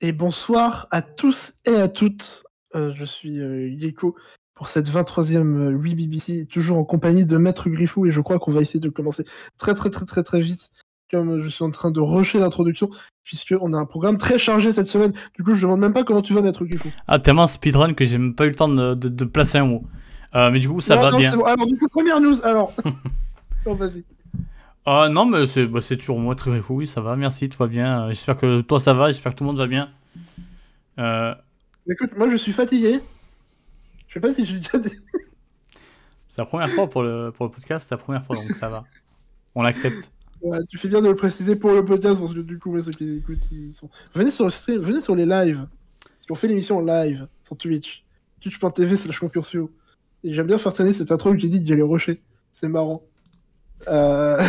Et bonsoir à tous et à toutes. Euh, je suis euh, pour cette 23e euh, 8 BBC, toujours en compagnie de Maître Griffou, et je crois qu'on va essayer de commencer très très très très très vite, comme je suis en train de rusher l'introduction, puisqu'on a un programme très chargé cette semaine. Du coup, je demande même pas comment tu vas, Maître Griffou. Ah, tellement speedrun que j'ai même pas eu le temps de, de- de placer un mot. Euh, mais du coup, ça Non, va non, bien. bon. Alors, du coup, première news, alors. non, vas-y. Ah non, mais c'est bah, toujours moi, très fou. Oui, ça va, merci, tout va bien. Euh, J'espère que toi, ça va. J'espère que tout le monde va bien. Euh, Écoute, moi, je suis fatigué. Je sais pas si je l'ai déjà dit. c'est la première fois pour le, pour le podcast, c'est la première fois, donc ça va. On l'accepte. Ouais, tu fais bien de le préciser pour le podcast, parce que du coup, ceux qui écoutent, ils sont... Venez sur le stream, venez sur les lives. Qu'on fait l'émission en live, sur Twitch. Twitch.tv slash concursio. Et j'aime bien faire traîner cette intro où j'ai dit que j'allais rusher. C'est marrant. Euh...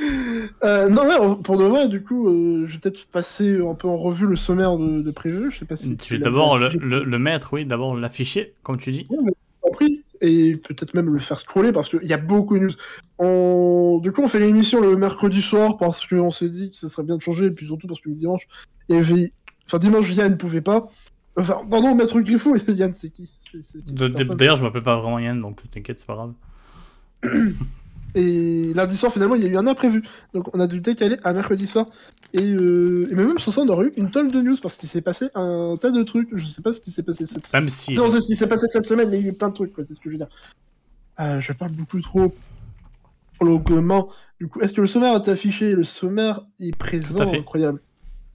euh, non, ouais, pour de vrai, du coup, euh, je vais peut-être passer un peu en revue le sommaire de, de prévu. Je sais pas si... tu d'abord le, affiché. le, le mettre, oui, d'abord l'afficher, comme tu dis. compris et peut-être même le faire scroller parce qu'il y a beaucoup de news. On... Du coup, on fait l'émission le mercredi soir parce qu'on s'est dit que ça serait bien de changer, et puis surtout parce que dimanche, il y avait... Enfin, dimanche, Yann ne pouvait pas. Enfin, pardon, Maître Griffou, Yann, c'est qui? Qui D'ailleurs, je m'appelle pas vraiment Yann, donc t'inquiète, c'est pas grave. Et lundi soir, finalement, il y a eu un imprévu. Donc, on a dû décaler à mercredi soir. Et, euh... et même ce soir, on aurait eu une tonne de news parce qu'il s'est passé un tas de trucs. Je sais pas ce qui s'est passé cette Même si. Si on sait ce qui s'est passé cette semaine, mais il y a eu plein de trucs, quoi, c'est ce que je veux dire. Euh, je parle beaucoup trop longuement. Du coup, est-ce que le sommaire est affiché? Le sommaire est présent, incroyable.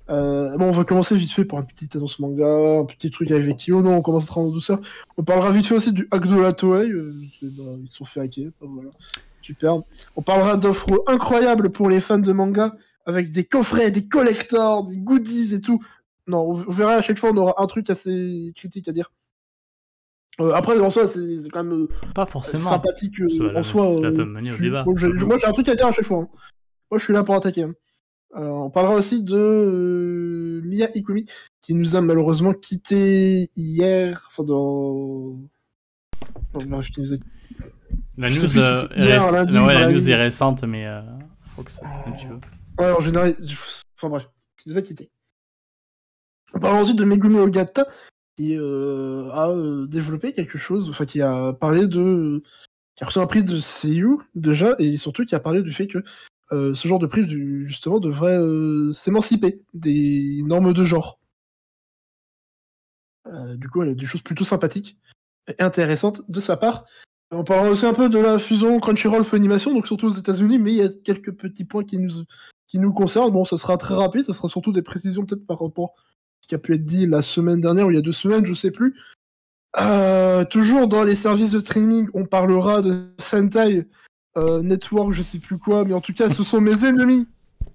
Euh, bon, on va commencer vite fait par un petit annonce manga, un petit truc avec Kyo. Non, on commencera en douceur. On parlera vite fait aussi du hack de la Toei. euh, ils se sont fait hacker. voilà. Super. On parlera d'offres incroyables pour les fans de manga avec des coffrets, des collectors, des goodies et tout. Non, on verra à chaque fois, on aura un truc assez critique à dire. Euh, après, en soi, c'est quand même Pas forcément. sympathique en la- soi. la je- moi, j'ai un truc à dire à chaque fois. hein. Moi, je suis là pour attaquer. hein. Euh, on parlera aussi de euh, Mia Ikumi, qui nous a malheureusement quitté hier. Enfin, dans. Bon, bref, qui nous a- La news, si euh, hier, lundi ouais, la news est récente, mais euh, faut que ça. Ouais, en général, enfin bref, qui nous a quittés. On parle ensuite de Megumi Ogata, qui euh, a développé quelque chose, enfin qui a parlé de... qui a reçu un prix de Seiyu, déjà, et surtout qui a parlé du fait que euh, ce genre de prix, du- justement, devrait euh, s'émanciper des normes de genre. Euh, du coup, elle a des choses plutôt sympathiques et intéressantes de sa part. On parlera aussi un peu de la fusion Crunchyroll Funimation, donc surtout aux États-Unis, mais il y a quelques petits points qui nous, qui nous concernent. Bon, ça sera très rapide, ça sera surtout des précisions peut-être par rapport à ce qui a pu être dit la semaine dernière ou il y a deux semaines, je sais plus. Toujours dans les services de streaming, on parlera de Sentai euh, Network, je sais plus quoi, mais en tout cas, ce sont mes ennemis.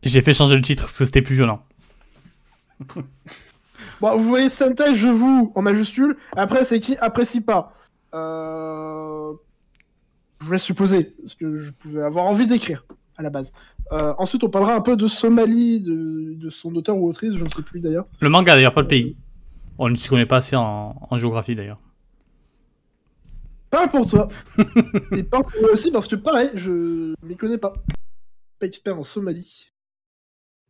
J'ai fait changer le titre parce que c'était plus violent. Bon, vous voyez Sentai, je vous, en majuscule. Après, c'est qui apprécie pas. Euh... Je vous laisse supposer, parce que je pouvais avoir envie d'écrire, à la base. Euh, ensuite, on parlera un peu de Somalie, de, de son auteur ou autrice, je ne sais plus d'ailleurs. Le manga d'ailleurs, pas le pays. On ne s'y connaît pas assez en, en géographie d'ailleurs. Parle pour toi. Et parle pour moi aussi, parce que pareil, je m'y connais pas. Pas expert en Somalie.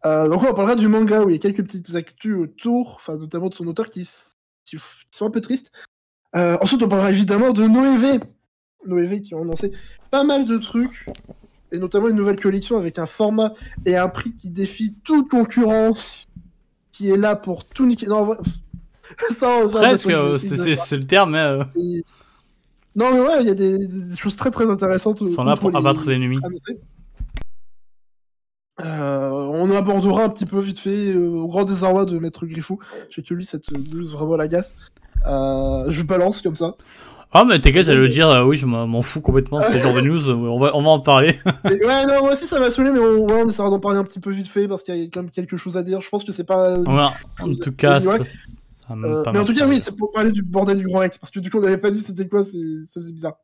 Euh, donc, on parlera du manga où il y a quelques petites actus autour, enfin, notamment de son auteur qui, qui sont un peu tristes. Euh, ensuite, on parlera évidemment de Noévé. Noévé qui ont annoncé pas mal de trucs, et notamment une nouvelle collection avec un format et un prix qui défie toute concurrence, qui est là pour tout niquer. Non, en vrai, ça, Presque, euh, c'est- le terme, mais euh, et- Non, mais ouais, il y a des, des choses très très intéressantes. ils sont là pour abattre l'ennemi. Euh, on abordera un petit peu vite fait euh, au grand désarroi de Maître Griffou. Je sais que lui, cette news vraiment l'agace. Euh, je balance comme ça. Ah, mais t'inquiète, j'allais le dire, euh, oui, je m'en fous complètement de ce genre de news, euh, on va, on va en parler. Mais ouais, non, moi aussi ça m'a saoulé, mais on, ouais, on essaiera d'en parler un petit peu vite fait parce qu'il y a quand même quelque chose à dire. Je pense que c'est pas. Voilà, en tout cas, Ouais. ça Euh, mais en tout cas, oui, c'est pour parler du bordel du Grand Rex, parce que du coup, on n'avait pas dit c'était quoi, ça faisait bizarre.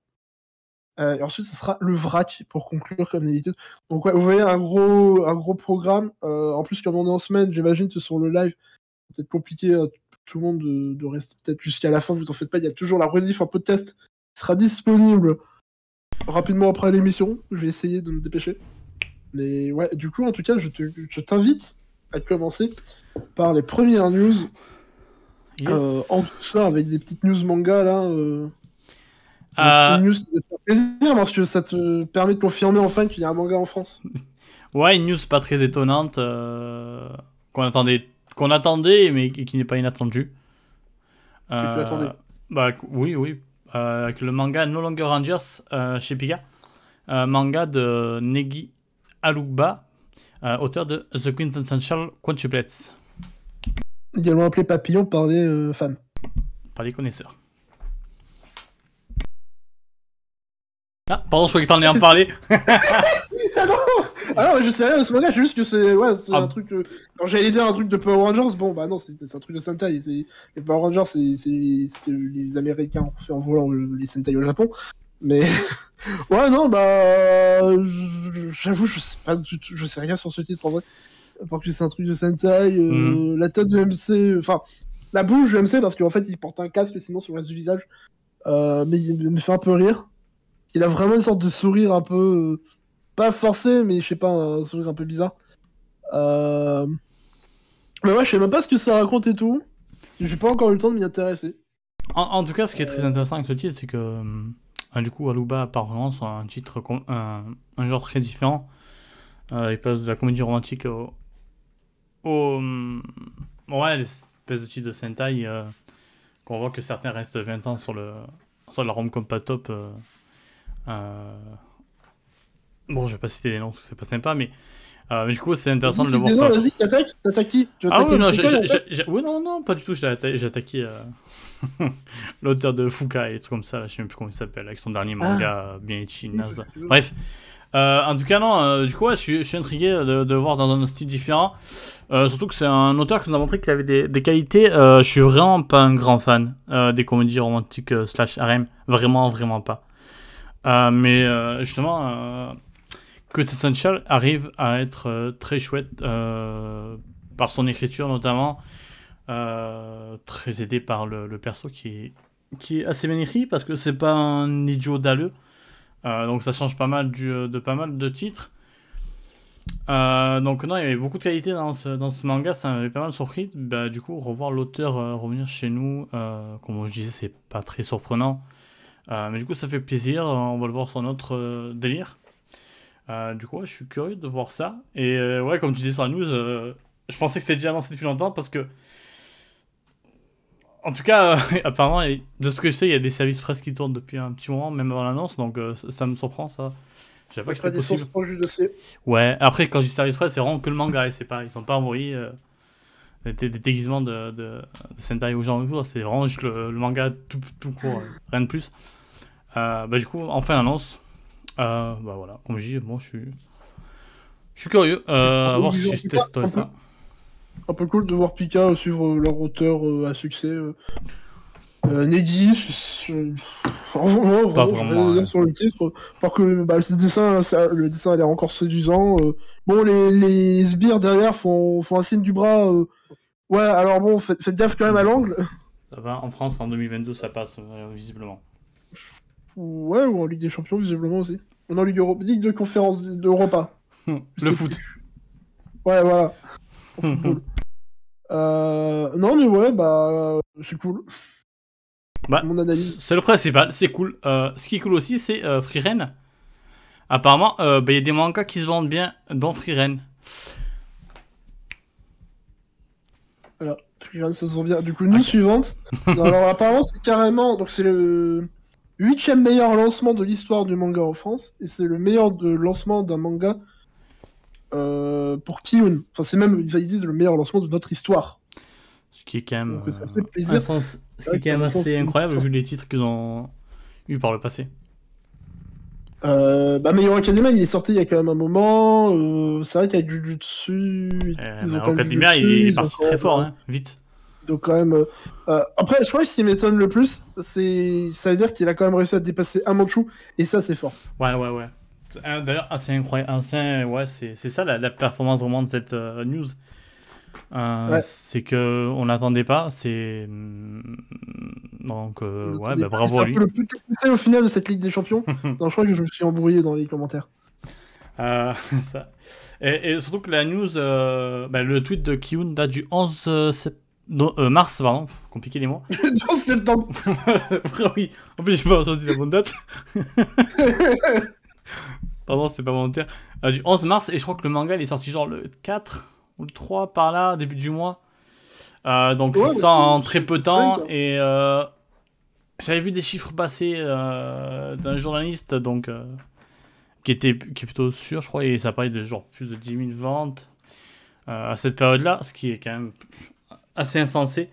Euh, et ensuite, ce sera le vrac pour conclure, comme d'habitude. Donc, ouais, vous voyez un gros, un gros programme. Euh, en plus, comme on est en semaine, j'imagine que sur le live, c'est peut-être compliqué à tout le monde de, de rester peut-être jusqu'à la fin. Vous en faites pas, il y a toujours la rediff en podcast qui sera disponible rapidement après l'émission. Je vais essayer de me dépêcher. Mais ouais, du coup, en tout cas, je te- je t'invite à commencer par les premières news. Yes. Euh, en tout ça, avec des petites news manga là. Euh... Euh, Une news qui te fait plaisir parce que ça te permet de confirmer enfin qu'il y a un manga en France. Ouais, une news pas très étonnante euh, qu'on attendait, qu'on attendait, mais qui n'est pas inattendue. tu attendais. Bah oui, oui. Euh, avec le manga No Longer Rangers euh, chez Pika, Euh, manga de Negi Alugba, euh, auteur de The Quintessential Quintuplets, Également appelé Papillon par les euh, fans. par les connaisseurs. Ah, pardon, je croyais que t'en allais en parler. ah non Ah non, je sais rien de ce c'est juste que c'est ouais, c'est Ah. un truc. euh, Quand j'allais dire un truc de Power Rangers, bon bah non, c'est un truc de Sentai. Les Power Rangers, c'est ce que les Américains ont fait en volant le- les Sentai au Japon. Mais ouais, non, bah je- j'avoue, je sais pas du tout, je sais rien sur ce titre en vrai. À part que c'est un truc de Sentai, euh, Mhm. la tête de MC, enfin la bouche de MC parce qu'en fait il porte un casque sinon sur le reste du visage. Euh, mais il me fait un peu rire. Il a vraiment une sorte de sourire un peu. euh, pas forcé, mais je sais pas, un sourire un peu bizarre. Euh... Mais ouais, je sais même pas ce que ça raconte et tout. J'ai pas encore eu le temps de m'y intéresser. En, en tout cas, ce qui est très intéressant avec ce titre, c'est que euh, du coup, Aluba part vraiment sur un titre, un, un genre très différent. Euh, il passe de la comédie romantique au. Au hum, ouais, l'espèce de titre de Sentai. euh, qu'on voit que certains restent 20 ans sur, le, sur la rom-com pas top. euh, euh, Bon, je vais pas citer les noms c'est pas sympa, mais, euh, mais du coup, c'est intéressant de le voir Vas-y, t'attaques T'attaques qui? Ah oui, non, oui, non, non, pas du tout. J'ai atta- j'ai attaqué euh, l'auteur de Fuka et tout comme ça, là, je sais même plus comment il s'appelle, avec son dernier manga euh, bien naze. Bref. Euh, en tout cas, non, euh, du coup, je, suis, intrigué de, voir dans un style différent. Euh, surtout que c'est un auteur qui nous a montré qu'il avait des, qualités. Je suis vraiment pas un grand fan des comédies romantiques slash harem. Vraiment, vraiment pas. Mais justement, euh, Quintessential arrive à être très chouette par son écriture notamment. Très aidé par le, le perso qui est, qui est assez bien écrit parce que c'est pas un idiot dalleux. Euh, donc ça change pas mal du, de pas mal de titres. Euh, donc non, il y avait beaucoup de qualité dans ce, manga, ça m'avait pas mal surpris. Bah, du coup, revoir l'auteur euh, revenir chez nous, euh, comme je disais, c'est pas très surprenant. Euh, mais du coup, ça fait plaisir, on va le voir sur notre euh, délire. Euh, du coup, je suis curieux de voir ça. Et euh, ouais, comme tu disais sur la news, euh, je pensais que c'était déjà annoncé depuis longtemps parce que. En tout cas, euh, apparemment, de ce que je sais, il y a des services presse qui tournent depuis un petit moment, même avant l'annonce, donc euh, ça, ça me surprend ça. Je savais pas que c'était possible. dossier. Ouais, après, quand je dis service presse, c'est vraiment que le manga, et c'est pas, ils sont pas envoyés euh, des, des déguisements de, de, de Sentai aux gens autour, c'est vraiment juste le, le manga tout, tout court, rien de plus. Bah, du coup, enfin l'annonce. Bah voilà, comme je dis, moi je suis. Je suis curieux, euh, à voir si je testerai ça. Un peu cool de voir Pika suivre leur auteur euh, à succès. Euh, euh, en Pas vrai, vraiment, ouais. sur le titre. Alors que bah, ce dessin, ça- le dessin a l'air encore séduisant. euh. Bon, les, les sbires derrière font, font un signe du bras. euh. Ouais, alors bon, faites, faites gaffe quand même à l'angle. Ça va, en France en 2022, ça passe euh, visiblement. Ouais, ou en Ligue des Champions, visiblement aussi. Ou en Ligue, Euro... Ligue de conférence d'Europa. le foot. Ouais, voilà. En football. Euh, non, mais ouais, bah, c'est cool. Bah, Mon analyse. C'est le principal, c'est cool. Euh, ce qui est cool aussi, c'est euh, Freeren. Apparemment, euh, bah, il y a des mangas qui se vendent bien, dont Freeren. Alors, ça se sent bien. Du coup, news suivante. Non, alors, apparemment, c'est carrément. Donc, c'est le huitième meilleur lancement de l'histoire du manga en France. Et c'est le meilleur de lancement d'un manga euh, pour Kiyun. Enfin, c'est même, ils disent, le meilleur lancement de notre histoire. Ce qui est quand même. Donc, ça fait plaisir. un sens- ce qui Ouais, est quand même en même temps, assez incroyable vu les titres qu'ils ont eu par le passé. Euh, bah, Meilleur Academia, il est sorti il y a quand même un moment. Euh, c'est vrai qu'avec Jujutsu. Euh, Academia, il Jujutsu, est parti très fort, hein, vite. Ont quand même. euh, Après, je crois que ce qui m'étonne le plus, c'est. Ça veut dire qu'il a quand même réussi à dépasser un Manchu, et ça, c'est fort. Ouais, ouais, ouais. Euh, D'ailleurs, assez incroyable. assez- ouais, c'est c'est ça la, la performance vraiment de cette euh, news. Euh, Ouais. C'est que on n'attendait pas. C'est hum, donc euh, ouais, bah, bravo c'est à lui. le plus technicien au final de cette Ligue des Champions. non, je crois que je me suis embrouillé dans les commentaires. Ça. Et, et surtout que la news, bah, le tweet de Kiyun date du 11 sept- non, euh, mars, pardon, compliqué les mois. En septembre. oui, en plus j'ai pas entendu la bonne date. Pardon, c'était pas volontaire. Euh, du 11 mars, et je crois que le manga il est sorti genre le 4 ou le 3 par là, début du mois. Euh, donc Ouais, ça en très peu de temps. Et euh, j'avais vu des chiffres passer euh, d'un journaliste donc euh, qui était qui est plutôt sûr, je crois, et ça parlait de genre plus de 10 000 ventes à cette période-là, ce qui est quand même assez insensé.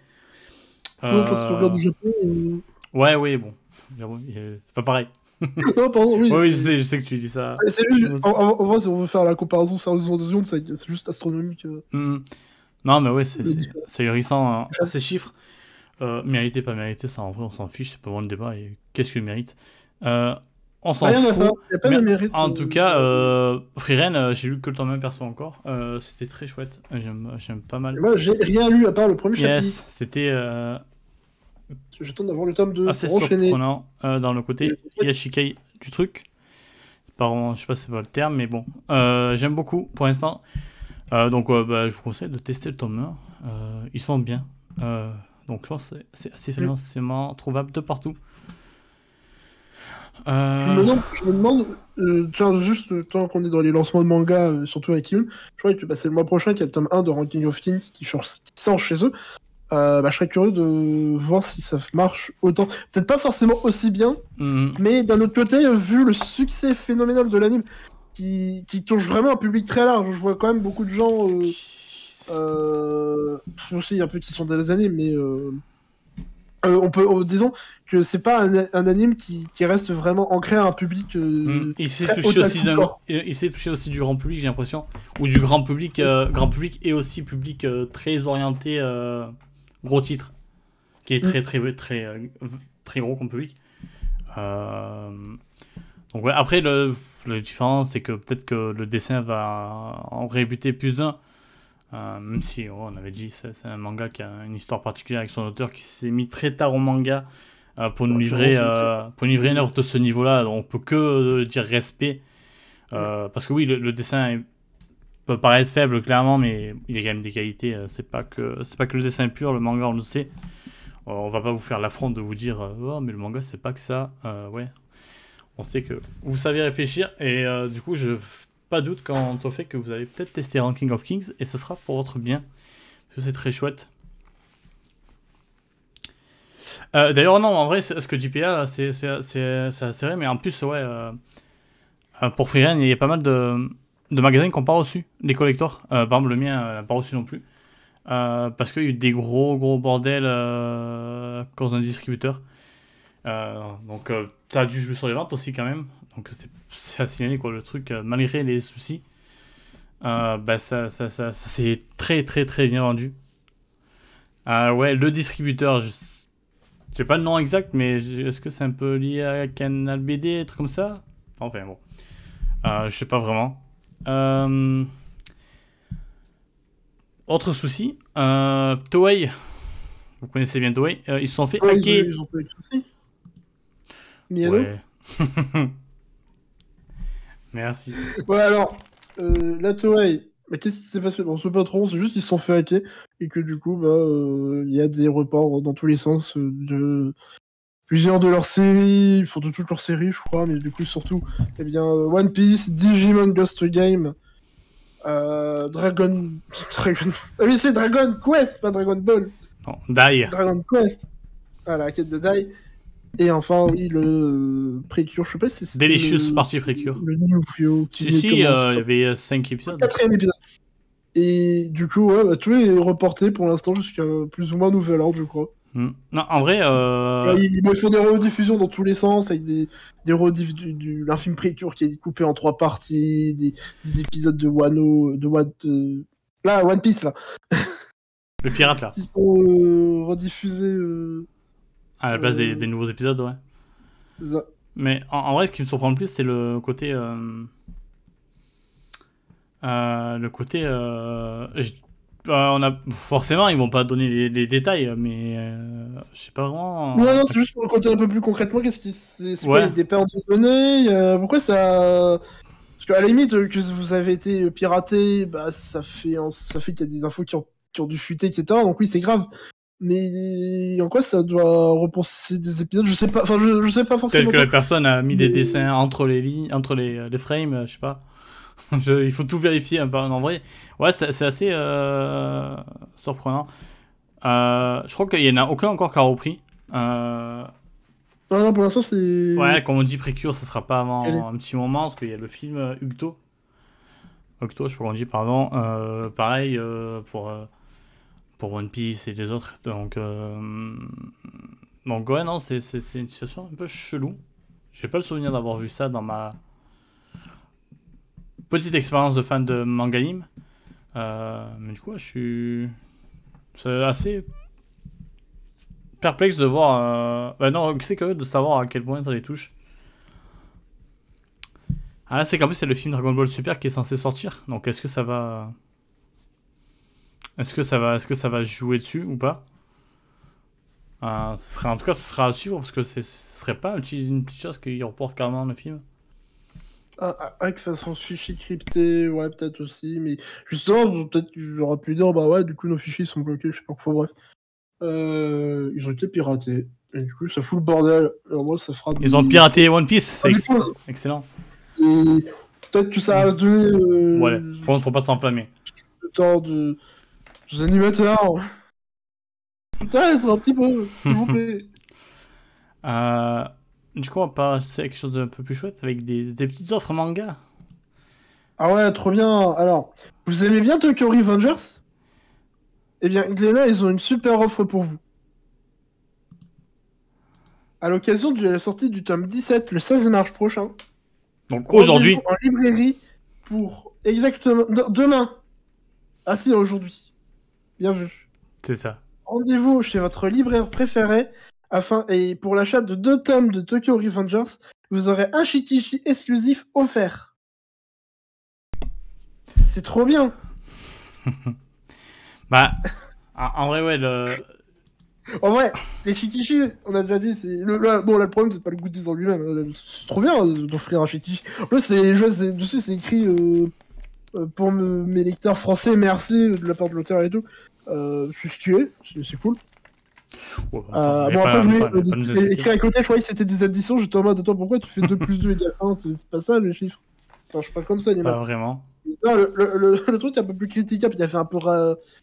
Ouais, enfin, si tu regardes du Japon. Ouais, oui, bon. C'est pas pareil. Non, pardon, oui. Je sais, je sais que tu dis ça. C'est juste, en, en- en vrai, si on veut faire la comparaison sérieusement des secondes, c'est juste astronomique. euh. Hmm. Non, mais ouais, c'est- ahurissant. hein. Ces chiffres, euh, mérité, pas mérité, ça en vrai, on s'en fiche, c'est pas vraiment le débat. Qu'est-ce qu'il mérite Euh, On s'en Rien à fout. faire, y a pas mais de mérite. En euh, tout cas, euh, Freeren, j'ai lu que le temps même perso encore. C'était très chouette. J'aime pas mal. et Moi, j'ai rien lu à part le premier chapitre. Yes, c'était que J'attends d'avoir le tome 2 assez surprenant euh, dans le côté Yashikai du truc. Vraiment, je sais pas si c'est pas le terme, mais bon. Euh, J'aime beaucoup pour l'instant. Euh, donc, bah, je vous conseille de tester le tome 1. Euh, ils sont bien. Donc, je pense que c'est- assez Mm. facilement trouvable de partout. Je me demande, je me demande euh, tiens, juste euh, tant qu'on est dans les lancements de manga, surtout avec Kiyun, je crois que bah, c'est le mois prochain qu'il y a le tome 1 de Ranking of Kings qui, qui sort chez eux. Euh, bah, je serais curieux de voir si ça marche autant. Peut-être pas forcément aussi bien, mm, mais d'un autre côté, vu le succès phénoménal de l'anime, qui, qui touche vraiment un public très large, je vois quand même beaucoup de gens, euh, euh, aussi un peu qui sont dans les animes, mais euh, euh, on peut, euh, disons que c'est pas un, un anime qui, qui reste vraiment ancré à un public. euh, Mm, Il s'est touché aussi touché du grand public, j'ai l'impression, ou du grand public, euh, grand public et aussi public euh, très orienté euh, gros titre, qui est très très très euh, très gros comme public. Euh, Donc ouais, après le, la différence c'est que peut-être que le dessin va en rébuter plus d'un. Euh, même si oh, on avait dit c'est c'est un manga qui a une histoire particulière avec son auteur qui s'est mis très tard au manga euh, pour nous livrer pour livrer une œuvre de ce niveau-là. On peut que dire respect parce que oui le, le dessin est- peut paraître faible clairement, mais il y a quand même des qualités. euh, c'est pas que c'est pas que le dessin pur, le manga on le sait. Euh, on va pas vous faire l'affront de vous dire euh, oh mais le manga c'est pas que ça. Ouais, on sait que vous savez réfléchir et du coup je pas doute quant au fait que vous allez peut-être tester Ranking of Kings et ce sera pour votre bien parce que c'est très chouette. D'ailleurs non en vrai ce que JPA c'est c'est vrai mais en plus ouais pour Freerun il y a pas mal de de magasins qui n'ont pas reçu les collectors. Euh, par exemple le mien euh, n'a pas reçu non plus Euh, parce qu'il y a eu des gros gros bordels euh, à cause d'un distributeur. Euh, donc euh, ça a dû jouer sur les ventes aussi quand même. Donc c'est- c'est à signaler quoi le truc, euh, malgré les soucis, euh, bah, ça, ça, ça, s'est très très très bien vendu. Euh, ouais, le distributeur, je sais pas le nom exact, mais est-ce que c'est un peu lié à Canal BD, truc comme ça? Enfin bon, euh, je sais pas vraiment. Euh, Autre souci, euh, Toei, vous connaissez bien Toei, euh, ils se sont fait Ouais, hacker. ils ont pas eu de soucis. Miano ouais. Ouais. Merci. alors, euh, la Toei, bah, qu'est-ce qui s'est passé? Bon, ce patron, c'est juste qu'ils se sont fait hacker et que du coup, bah, il y a des reports dans tous les sens de plusieurs de leurs séries, enfin de toutes leurs séries, je crois, mais du coup, surtout, eh bien, euh, One Piece, Digimon Ghost Game, euh, Dragon... Dragon... Ah oui, c'est Dragon Quest, pas Dragon Ball Non, Die. Dragon Quest. Voilà, la quête de Dai. Et enfin, oui, le euh, Précure, je sais pas si c'est. Delicious le... partie précure. Le New Fio. Si, si, euh, il y avait 5 épisodes. Quatrième épisode. Et du coup, ouais, bah, tout est reporté pour l'instant jusqu'à plus ou moins nouvel ordre, je crois. Hmm. Non, en vrai, euh... Ils, ils font des rediffusions dans tous les sens, avec des, des rediff du, du l'infime Précure qui est coupé en trois parties, des, des épisodes de Wano, de What. de- Là, One Piece, là, le pirate là, qui sont euh, rediffusés. euh, à la place des, Euh. des nouveaux épisodes, ouais. ça. Mais en, en vrai, ce qui me surprend le plus, c'est le côté. euh, euh, le côté. Euh, on a forcément, ils vont pas donner les, les détails, mais euh, je sais pas vraiment. Non, non, c'est juste pour le côté un peu plus concrètement. Qu'est-ce qui c'est quoi, Ouais. a des pertes de données euh, Pourquoi ça Parce qu'à la limite, euh, que vous avez été piraté, bah, ça fait, ça fait qu'il y a des infos qui ont, qui ont dû chuter, etc. Donc oui, c'est grave. Mais en quoi ça doit repenser des épisodes Je sais pas, enfin, je, sais pas forcément. Tel que la personne a mis des dessins entre les lignes, entre les, les frames, je sais pas. il faut tout vérifier un peu en vrai. Ouais, c'est assez euh, surprenant. Euh, je crois qu'il y en a aucun encore qui a repris. Euh... Non, pour l'instant, c'est. Ouais, comme on dit Précure, ça sera pas avant un petit moment, parce qu'il y a le film euh, Hugo. Hugo, je sais pas comment on dit, pardon. Pareil pour, pour One Piece et les autres. Donc, donc ouais, non, c'est une situation un peu chelou. J'ai pas le souvenir d'avoir vu ça dans ma petite expérience de fan de manga anime. mais du coup, je suis. C'est assez perplexe de voir. Euh... Bah non, c'est curieux de savoir à quel point ça les touche. Ah là, c'est qu'en plus, c'est le film Dragon Ball Super qui est censé sortir. Donc, est-ce que ça va. Est-ce que ça va, est-ce que ça va jouer dessus ou pas? Euh, ce En tout cas, ce sera à suivre parce que ce serait pas une petite chose qui reporte carrément le film. Ah, ah, ah, que façon fichier crypté, ouais, peut-être aussi, mais justement, peut-être qu'il aura pu dire, bah ouais, du coup, nos fichiers sont bloqués, je sais pas quoi, bref. Euh, ils ont été piratés. Et du coup, ça fout le bordel. Alors moi, ça fera. Ils ont piraté One Piece, c'est excellent. Et peut-être que ça a donné. Euh, ouais, pour contre, faut pas s'enflammer. Le temps de. des animateurs. Peut-être un petit peu, s'il vous plaît. euh. Du coup, on va passer à quelque chose d'un peu plus chouette avec des, des petites offres manga. Ah ouais, trop bien. Alors, vous aimez bien Tokyo Revengers? Eh bien, Glénat, ils ont une super offre pour vous. À l'occasion de la sortie du tome 17 le 16 mars prochain. Donc aujourd'hui. En librairie pour exactement. Demain. Ah si, aujourd'hui. Bien vu. C'est ça. Rendez-vous chez votre libraire préféré afin et pour l'achat de deux tomes de Tokyo Revengers, vous aurez un Shikishi exclusif offert. C'est trop bien. bah, en vrai, ouais, le. En vrai, les Shikishi, on a déjà dit, c'est. Le, bon, là, le problème, c'est pas le goodies en lui-même. Hein. C'est trop bien euh, d'offrir un Shikishi. Là, c'est, dessus, c'est écrit euh, euh, pour mes lecteurs français, merci de la part de l'auteur et tout. je suis tué, c'est cool. Oh, euh, bon, après, je voulais écrire à côté, je croyais que c'était des additions. J'étais en mode, attends, pourquoi tu fais 2 plus 2 égale 1 C'est pas ça les chiffres. Enfin, je suis pas comme ça, les Pas vraiment. Non, le, le, le, truc un peu plus critiquable, qui a fait un peu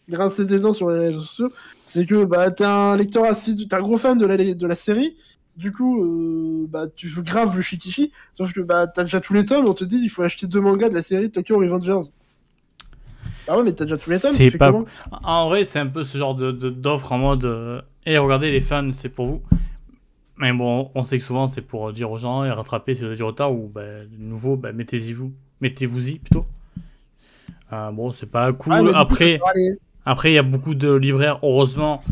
grincer des dents sur les réseaux sociaux, c'est que bah, t'es un lecteur assidu, t'es un gros fan de la, de la série, du coup, euh, bah, tu joues grave le Shikishi, sauf que bah, t'as déjà tous les tomes, on te dit il faut acheter deux mangas de la série Tokyo Revengers. Ah ouais, mais t'as déjà tous les tomes, c'est pas... En vrai, c'est un peu ce genre d'offre de, en mode euh, et regardez, les fans, c'est pour vous. Mais bon, on sait que souvent, c'est pour dire aux gens et rattraper si vous avez du retard ou bah, de nouveau, bah, mettez-y vous. Mettez-vous-y plutôt. Euh, bon, c'est pas cool. après, après, il y a beaucoup de libraires, heureusement,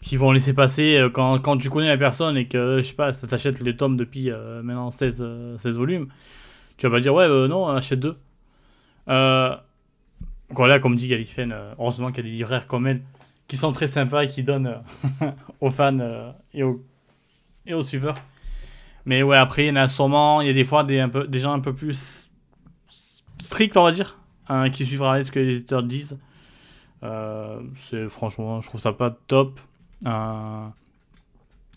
qui vont laisser passer euh, quand, quand, tu connais la personne et que, je sais pas, ça t'achète les tomes depuis euh, maintenant 16, 16 volumes. Tu vas pas dire, ouais, non, achète deux. Euh, là, comme dit Galifen, heureusement qu'il y a des libraires comme elle qui sont très sympas et qui donnent euh, aux fans euh, et, aux, et aux suiveurs. Mais ouais, après, il y en a sûrement, il y a des fois des, gens un peu plus stricts, on va dire, hein, qui suivra ce que les éditeurs disent. Euh, c'est franchement, je trouve ça pas top.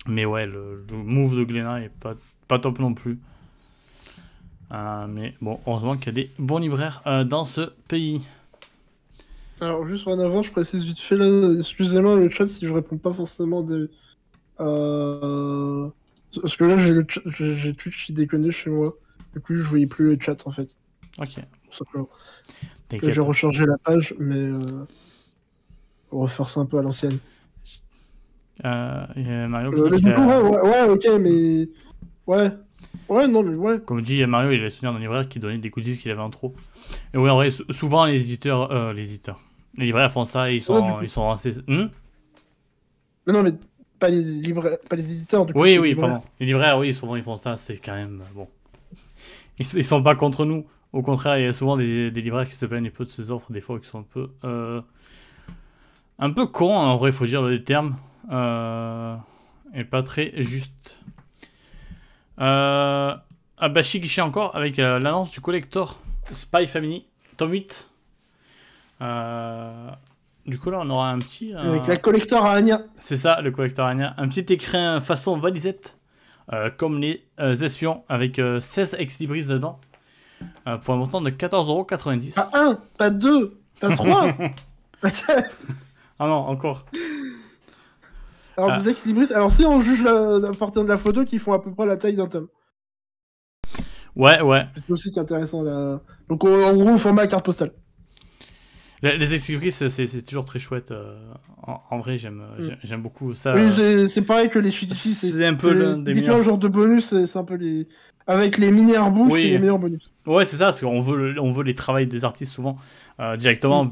mais ouais, le, move de Glenna est pas, pas top non plus. mais bon, heureusement qu'il y a des bons libraires dans ce pays. Alors, juste en avant, je précise vite fait là, excusez-moi le chat si je réponds pas forcément des. Euh... Parce que là, j'ai, le j'ai Twitch qui déconne chez moi. Du coup, je voyais plus le chat en fait. Ok. J'ai rechargé la page, mais. Euh... On va refaire ça un peu à l'ancienne. Euh, y a Mario euh, qui dit ouais, ouais, ok, mais. Ouais. Ouais, non, mais ouais. Comme dit Mario, il a souvenir d'un libraire qui donnait des goodies qu'il avait en trop. Et oui, en vrai, souvent les éditeurs, euh, les éditeurs, les libraires font ça et ils sont, ils sont assez. Hmm? Non, mais pas les libraires, pas les éditeurs. Du coup, oui, oui, les pardon. Les libraires, oui, souvent ils font ça. C'est quand même bon. Ils, ils, sont pas contre nous. Au contraire, il y a souvent des, des libraires qui se plaignent un peu de ces offres, des fois qui sont un peu, euh, un peu cons. En vrai, il faut dire les termes, euh, et pas très justes. Euh, ah bah Shikishi encore avec euh, l'annonce du collector Spy Family tome 8. Euh, du coup là on aura un petit... Avec la collector à Anya. C'est ça, le collector Anya. Un petit écrin façon valisette, euh, comme les euh, espions, avec euh, 16 ex libris dedans, pour un montant de 14,90€. Pas un, pas deux, pas trois. Ah non, encore. Alors, Ah. des ex libris. Alors, si on juge la, à partir de la photo, qui font à peu près la taille d'un tome. Ouais, ouais. C'est aussi qui est intéressant là. Donc, en en gros, format carte postale. Les, les ex libris, c'est toujours très chouette. euh, en, en vrai, j'aime Mm. j'aime- beaucoup ça. Oui, c'est- pareil que les Shikiti. c'est un peu l'un des meilleurs. de bonus, c'est un peu les. Avec les mini artbooks, Oui. c'est les meilleurs bonus. Ouais, c'est ça, parce qu'on veut, on veut les travails des artistes souvent euh, directement.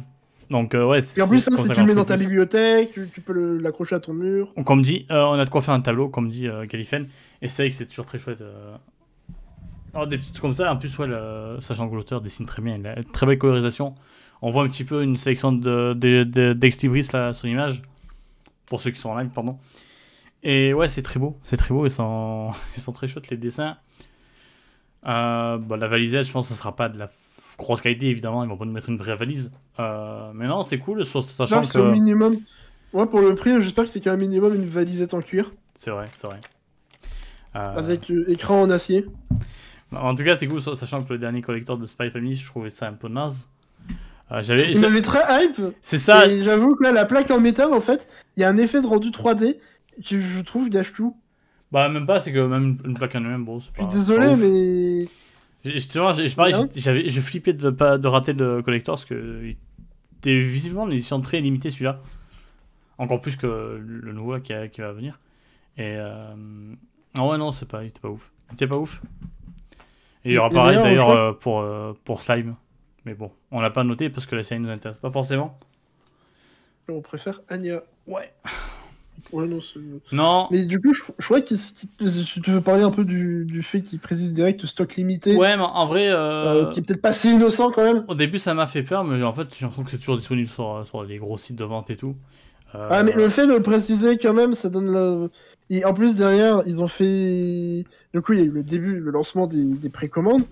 Donc, euh, ouais, Et en plus, ça, si tu le mets dans ta bibliothèque, tu, tu peux l'accrocher à ton mur. Comme dit, euh, on a de quoi faire un tableau, comme dit Califen. Et c'est vrai que c'est toujours très chouette. Alors, des petits trucs comme ça, en plus, ouais, le- sachant que l'auteur dessine très bien, il a une très belle colorisation. On voit un petit peu une sélection de, de, de- là sur l'image. Pour ceux qui sont en live, pardon. Et ouais, c'est très beau, c'est très beau, ils sont, ils sont très chouettes les dessins. Euh, bah, la valisette, je pense que ce sera pas de la grosse qualité, évidemment, ils vont pas nous mettre une vraie valise. Euh, mais non, c'est cool, sachant Non, au que. minimum. Moi, pour le prix, j'espère que c'est qu'un minimum une valisette en cuir. C'est vrai, c'est vrai. Euh, Avec écran en acier. En tout cas, c'est cool, sachant que le dernier collector de Spy Family, je trouvais ça un peu naze. Euh, j'avais, Il m'avait très hype. c'est ça, Et j'avoue que là, la plaque en métal, en fait, il y a un effet de rendu 3D que je trouve gâche tout. bah même pas, c'est que même une plaque en elle-même, bon, c'est Je pas. suis désolé, pas mais. J'avais, je flippais de pas de rater le collector parce que il était visiblement une édition très limitée celui-là, encore plus que le nouveau qui, a- qui va venir. Et euh... ah ouais non, c'est pas, il était pas ouf, il était pas ouf. Et il y aura Et pareil d'ailleurs, je euh, pour euh, pour Slime, mais bon, on l'a pas noté parce que la série nous intéresse pas forcément. On préfère Anya. Ouais. Ouais, non, Non. Mais du coup, je, je crois que si tu veux parler un peu du, du fait qu'il précise direct stock limité, Ouais, mais en vrai, euh, euh, qui est peut-être pas si innocent quand même. au début ça m'a fait peur, mais en fait j'ai l'impression que c'est toujours disponible sur, sur les gros sites de vente et tout. Euh, Ah, mais le fait de le préciser quand même, ça donne le. Et en plus, derrière, ils ont fait. Du coup, il y a eu le début, le lancement des, des précommandes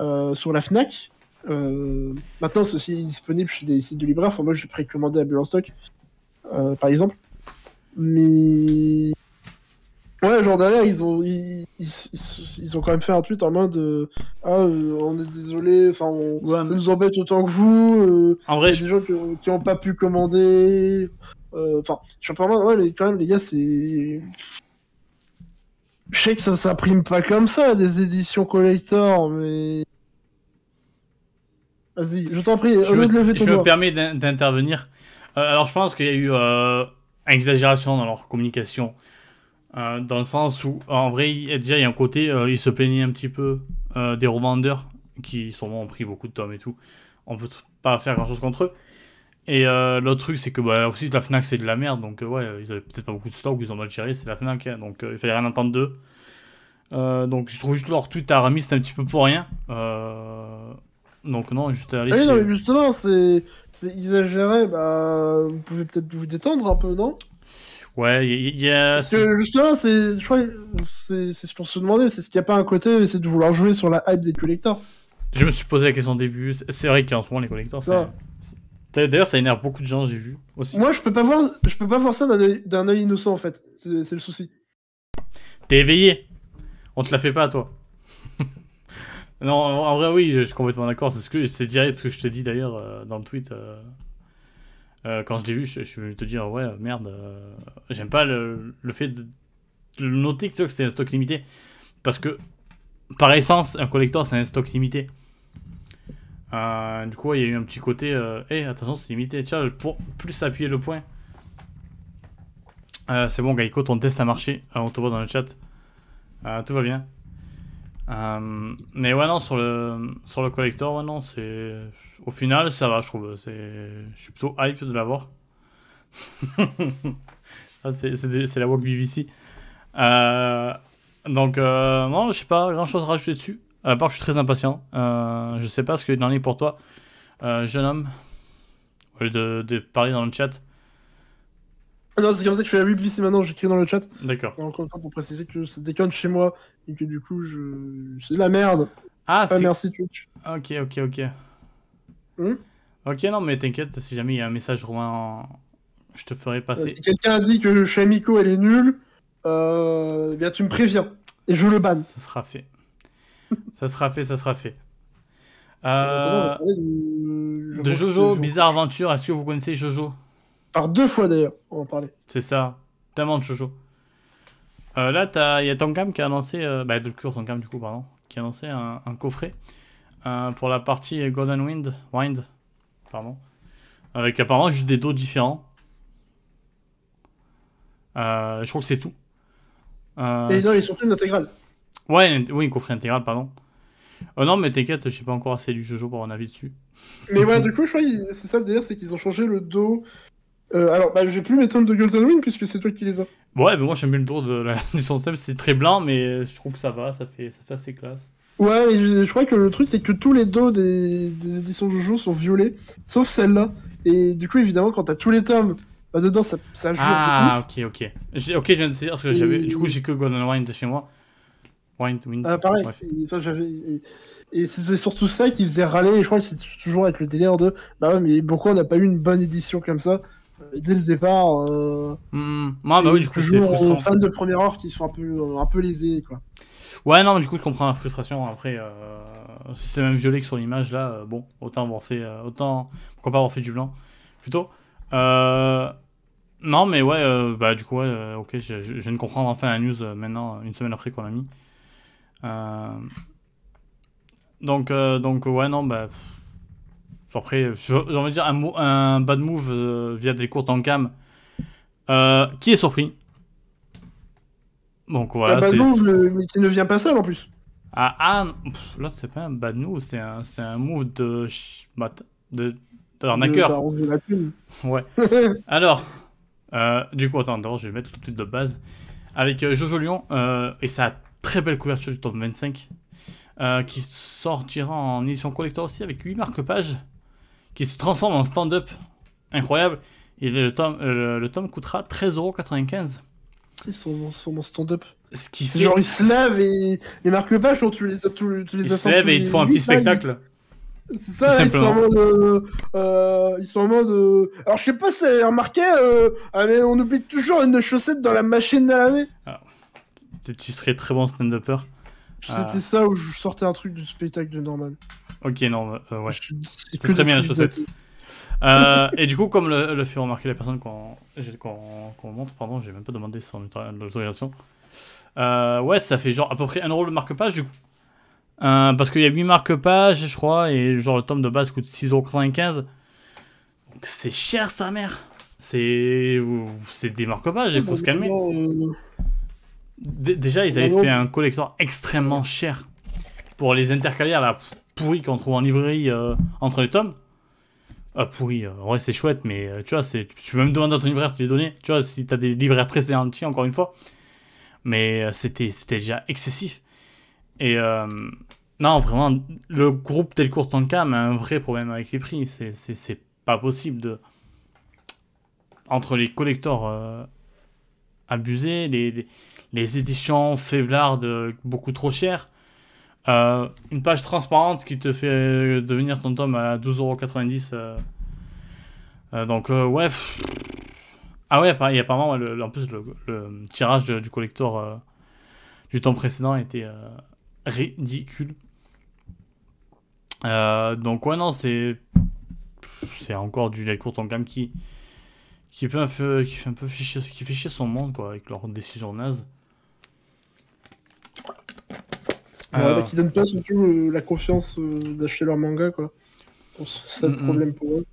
euh, sur la Fnac. Euh, maintenant, c'est aussi disponible chez des sites de libraires. Enfin, moi, je l'ai précommandé à Bulle en stock, euh, par exemple. Mais. Ouais, genre derrière, ils ont, ils, ils, ont quand même fait un tweet en mode euh, Ah, euh, on est désolé, enfin, on- Ouais, ça mais- nous embête autant que vous. en vrai, y a je- des gens qui, qui ont pas pu commander. Enfin, je sais pas moi, ouais, mais quand même, les gars, c'est. Je sais que ça s'imprime pas comme ça, des éditions collector, mais. Vas-y, je t'en prie, je, au lieu me, de lever je me permets d'in- d'intervenir. Euh, alors je pense qu'il y a eu euh, exagération dans leur communication. Euh, dans le sens où, en vrai, il y a- déjà, il y a un côté, ils se plaignaient un petit peu des revendeurs qui, sûrement, ont pris beaucoup de tomes et tout. On peut pas faire grand chose contre eux. Et l'autre truc, c'est que bah, aussi la Fnac, c'est de la merde. Donc, ouais, ils avaient peut-être pas beaucoup de stock, ils ont mal géré, c'est la Fnac. hein, donc, il fallait rien entendre d'eux. Euh, donc, je trouve juste leur tweet à Aramis, c'était un petit peu pour rien. Euh, donc, non, juste aller Ah chez- non, mais justement, c'est exagéré, bah. Vous pouvez peut-être vous détendre un peu, non? Ouais, il y, a. Parce que justement, c'est. Je crois c'est c'est pour se demander, c'est ce qu'il n'y a pas un côté, c'est de vouloir jouer sur la hype des collectors. Je me suis posé la question au début. C'est vrai qu'en ce moment, les collecteurs, c'est. Ça. D'ailleurs, ça énerve beaucoup de gens, j'ai vu aussi. Moi, je peux pas voir, je peux pas voir ça d'un œil- innocent, en fait. C'est c'est le souci. T'es éveillé. On te la fait pas, toi. Non, en vrai, oui, je suis complètement d'accord. C'est ce que c'est direct ce que je te dis d'ailleurs euh, dans le tweet. euh, euh, quand je l'ai vu, je, suis venu te dire ouais, merde, j'aime pas le, le fait de, noter que c'est un stock limité. Parce que, par essence, un collector, c'est un stock limité. Du coup, il y a eu un petit côté, hey, attention, c'est limité. Tiens, pour plus appuyer le point. C'est bon, Gaïko, ton test a marché. On te voit dans le chat. Tout va bien. Euh, mais ouais, non, sur le, sur le collector, ouais, non, c'est. Au final, ça va, je trouve. Je suis plutôt hype de l'avoir. Ah, c'est, la walk BBC. Euh, donc, euh, non, je sais pas grand chose à rajouter dessus. À part que je suis très impatient. Euh, je sais pas ce qu'il en est pour toi, jeune homme. Au lieu de parler dans le chat. Non, c'est comme ça que je fais la pub ici maintenant, j'écris dans le chat. D'accord. Encore une fois, pour préciser que ça déconne chez moi et que du coup, je... c'est de la merde. Ah, Ah, c'est. merci Twitch. Ok, ok, ok. Hmm ok, non, mais t'inquiète, si jamais il y a un message vraiment. Je te ferai Euh, passer. Si quelqu'un dit que chez Miko elle est nulle, euh, eh bien tu me préviens et je le banne. Ça sera fait. ça sera fait, ça sera fait. Euh, de, de Jojo, Bizarre Aventure, est-ce que vous connaissez Jojo? Par deux fois d'ailleurs, on va en parler. C'est ça, tellement de Jojo. Euh, là, t'as- il y a Tonkam qui a annoncé, euh, bah, de Cure Tonkam du coup, pardon, qui a annoncé un, un coffret euh, pour la partie Golden Wind, Wind, pardon, avec apparemment juste des dos différents. Euh, je crois que c'est tout. Et non, il surtout une intégrale. Ouais, une- oui, un coffret intégral, pardon. Euh, non, mais t'inquiète, je sais pas encore assez du Jojo pour un avis dessus. Mais ouais, du coup, je crois que c'est ça le délire, c'est qu'ils ont changé le dos. Euh, alors, bah, j'ai plus mes tomes de Golden Wind puisque c'est toi qui les as. Ouais, mais moi j'aime bien le tour de la édition Seb, c'est très blanc, mais je trouve que ça va, ça fait, ça fait assez classe. Ouais, je, je crois que le truc, c'est que tous les dos des, des éditions Jojo sont violets, sauf celle-là. Et du coup, évidemment, quand t'as tous les tomes, bah, dedans, ça, ça joue Ah, ok, ok. Ok, je viens de dire parce que j'avais. Et- Du coup, j'ai que Golden Wind chez moi. Wind, Wind. Ah, pareil. Bref. Et, enfin, et, et c'est surtout ça qui faisait râler. Et je crois que c'est toujours avec le délire de bah ouais, mais pourquoi on n'a pas eu une bonne édition comme ça? Dès le départ euh, Hmm, Ah, bah oui, du coup, c'est frustrant. fans de première heure qui sont un peu, euh, un peu lésés, quoi. Ouais, non, mais du coup, je comprends la frustration. Après, euh, si c'est même violet que sur l'image, là, euh, bon, autant avoir fait. euh, autant. Pourquoi pas avoir fait du blanc Plutôt. Euh, Non, mais ouais, euh, bah, du coup, ouais, euh, ok, je, je- je viens de comprendre enfin la news euh, maintenant, une semaine après qu'on l'a mis. Euh, Donc, euh, donc, ouais, non, bah. pff, Après, j'ai envie de dire un, un bad move euh, via des courtes en cam. Euh, qui est surpris? Donc voilà, c'est. non, le- mais qui ne vient pas seul en plus. Ah, ah pff, là, c'est pas un bad move, c'est un, un move de. bah, de. d'arnaqueur. Ouais. Alors, euh, du coup, attends, d'abord, je vais mettre tout de suite de base. Avec euh, Jojo Lyon et sa très belle couverture du top 25, euh, qui sortira en édition collector aussi avec 8 marque-pages, qui se transforme en stand-up. Incroyable. Et le tome, euh, le tome coûtera 13,95€. Ils sont sur mon stand-up. Ce qui C'est fait. genre, ils se lèvent et les marque-pages, quand tu les as tous les Ils se lèvent et ils te font un petit spectacle. C'est ça, Tout ils sont en mode. euh, euh, ils sont en mode. euh, Alors, je sais pas si vous avez remarqué, euh, ah, mais on oublie toujours une chaussette dans la machine à laver. Tu serais très bon stand-upper. Ah. C'était ça où je sortais un truc du spectacle de Norman. Ok, non, euh, ouais. C'est très bien, la trucs chaussette. datés. Euh, et du coup, comme le, le fait remarquer la personne qu'on montre, pardon, j'ai même pas demandé son autor- l'autorisation. Euh, ouais, ça fait genre à peu près 1€ le marque-page du coup. Euh, parce qu'il y a 8 marque-pages, je crois, et genre le tome de base coûte 6,95€. Donc c'est cher sa mère. C'est des marque-pages, il faut se calmer. Euh, Dé- Déjà, ils avaient fait un collector extrêmement cher pour les intercalaires là, pourris qu'on trouve en librairie euh, entre les tomes. Ah, pourri, euh, en vrai, c'est chouette, mais euh, tu vois, tu peux même demander à ton libraire de te les donner. Tu vois, si t'as des libraires très séantiers, encore une fois. Mais euh, c'était, déjà excessif. Et euh, non, vraiment, le groupe Delcourt Tonkam a un vrai problème avec les prix. C'est, pas possible de. Entre les collectors euh, abusés, les, les, éditions faiblardes euh, beaucoup trop chères, euh, une page transparente qui te fait devenir ton tome à 12,90€. euh, euh, donc, euh, ouais. Ah ouais, apparemment, en plus, le, tirage du collector euh, du tome précédent était ridicule. Donc, ouais, non, c'est. C'est encore du Delcourt en gamme qui. Qui fait, un peu, qui fait un peu ficher, qui fait chier son monde, quoi, avec leurs décisions nazes. Ouais, Euh, bah, qui donnent pas surtout euh, la confiance euh, d'acheter leur manga, quoi. C'est ça le Mm, problème pour eux.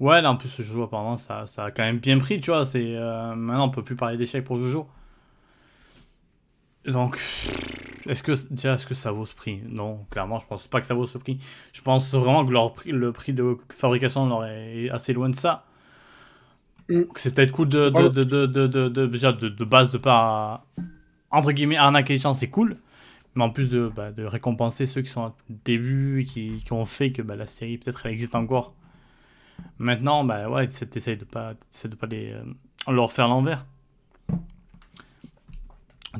Ouais, là en plus, jeu apparemment ça, ça a quand même bien pris, tu vois. C'est euh, maintenant on peut plus parler d'échec pour Jojo. Donc, est-ce que déjà est-ce que ça vaut ce prix? Non, clairement, je pense pas que ça vaut ce prix. Je pense vraiment que leur prix, le prix de fabrication leur est assez loin de ça. Mm. C'est peut-être cool de de, Ouais. de, de, de, de base de pas entre guillemets arnaquer les gens, c'est cool. Mais en plus de, bah, de récompenser ceux qui sont au début et qui, qui ont fait que bah, la série peut-être elle existe encore. Maintenant, bah ouais, t'essaies de pas, de pas les, euh, le refaire à l'envers.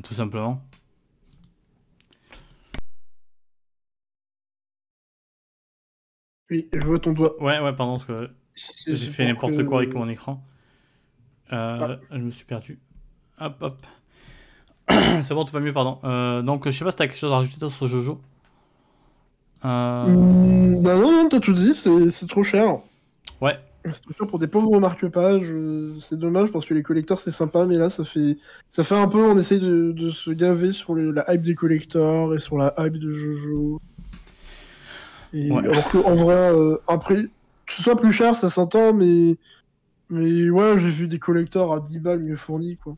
Tout simplement. Oui, je vois ton doigt. Ouais, ouais, pardon, parce que j'ai fait n'importe quoi avec mon écran. Euh, Je me suis perdu. Hop, hop. C'est bon, tout va mieux, pardon. Euh, donc, je sais pas si t'as quelque chose à rajouter sur Jojo. Euh... Mmh, bah non, non, t'as tout dit, c'est trop cher. Ouais. C'est trop cher pour des pauvres marque-pages. C'est dommage parce que les collecteurs c'est sympa, mais là ça fait ça fait un peu, on essaye de, de se gaver sur la hype des collecteurs et sur la hype de Jojo. Et Alors qu'en vrai, euh, un prix, que ce soit plus cher, ça s'entend, mais mais ouais, j'ai vu des collecteurs à 10 balles mieux fournis quoi.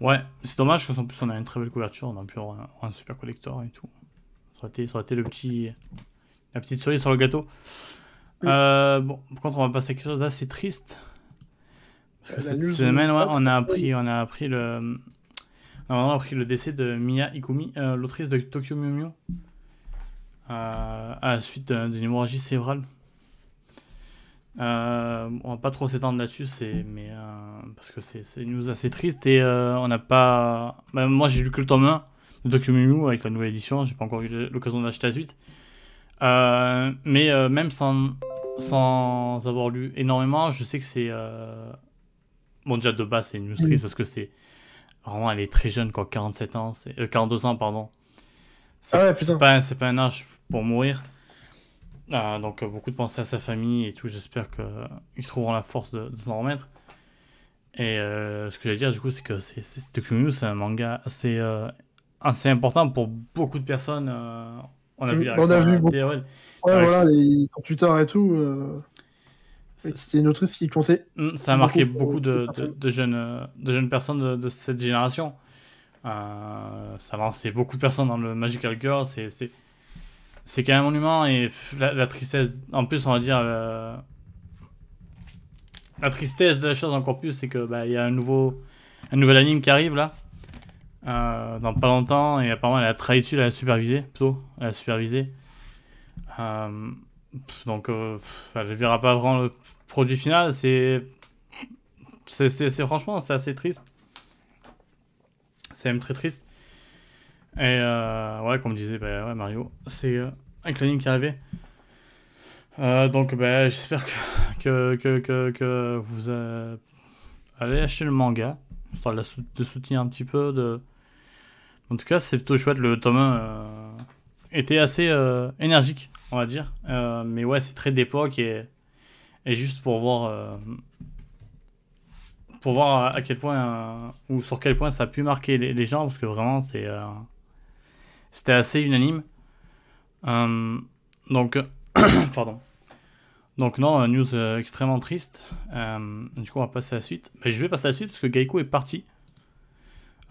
Ouais, c'est dommage parce qu'en plus on a une très belle couverture, on a pu avoir un, super collector et tout. Ça aurait, été, ça aurait été le petit, la petite cerise sur le gâteau. Euh, bon, par contre, on va passer à quelque chose d'assez triste. Parce que cette semaine, ouais, on a appris, on a appris le, on a appris le décès de Mia Ikumi, euh, l'autrice de Tokyo Mew Mew, euh, à la suite d'une hémorragie cérébrale. Euh, on va pas trop s'étendre là-dessus, c'est mais euh, parce que c'est une news assez triste et euh, on n'a pas. Bah, moi, j'ai lu que le tome 1 de Document avec la nouvelle édition. J'ai pas encore eu l'occasion d'acheter la suite. mais même sans sans avoir lu énormément, je sais que c'est bon déjà de base c'est une news triste parce que c'est vraiment elle est très jeune quoi, 47 ans, c'est 42 ans pardon. C'est ah pas, pas un âge pour mourir. Ah, donc euh, beaucoup de pensées à sa famille et tout. J'espère qu'ils trouveront la force de, s'en remettre. Et euh, ce que j'allais dire du coup, c'est que c'est c'est un manga assez, euh, assez important pour beaucoup de personnes. on a vu, on a vu beaucoup. Ouais, voilà, les, sur Twitter et tout. C'était une autrice qui comptait. Mm, ça a marqué beaucoup, de, de, jeunes, de jeunes personnes de, cette génération. ça a lancé beaucoup de personnes dans le Magical Girl. C'est c'est quand même un monument et la, tristesse, en plus, on va dire, la, tristesse de la chose encore plus, c'est que bah, y a un nouveau, un nouvel anime qui arrive là, euh, dans pas longtemps, et apparemment elle a trahi dessus, elle a supervisé, plutôt, elle a supervisé. Euh, donc, euh, elle ne verra pas vraiment le produit final, c'est. C'est franchement, c'est assez triste. C'est même très triste. Et euh, ouais, comme disait bah, ouais, Mario, c'est euh, un cloning qui est arrivé. Euh, donc bah, j'espère que, que, que, que, vous allez acheter le manga, histoire de, soutenir un petit peu. De... En tout cas, c'est plutôt chouette. Le tome 1 était assez énergique, on va dire. mais ouais, c'est très d'époque et, et juste pour voir pour voir à quel point ou sur quel point ça a pu marquer les gens parce que vraiment c'est c'était assez unanime. Euh, donc, pardon. Donc non, news euh, extrêmement triste. Euh, du coup, on va passer à la suite. je vais passer à la suite parce que Geico est parti.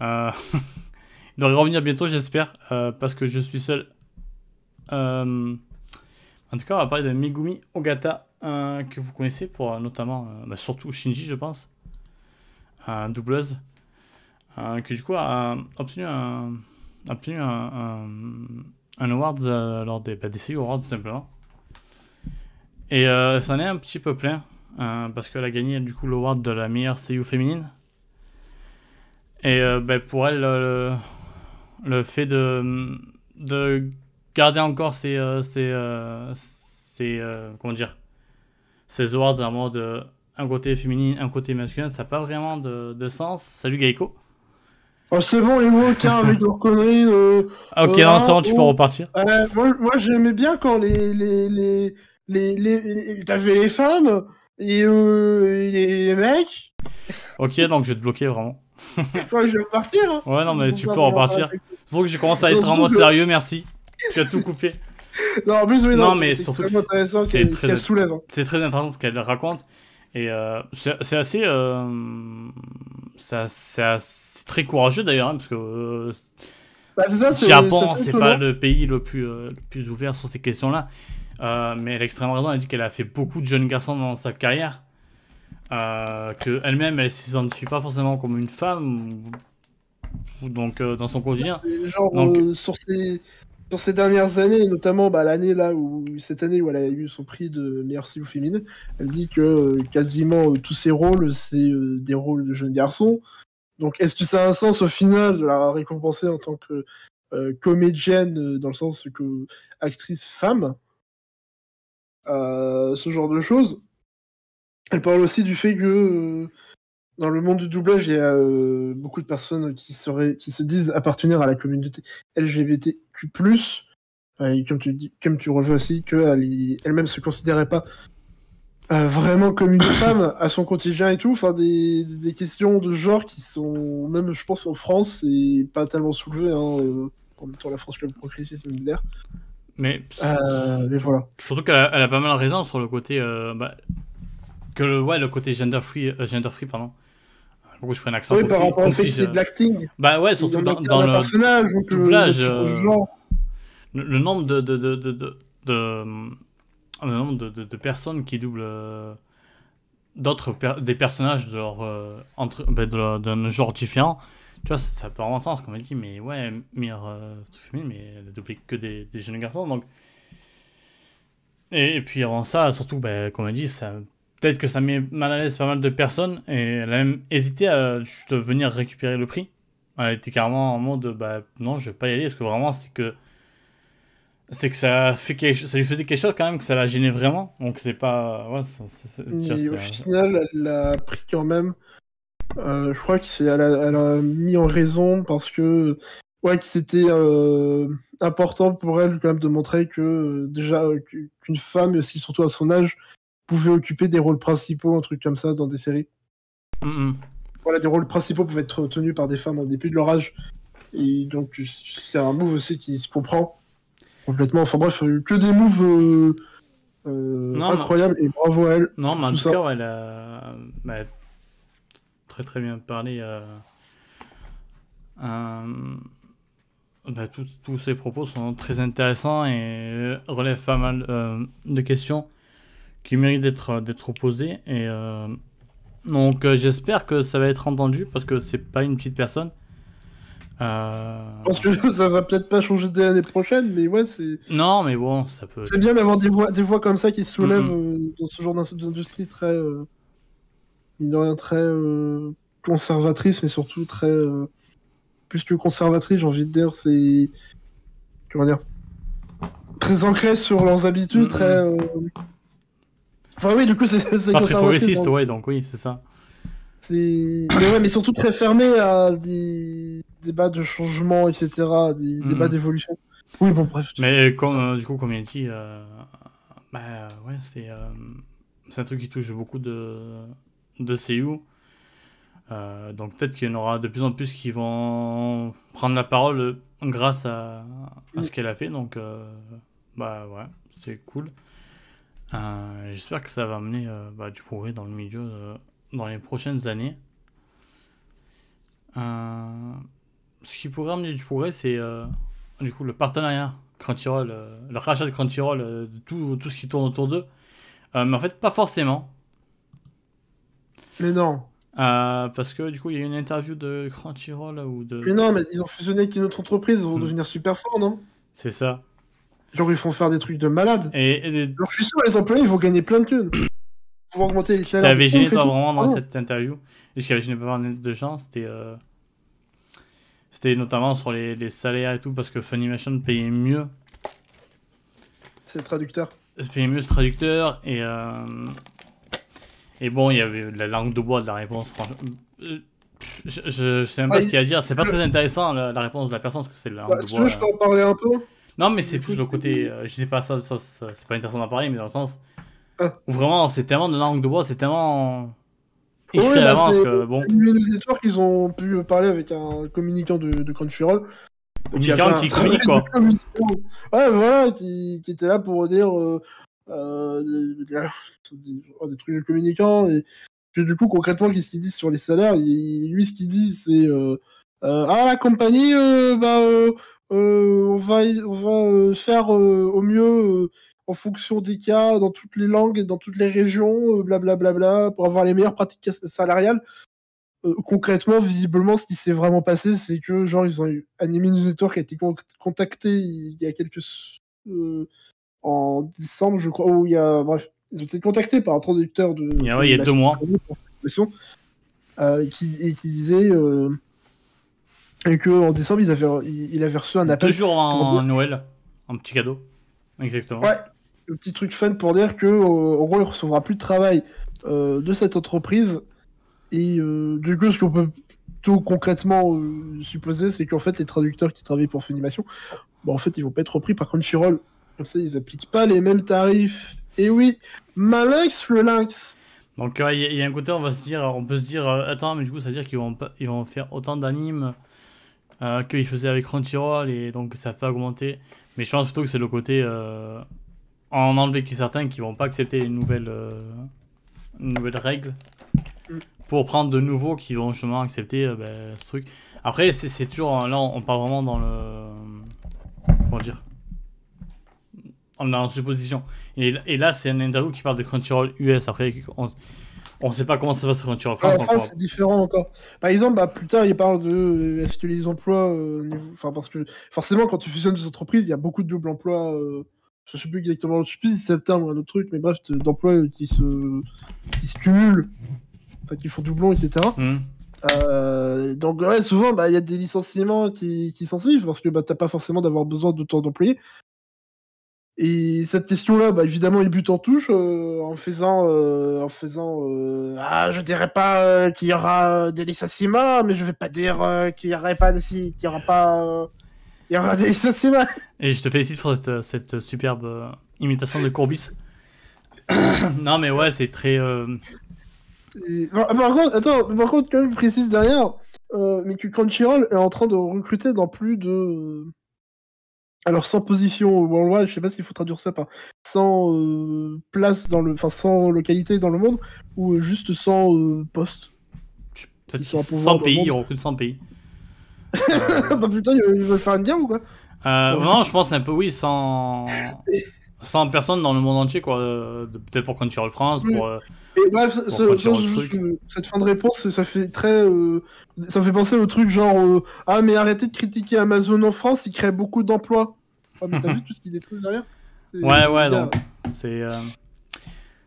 il devrait revenir bientôt, j'espère, parce que je suis seul. en tout cas, on va parler de Megumi Ogata, que vous connaissez pour notamment, bah, surtout Shinji, je pense, doubleuse, que du coup a obtenu un obtenu un, un, award euh, lors des, bah, Awards tout simplement. Et euh, ça en est un petit peu plein, euh, parce qu'elle a gagné du coup l'award de la meilleure seiyuu féminine. Et bah, pour elle, le, le, fait de, de garder encore ses, ses, ses comment dire, ses awards en mode un côté féminin, un côté masculin, ça n'a pas vraiment de, de sens. Salut Gaiko. Oh, c'est bon, les mots, avec leurs conneries. Euh, ah, ok, non, c'est tu peux repartir. Euh, moi, moi j'aimais bien quand les. les, les, les, les, T'avais les femmes et, euh, les, mecs. Ok, donc je vais te bloquer vraiment. ouais, je vais repartir. Hein. Ouais, non, mais tu peux repartir. Sauf que j'ai commencé à être en mode sérieux, merci. Tu as tout coupé. non, en plus, oui, non, non mais surtout c'est très. Hein. C'est très intéressant ce qu'elle raconte. Et euh, c'est assez. Euh, c'est très courageux d'ailleurs, hein, parce que. Euh, bah, Japon, c'est pas le pays le plus, euh, le plus ouvert sur ces questions-là. mais extrêmement raison, elle dit qu'elle a fait beaucoup de jeunes garçons dans sa carrière. Qu'elle-même, elle, ne s'identifie pas forcément comme une femme. Ou, donc, dans son quotidien. Genre, donc, sur ses sur ces dernières années, notamment bah, l'année là où cette année où elle a eu son prix de meilleure CEO féminine, elle dit que euh, quasiment euh, tous ses rôles c'est des rôles de jeunes garçons. Donc est-ce que ça a un sens au final de la récompenser en tant que comédienne dans le sens que actrice femme? Ce genre de choses. Elle parle aussi du fait que dans le monde du doublage, il y a euh, beaucoup de personnes qui, se disent appartenir à la communauté LGBTQ+. Et comme tu, dis, comme tu relèves aussi, qu'elle-même se considérait pas euh, vraiment comme une femme à son quotidien et tout. Enfin, des, des, questions de genre qui sont, même je pense en France, c'est pas tellement soulevé. Hein, euh, en même temps, la France, le progressisme militaire. Mais, mais voilà. Surtout qu'elle a, elle a, pas mal raison sur le côté. Bah, que le, ouais, le côté gender free, gender free pardon, pourquoi je prends un accent Oui, par rapport au fait c'est de l'acting. Bah ouais, surtout dans, dans le personnage, doublage. Le, genre. Le, nombre de, de, de, de, de, le nombre de, de, personnes qui doublent euh, d'autres des personnages de leur euh, entre bah, d'un genre différent. Tu vois, ça, peut avoir sens, comme elle dit, mais ouais, meilleure euh, mais elle a doublé que des, des jeunes garçons, donc. Et, et, puis avant ça, surtout, bah, comme elle dit, ça peut-être que ça met mal à l'aise pas mal de personnes et elle a même hésité à venir récupérer le prix. Elle était carrément en mode bah non, je vais pas y aller parce que vraiment c'est que c'est que ça fait quelque... ça lui faisait quelque chose quand même que ça l'a gêné vraiment. Donc c'est pas ouais, au final, elle l'a pris quand même. Euh, je crois qu'elle a, elle a mis en raison parce que ouais que c'était euh, important pour elle quand même de montrer que euh, déjà qu'une femme et aussi surtout à son âge pouvaient occuper des rôles principaux, un truc comme ça, dans des séries. Voilà, des rôles principaux pouvaient être tenus par des femmes au début de leur âge. Et donc, c'est un move aussi qui se comprend complètement. Enfin bref, que des moves euh, euh, incroyables et bravo à elle. Non, mais en tout, cas, elle a bah, très très bien parlé. Euh... Bah, tous ces propos sont très intéressants et relèvent pas mal euh, de questions qui mérite d'être euh, d'être opposé. Et euh, donc euh, j'espère que ça va être entendu parce que c'est pas une petite personne. Je pense que ça va peut-être pas changer dès l'année prochaine, mais ouais, c'est. Non, mais bon, ça peut. C'est bien d'avoir des voix, des voix comme ça qui se soulèvent dans ce genre d'industrie très. Il rien, très conservatrice, mais surtout très. plus que conservatrice, j'ai envie de dire, c'est. Comment dire Très ancré sur leurs habitudes, très. Enfin, oui, du coup, c'est. Très progressiste, ouais, donc oui, c'est ça. Mais ouais, mais surtout très fermé à des débats de changement, etc., des mm. débats d'évolution. Oui, bon, bref. Mais comme, euh, du coup, comme il dit, euh, bah, ouais, c'est euh, c'est un truc qui touche beaucoup de, de CU. donc peut-être qu'il y en aura de plus en plus qui vont prendre la parole grâce à, à ce mm. qu'elle a fait. Donc, bah ouais, c'est cool. Euh, j'espère que ça va amener euh, bah, du progrès dans le milieu euh, dans les prochaines années. ce qui pourrait amener du progrès, c'est du coup le partenariat Crunchyroll, le rachat de Crunchyroll, de tout, tout, ce qui tourne autour d'eux. mais en fait, pas forcément. Mais non. parce que du coup, il y a une interview de Crunchyroll ou de. Mais non, mais ils ont fusionné avec une autre entreprise, ils vont hmm. devenir super forts, non? C'est ça. Genre, ils font faire des trucs de malade. Et, je suis sûr, les employés, ils vont gagner plein de thunes. Ils vont augmenter les salaires. T'avais gêné, toi, vraiment, dans cette interview? Et ce qui avait gêné pas mal de gens, c'était. Euh... C'était notamment sur les, les, salaires et tout, parce que Funimation payait mieux. C'est le traducteur. Payait mieux ce traducteur, et. Euh... Et bon, il y avait la langue de bois de la réponse. Euh, je, je, sais même pas ce qu'il y a à dire. C'est pas très intéressant la, réponse de la personne parce que c'est la langue bah, de bois. je peux en parler un peu non, mais c'est plus le côté. Euh, je sais pas, ça, ça, c'est pas intéressant d'en parler, mais dans le sens. Ah. Où vraiment, c'est tellement de langue de bois, c'est tellement. Oui, bah que, bon. Les Network, ils ont pu parler avec un communicant de, de Crunchyroll. Communicant qui, communique, quoi. Ouais, voilà, qui, qui, était là pour dire. Euh, euh, des, trucs de communicants. Et du coup, concrètement, qu'est-ce qu'ils disent sur les salaires? Lui, ce qu'il dit, c'est. Euh, ah, la compagnie, bah euh, on va, on va euh, faire euh, au mieux en fonction des cas, dans toutes les langues et dans toutes les régions, blablabla, bla, bla, bla, pour avoir les meilleures pratiques salariales. euh, concrètement, visiblement, ce qui s'est vraiment passé, c'est que genre ils ont eu Anime Newsletter qui a été contacté il y a quelques euh, en décembre, je crois, où il y a bref, ils ont été contactés par un traducteur de. Il y a, il y a deux mois. Euh, qui, et qui disait euh, et que en décembre ils avaient, il, avait reçu un appel. Deux jours en Noël, un petit cadeau. Exactement. Ouais, le petit truc fun pour dire que en gros il recevra plus de travail de cette entreprise et euh, du coup, ce qu'on peut tout concrètement euh, supposer, c'est qu'en fait, les traducteurs qui travaillent pour Funimation, bon, en fait, ils vont pas être repris par Crunchyroll. Comme ça, ils appliquent pas les mêmes tarifs. Et oui, Malinx le lynx. Donc il y, a un côté, on va se dire, on peut se dire, euh, attends, mais du coup, ça veut dire qu'ils vont, ils vont faire autant d'animes qu'ils faisaient avec Crunchyroll et donc ça peut augmenter. Mais je pense plutôt que c'est le côté en enlever qui certains qui vont pas accepter les nouvelles, nouvelles règles. Mm pour prendre de nouveaux qui vont justement accepter euh, ben, ce truc. Après, c'est toujours. Là, on parle vraiment dans le. Comment dire On est en supposition. Et, et là, c'est un interview qui parle de Crunchyroll US. Après, on. On sait pas comment ça va se Crunchyroll France. En France, c'est différent encore. Par exemple, bah, plus tard, il parle de euh, est-ce que les emplois. Euh, enfin, parce que forcément, quand tu fusionnes des entreprises, il y a beaucoup de doubles emplois. Euh... Je sais plus exactement, si c'est le terme ou un autre truc, mais bref, d'emplois qui se, qui se cumulent enfin, qui font doublon, etc. Euh, donc ouais, souvent, bah, il y a des licenciements qui, qui s'en suivent parce que bah, t'as pas forcément d'avoir besoin d'autant d'employés. Et cette question-là, bah, évidemment, il bute en touche euh, en faisant, euh, en faisant, ah, je dirais pas qu'il y aura des licenciements, mais je vais pas dire qu'il y aurait pas, qu'il y aura pas, qu'il y aura des licenciements. Et je te félicite pour cette, cette superbe imitation de Courbis. non, mais ouais, c'est très. Par, contre, attends, par contre, quand même, précise derrière, euh, mais que Crunchyroll est en train de recruter dans plus de. Alors, sans position worldwide, je sais pas s'il faut traduire ça par sans euh, place dans le. Enfin, sans localité dans le monde, ou juste sans euh, poste. 100 pays, ils recrutent 100 pays. bah putain, ils veulent faire une guerre ou quoi? Non, je pense un peu oui, sans. 100 personnes dans le monde entier, quoi. Peut-être pour Crunchyroll France, pour. Et bref, cette fin de réponse, ça fait très. Euh, ça fait penser au truc genre euh, Ah, mais arrêtez de critiquer Amazon en France, il crée beaucoup d'emplois. Ah, mais t'as vu tout ce qu'ils détruisent derrière? Ouais, ouais, donc. C'est. Euh,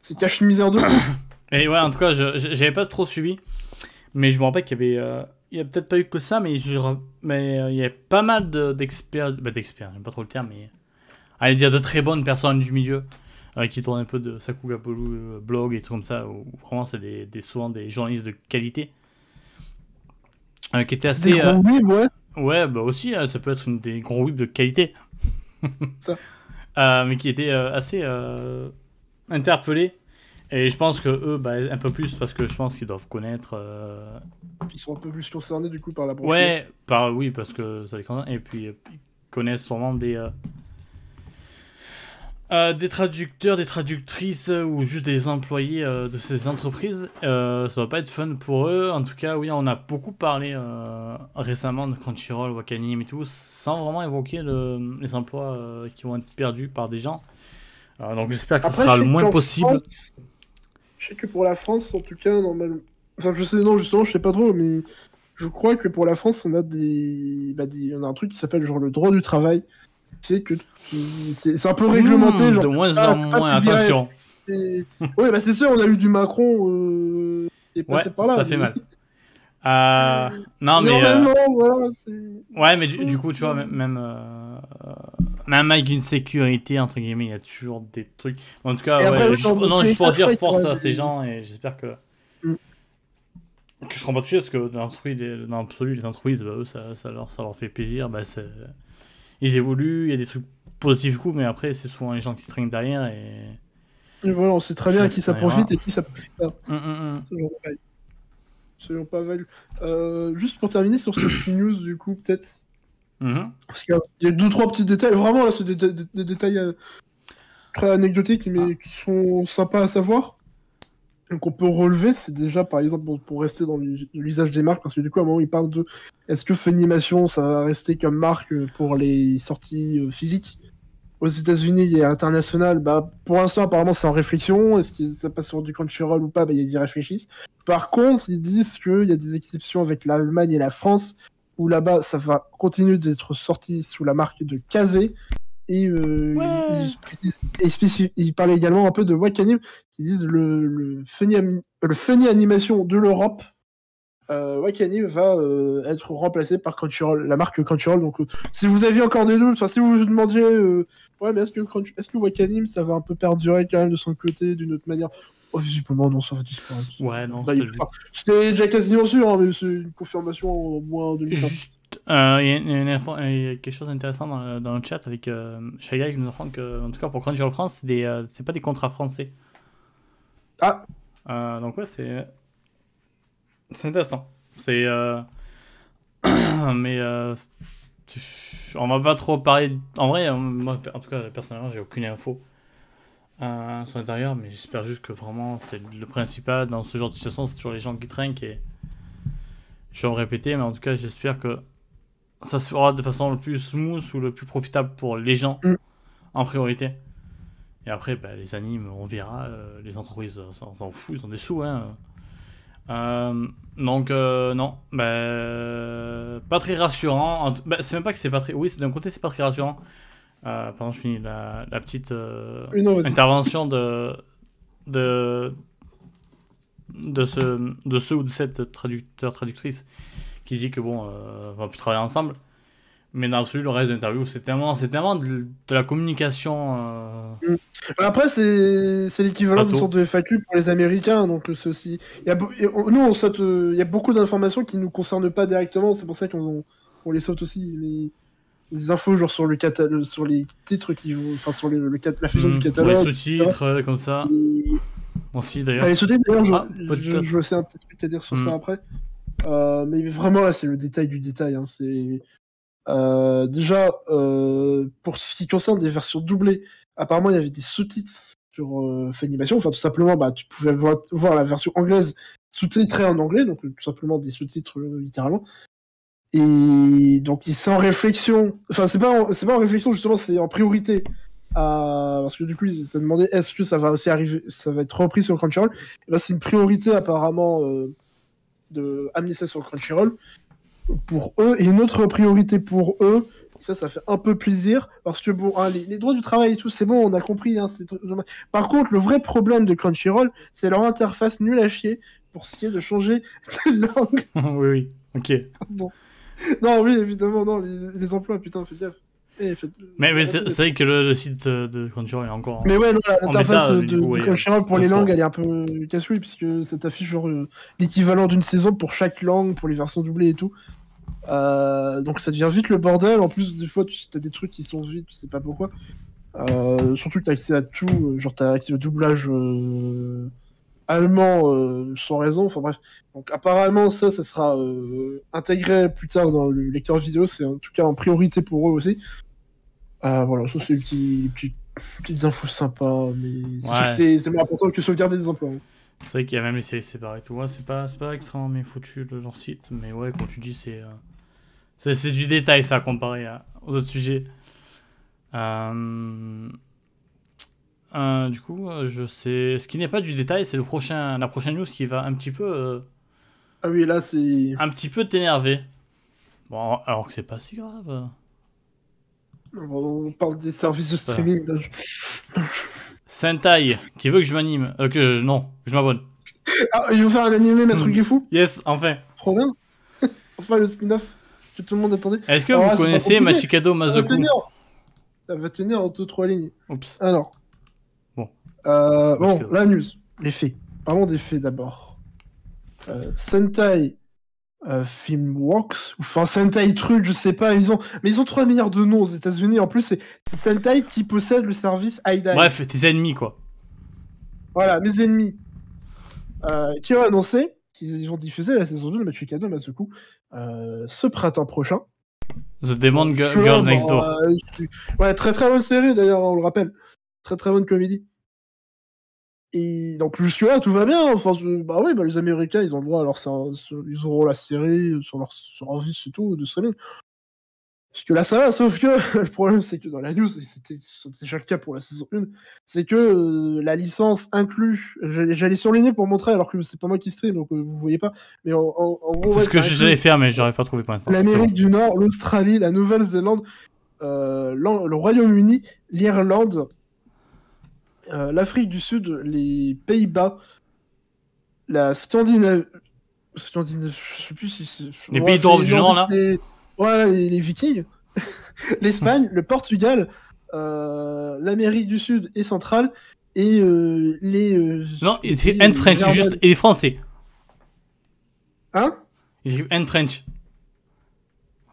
c'est cache une misère de Et ouais, en tout cas, j'avais pas trop suivi. Mais je me rappelle qu'il y avait. Il y a peut-être pas eu que ça, mais, je... mais il y a pas mal d'experts. bah, d'experts, j'aime pas trop le terme, mais. Allez dire de très bonnes personnes du milieu qui tourne un peu de Sakuga Polu euh, blog et tout comme ça, où vraiment c'est des, souvent des journalistes de qualité. Euh, qui étaient assez. Des gros euh, ouais. Ouais, bah aussi, ça peut être une des gros whips de qualité. ça. mais qui étaient assez interpellés. Et je pense que eux, bah, un peu plus, parce que je pense qu'ils doivent connaître. Ils sont un peu plus concernés du coup par la branche. Ouais, par, oui, parce que ça les concerne. Et puis, ils connaissent sûrement des euh, des traducteurs, des traductrices euh, ou juste des employés euh, de ces entreprises, ça va pas être fun pour eux. En tout cas, oui, on a beaucoup parlé récemment de Crunchyroll, Wakanim et tout, sans vraiment évoquer les emplois qui vont être perdus par des gens. donc j'espère que ce sera le moins possible. je sais que pour la France, en tout cas, normalement. Enfin, je sais, non, justement, je sais pas trop, mais je crois que pour la France, on a des. Bah, des... On a un truc qui s'appelle genre le droit du travail que c'est un peu réglementé. Mmh, genre, de moins en moins, attention. oui, bah c'est sûr, on a eu du Macron euh, est passé par là. Ça fait mal. Euh, non, mais. Euh... Voilà, ouais, mais du, coup, tu vois, même. Même avec une sécurité, entre guillemets, il y a toujours des trucs. En tout cas, ouais, juste, non, juste pour dire force à ces gens et j'espère que. Mm. Que je serai pas touché parce que dans l'absolu, les entreprises, bah, eux, ça, ça, leur, ça leur fait plaisir. Bah, c'est ils évoluent, il y a des trucs positifs coup, mais après, c'est souvent les gens qui traînent derrière et. Et voilà, on sait très bien qui ça profite et qui ça profite pas. Hum, hum, hum. Pas. Euh, juste pour terminer sur cette news, du coup, peut-être. Parce qu'il y a deux, trois petits détails. Vraiment, là, c'est des, détails euh, très anecdotiques, mais ah. qui sont sympas à savoir. Donc on peut relever, c'est déjà par exemple pour rester dans l'usage des marques, parce que du coup à un moment il parle de est-ce que Funimation ça va rester comme marque pour les sorties euh, physiques? Aux États-Unis et à l'international, bah, pour l'instant, apparemment, c'est en réflexion. Est-ce que ça passe sur du Crunchyroll ou pas? Bah, Ils y réfléchissent. Par contre, ils disent qu'il y a des exceptions avec l'Allemagne et la France, où là-bas, ça va continuer d'être sorti sous la marque de Kazé. Et euh, ils, parlent également un peu de Wakanim, ils disent le, le, funny, le funny animation de l'Europe euh, Wakanim va euh, être remplacé par Crunchyroll, la marque Crunchyroll. Donc, euh, si vous aviez encore des doutes, enfin, si vous vous demandiez, euh, ouais, mais est-ce que, est-ce que Wakanim, ça va un peu perdurer quand même de son côté d'une autre manière? Oh, visiblement, non, ça va disparaître. Ouais, non, bah, c'était déjà quasiment sûr, hein, mais c'est une confirmation en moins de il euh, y, y, a quelque chose d'intéressant dans, le, dans le chat avec euh, Shagai qui nous apprend que, en tout cas pour Crunchyroll France, c'est euh, pas des contrats français. Ah Donc, ouais, c'est. C'est intéressant. C'est. mais. on va pas trop parler. En vrai, moi, en tout cas, personnellement, j'ai aucune info sur l'intérieur, mais j'espère juste que vraiment, c'est le principal dans ce genre de situation, c'est toujours les gens qui trinquent et. Je vais me répéter, mais en tout cas, j'espère que ça se fera de façon le plus smooth ou le plus profitable pour les gens mm. en priorité. Et après, bah, les animes, on verra. Euh, les entreprises s'en foutent, ils ont des sous. Hein. Euh, donc, euh, non, bah, pas très rassurant. Bah, c'est même pas que c'est pas très. Oui, d'un côté, c'est pas très rassurant. pendant je finis la, la petite intervention de, de, de, ce, de ce ou de cette traducteur-traductrice qui dit que bon, euh, on va plus travailler ensemble. Mais dans l'absolu, le reste de l'interview, c'est tellement, c'est tellement de, la communication. Euh, mm. Après, c'est, c'est l'équivalent d'une sorte de FAQ pour les Américains. Donc. Il y a, nous, on saute. Euh, il y a beaucoup d'informations qui ne nous concernent pas directement. C'est pour ça qu'on on les saute aussi. Les, les infos, genre sur, le catalogue, sur les titres qui vont. Enfin, sur le, la fusion du mm. catalogue. les sous-titres, comme ça. Moi aussi, d'ailleurs. Ah, les sous-titres, d'ailleurs, je, ah, je, sais un petit truc à dire sur ça mm. après. Euh, mais vraiment, là, c'est le détail du détail. Hein. C'est euh, déjà euh, pour ce qui concerne des versions doublées. Apparemment, il y avait des sous-titres sur euh, Funimation. Enfin, tout simplement, bah, tu pouvais voir, la version anglaise sous-titrée en anglais, donc tout simplement des sous-titres littéralement. Et donc, c'est en réflexion. Enfin, c'est pas, c'est pas en réflexion justement, c'est en priorité. parce que du coup, ça demandait est-ce que ça va aussi arriver, ça va être repris sur Crunchyroll? Ben, c'est une priorité apparemment de amener ça sur Crunchyroll pour eux et une autre priorité pour eux. Ça ça fait un peu plaisir parce que bon hein, les, droits du travail et tout c'est bon on a compris hein, par contre le vrai problème de Crunchyroll c'est leur interface nulle à chier pour ce qui est de changer de langue. Oui oui ok. Non oui évidemment non les, les emplois putain fais gaffe mais, mais c'est vrai que le, site de Crunchyroll est encore. Mais ouais, l'interface de, Crunchyroll pour les langues, elle est un peu casse-couille, puisque ça t'affiche genre euh, l'équivalent d'une saison pour chaque langue, pour les versions doublées et tout. Euh, donc ça devient vite le bordel. En plus, des fois, tu as des trucs qui sont vides, tu sais pas pourquoi. Euh, surtout que t'as accès à tout, genre t'as accès au doublage allemand sans raison. Enfin bref. Donc apparemment, ça, ça sera intégré plus tard dans le lecteur vidéo. C'est en tout cas en priorité pour eux aussi. Ah voilà, ça c'est des petites, infos sympas, mais c'est moins important que sauvegarder des emplois. Hein. C'est vrai qu'il y a même les séries séparées et tout. Ouais, c'est pas, pas extrêmement bien foutu le genre site, mais ouais, comme tu dis, c'est euh, c'est du détail ça comparé aux autres sujets. Euh, euh, du coup, je sais. Ce qui n'est pas du détail, c'est le prochain, la prochaine news qui va un petit peu. Ah oui, là c'est. Un petit peu t'énerver. Bon, alors que c'est pas si grave. On parle des services de streaming. Là. Sentai, qui veut que je m'anime. Euh, que non, que je m'abonne. Ah, ils vont faire un animé, un truc est fou Yes, enfin. Trop bien. enfin, le spin-off que tout le monde attendait. Est-ce que vous connaissez Machikado Mazoku Ça va tenir en deux, trois lignes. Oups. Alors. Bon. Euh, bon, la news. Les faits. Parlons des faits d'abord. Euh, Sentai euh, Filmworks, ou enfin Sentai truc, je sais pas, ils ont, mais ils ont 3 milliards de noms aux États-Unis. En plus, c'est Sentai qui possède le service HiDive. Bref, tes ennemis quoi. Voilà, mes ennemis. Euh, qui ont annoncé qu'ils vont diffuser la saison 2 de Machikado Masuku euh, ce printemps prochain. The Demon Girl Next Door. Euh, ouais, très très bonne série d'ailleurs, on le rappelle. Très très bonne comédie. Et donc jusque-là, tout va bien. Enfin, bah oui, bah, les Américains, ils ont le droit, alors ils auront la série sur leur service et tout, de streaming. Parce que là, ça va, sauf que le problème, c'est que dans la news, et c'était déjà le cas pour la saison 1, c'est que euh, la licence inclut. J'allais surligner pour montrer, alors que c'est pas moi qui stream, donc euh, vous voyez pas. Mais en, gros. C'est ce que j'allais faire, mais j'aurais pas trouvé pour l'instant. L'Amérique du Nord, l'Australie, la Nouvelle-Zélande, euh, le Royaume-Uni, l'Irlande, l'Afrique du Sud, les Pays-Bas, la Scandinavie. Scandinavie, je sais plus si c'est. Les pays d'Europe du Nord, là Ouais, les, Vikings, l'Espagne, le Portugal, euh, l'Amérique du Sud et centrale, et euh, les. Euh, non, c'est and French, juste, et les Français. Hein? Ils écrivent and French.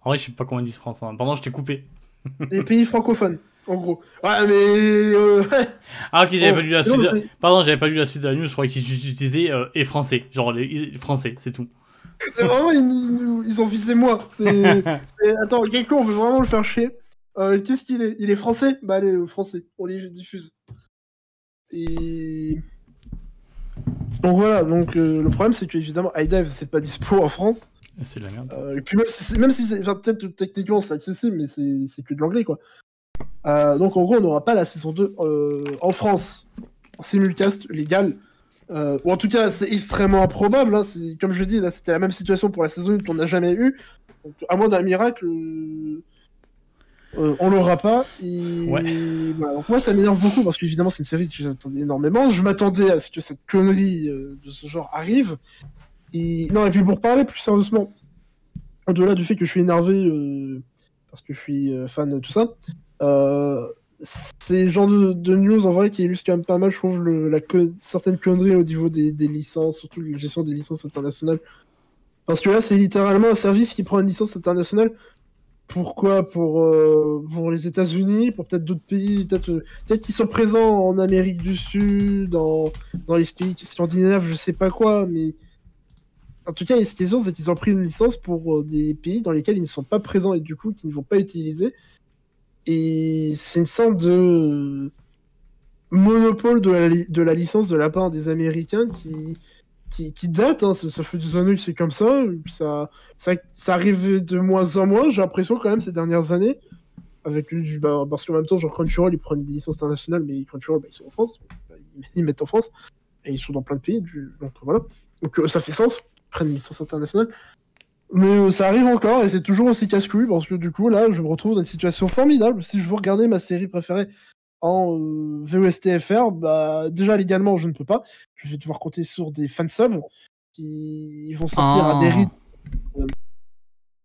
En vrai, je sais pas comment ils disent français. Hein. Pardon, je t'ai coupé. les pays francophones. En gros. Ouais, mais. ah, ok, j'avais pas lu la suite. Pardon, j'avais pas lu la suite de la news. Je croyais qu'ils utilisaient et français. Genre, les français, c'est tout. C'est vraiment, ils, ont visé moi. C'est, attends, quelqu'un, on veut vraiment le faire chier. Euh, qu'est-ce qu'il est? Il est français? Bah, allez, euh, français. On les diffuse. Et. Donc voilà, donc euh, le problème c'est que évidemment iDive c'est pas dispo en France. C'est de la merde. et puis même si c'est, même si c'est, peut-être techniquement c'est accessible, mais c'est, que de l'anglais quoi. Donc en gros on n'aura pas la saison 2 en France en simulcast légal euh, ou en tout cas, c'est extrêmement improbable. Hein. Comme je dis, là, c'était la même situation pour la saison 1 qu'on n'a jamais eu. Donc, à moins d'un miracle, euh, euh, on l'aura pas. Et... donc, moi, ça m'énerve beaucoup parce qu'évidemment, c'est une série que j'attendais énormément. Je m'attendais à ce que cette connerie de ce genre arrive. Et... Non, et puis pour parler plus sérieusement, au-delà du fait que je suis énervé parce que je suis fan de tout ça, c'est le genre de, news en vrai qui illustre quand même pas mal, je trouve, certaines conneries au niveau des, licences, surtout la gestion des licences internationales. Parce que là, c'est littéralement un service qui prend une licence internationale. Pourquoi? Pour, euh, pour les États-Unis, pour peut-être d'autres pays, peut-être euh, peut qu'ils sont présents en Amérique du Sud, dans, dans les pays scandinaves, je sais pas quoi, mais en tout cas, ce qu'ils ont, c'est qu'ils ont pris une licence pour euh, des pays dans lesquels ils ne sont pas présents et du coup, qui ne vont pas utiliser. Et c'est une sorte de monopole de la, licence de la part des Américains qui, qui, date. Hein. Ça, fait des années que c'est comme ça. Ça, ça. arrive de moins en moins, j'ai l'impression, quand même, ces dernières années. Avec bah, parce qu'en même temps, genre Crunchyroll, ils prennent des licences internationales, mais Crunchyroll, bah, ils sont en France. Ils mettent en France. Et ils sont dans plein de pays. Donc voilà. Donc euh, ça fait sens. Ils prennent une licence internationale. Mais euh, ça arrive encore et c'est toujours aussi casse-couille parce que du coup, là, je me retrouve dans une situation formidable. Si je veux regarder ma série préférée en euh, VOSTFR, bah, déjà légalement, je ne peux pas. Je vais devoir compter sur des fansubs qui vont sortir à des ah. rythmes.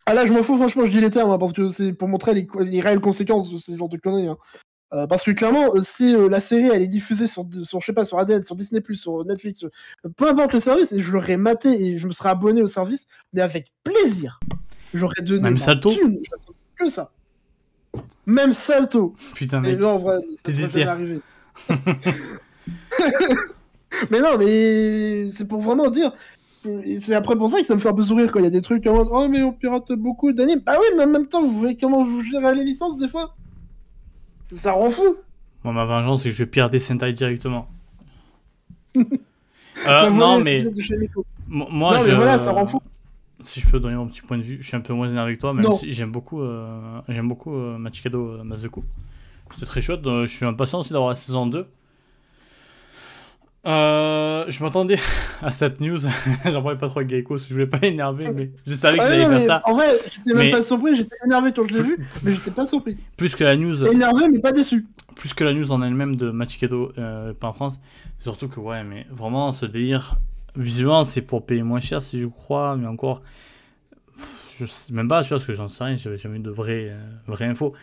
Ah là, je m'en fous, franchement, je dis les termes hein, parce que c'est pour montrer les, les, réelles conséquences de ce genre de conneries. Hein. Euh, parce que clairement, euh, si euh, la série elle est diffusée sur, sur je sais pas, sur ADN, sur Disney+, sur Netflix, peu importe le service, je l'aurais maté et je me serais abonné au service, mais avec plaisir. J'aurais donné Même Salto que ça. Même Salto. Putain, mais. Non, en vrai, ça jamais arrivé. mais non, mais c'est pour vraiment dire. C'est après pour ça que ça me fait un peu sourire quand il y a des trucs comme Oh, mais on pirate beaucoup d'animes. Ah oui, mais en même temps, vous voyez comment je gère les licences des fois? Ça rend fou. Moi, ma vengeance, c'est que je vais pirater Sentai directement. euh, non, mais. Moi, non, je... mais voilà, ça rend fou. Si je peux donner mon petit point de vue, je suis un peu moins énervé que toi, même si j'aime beaucoup, euh, j'aime beaucoup euh, Machikado euh, Mazuko. C'était très chouette. je suis impatient aussi d'avoir la saison 2. Euh, je m'attendais à cette news. J'en parlais pas trop avec Geico, je voulais pas l'énerver, mais je savais que allait faire ça. En vrai, j'étais même pas surpris, j'étais énervé quand je l'ai vu, mais j'étais pas surpris. Plus que la news. Énervé, mais pas déçu. Plus que la news en elle-même de Machikedo, euh, pas en France. Surtout que, ouais, mais vraiment, ce délire, visiblement, c'est pour payer moins cher, si je crois, mais encore. Je sais même pas, tu vois, parce que j'en sais rien, j'avais jamais eu de vraies euh, vraie infos.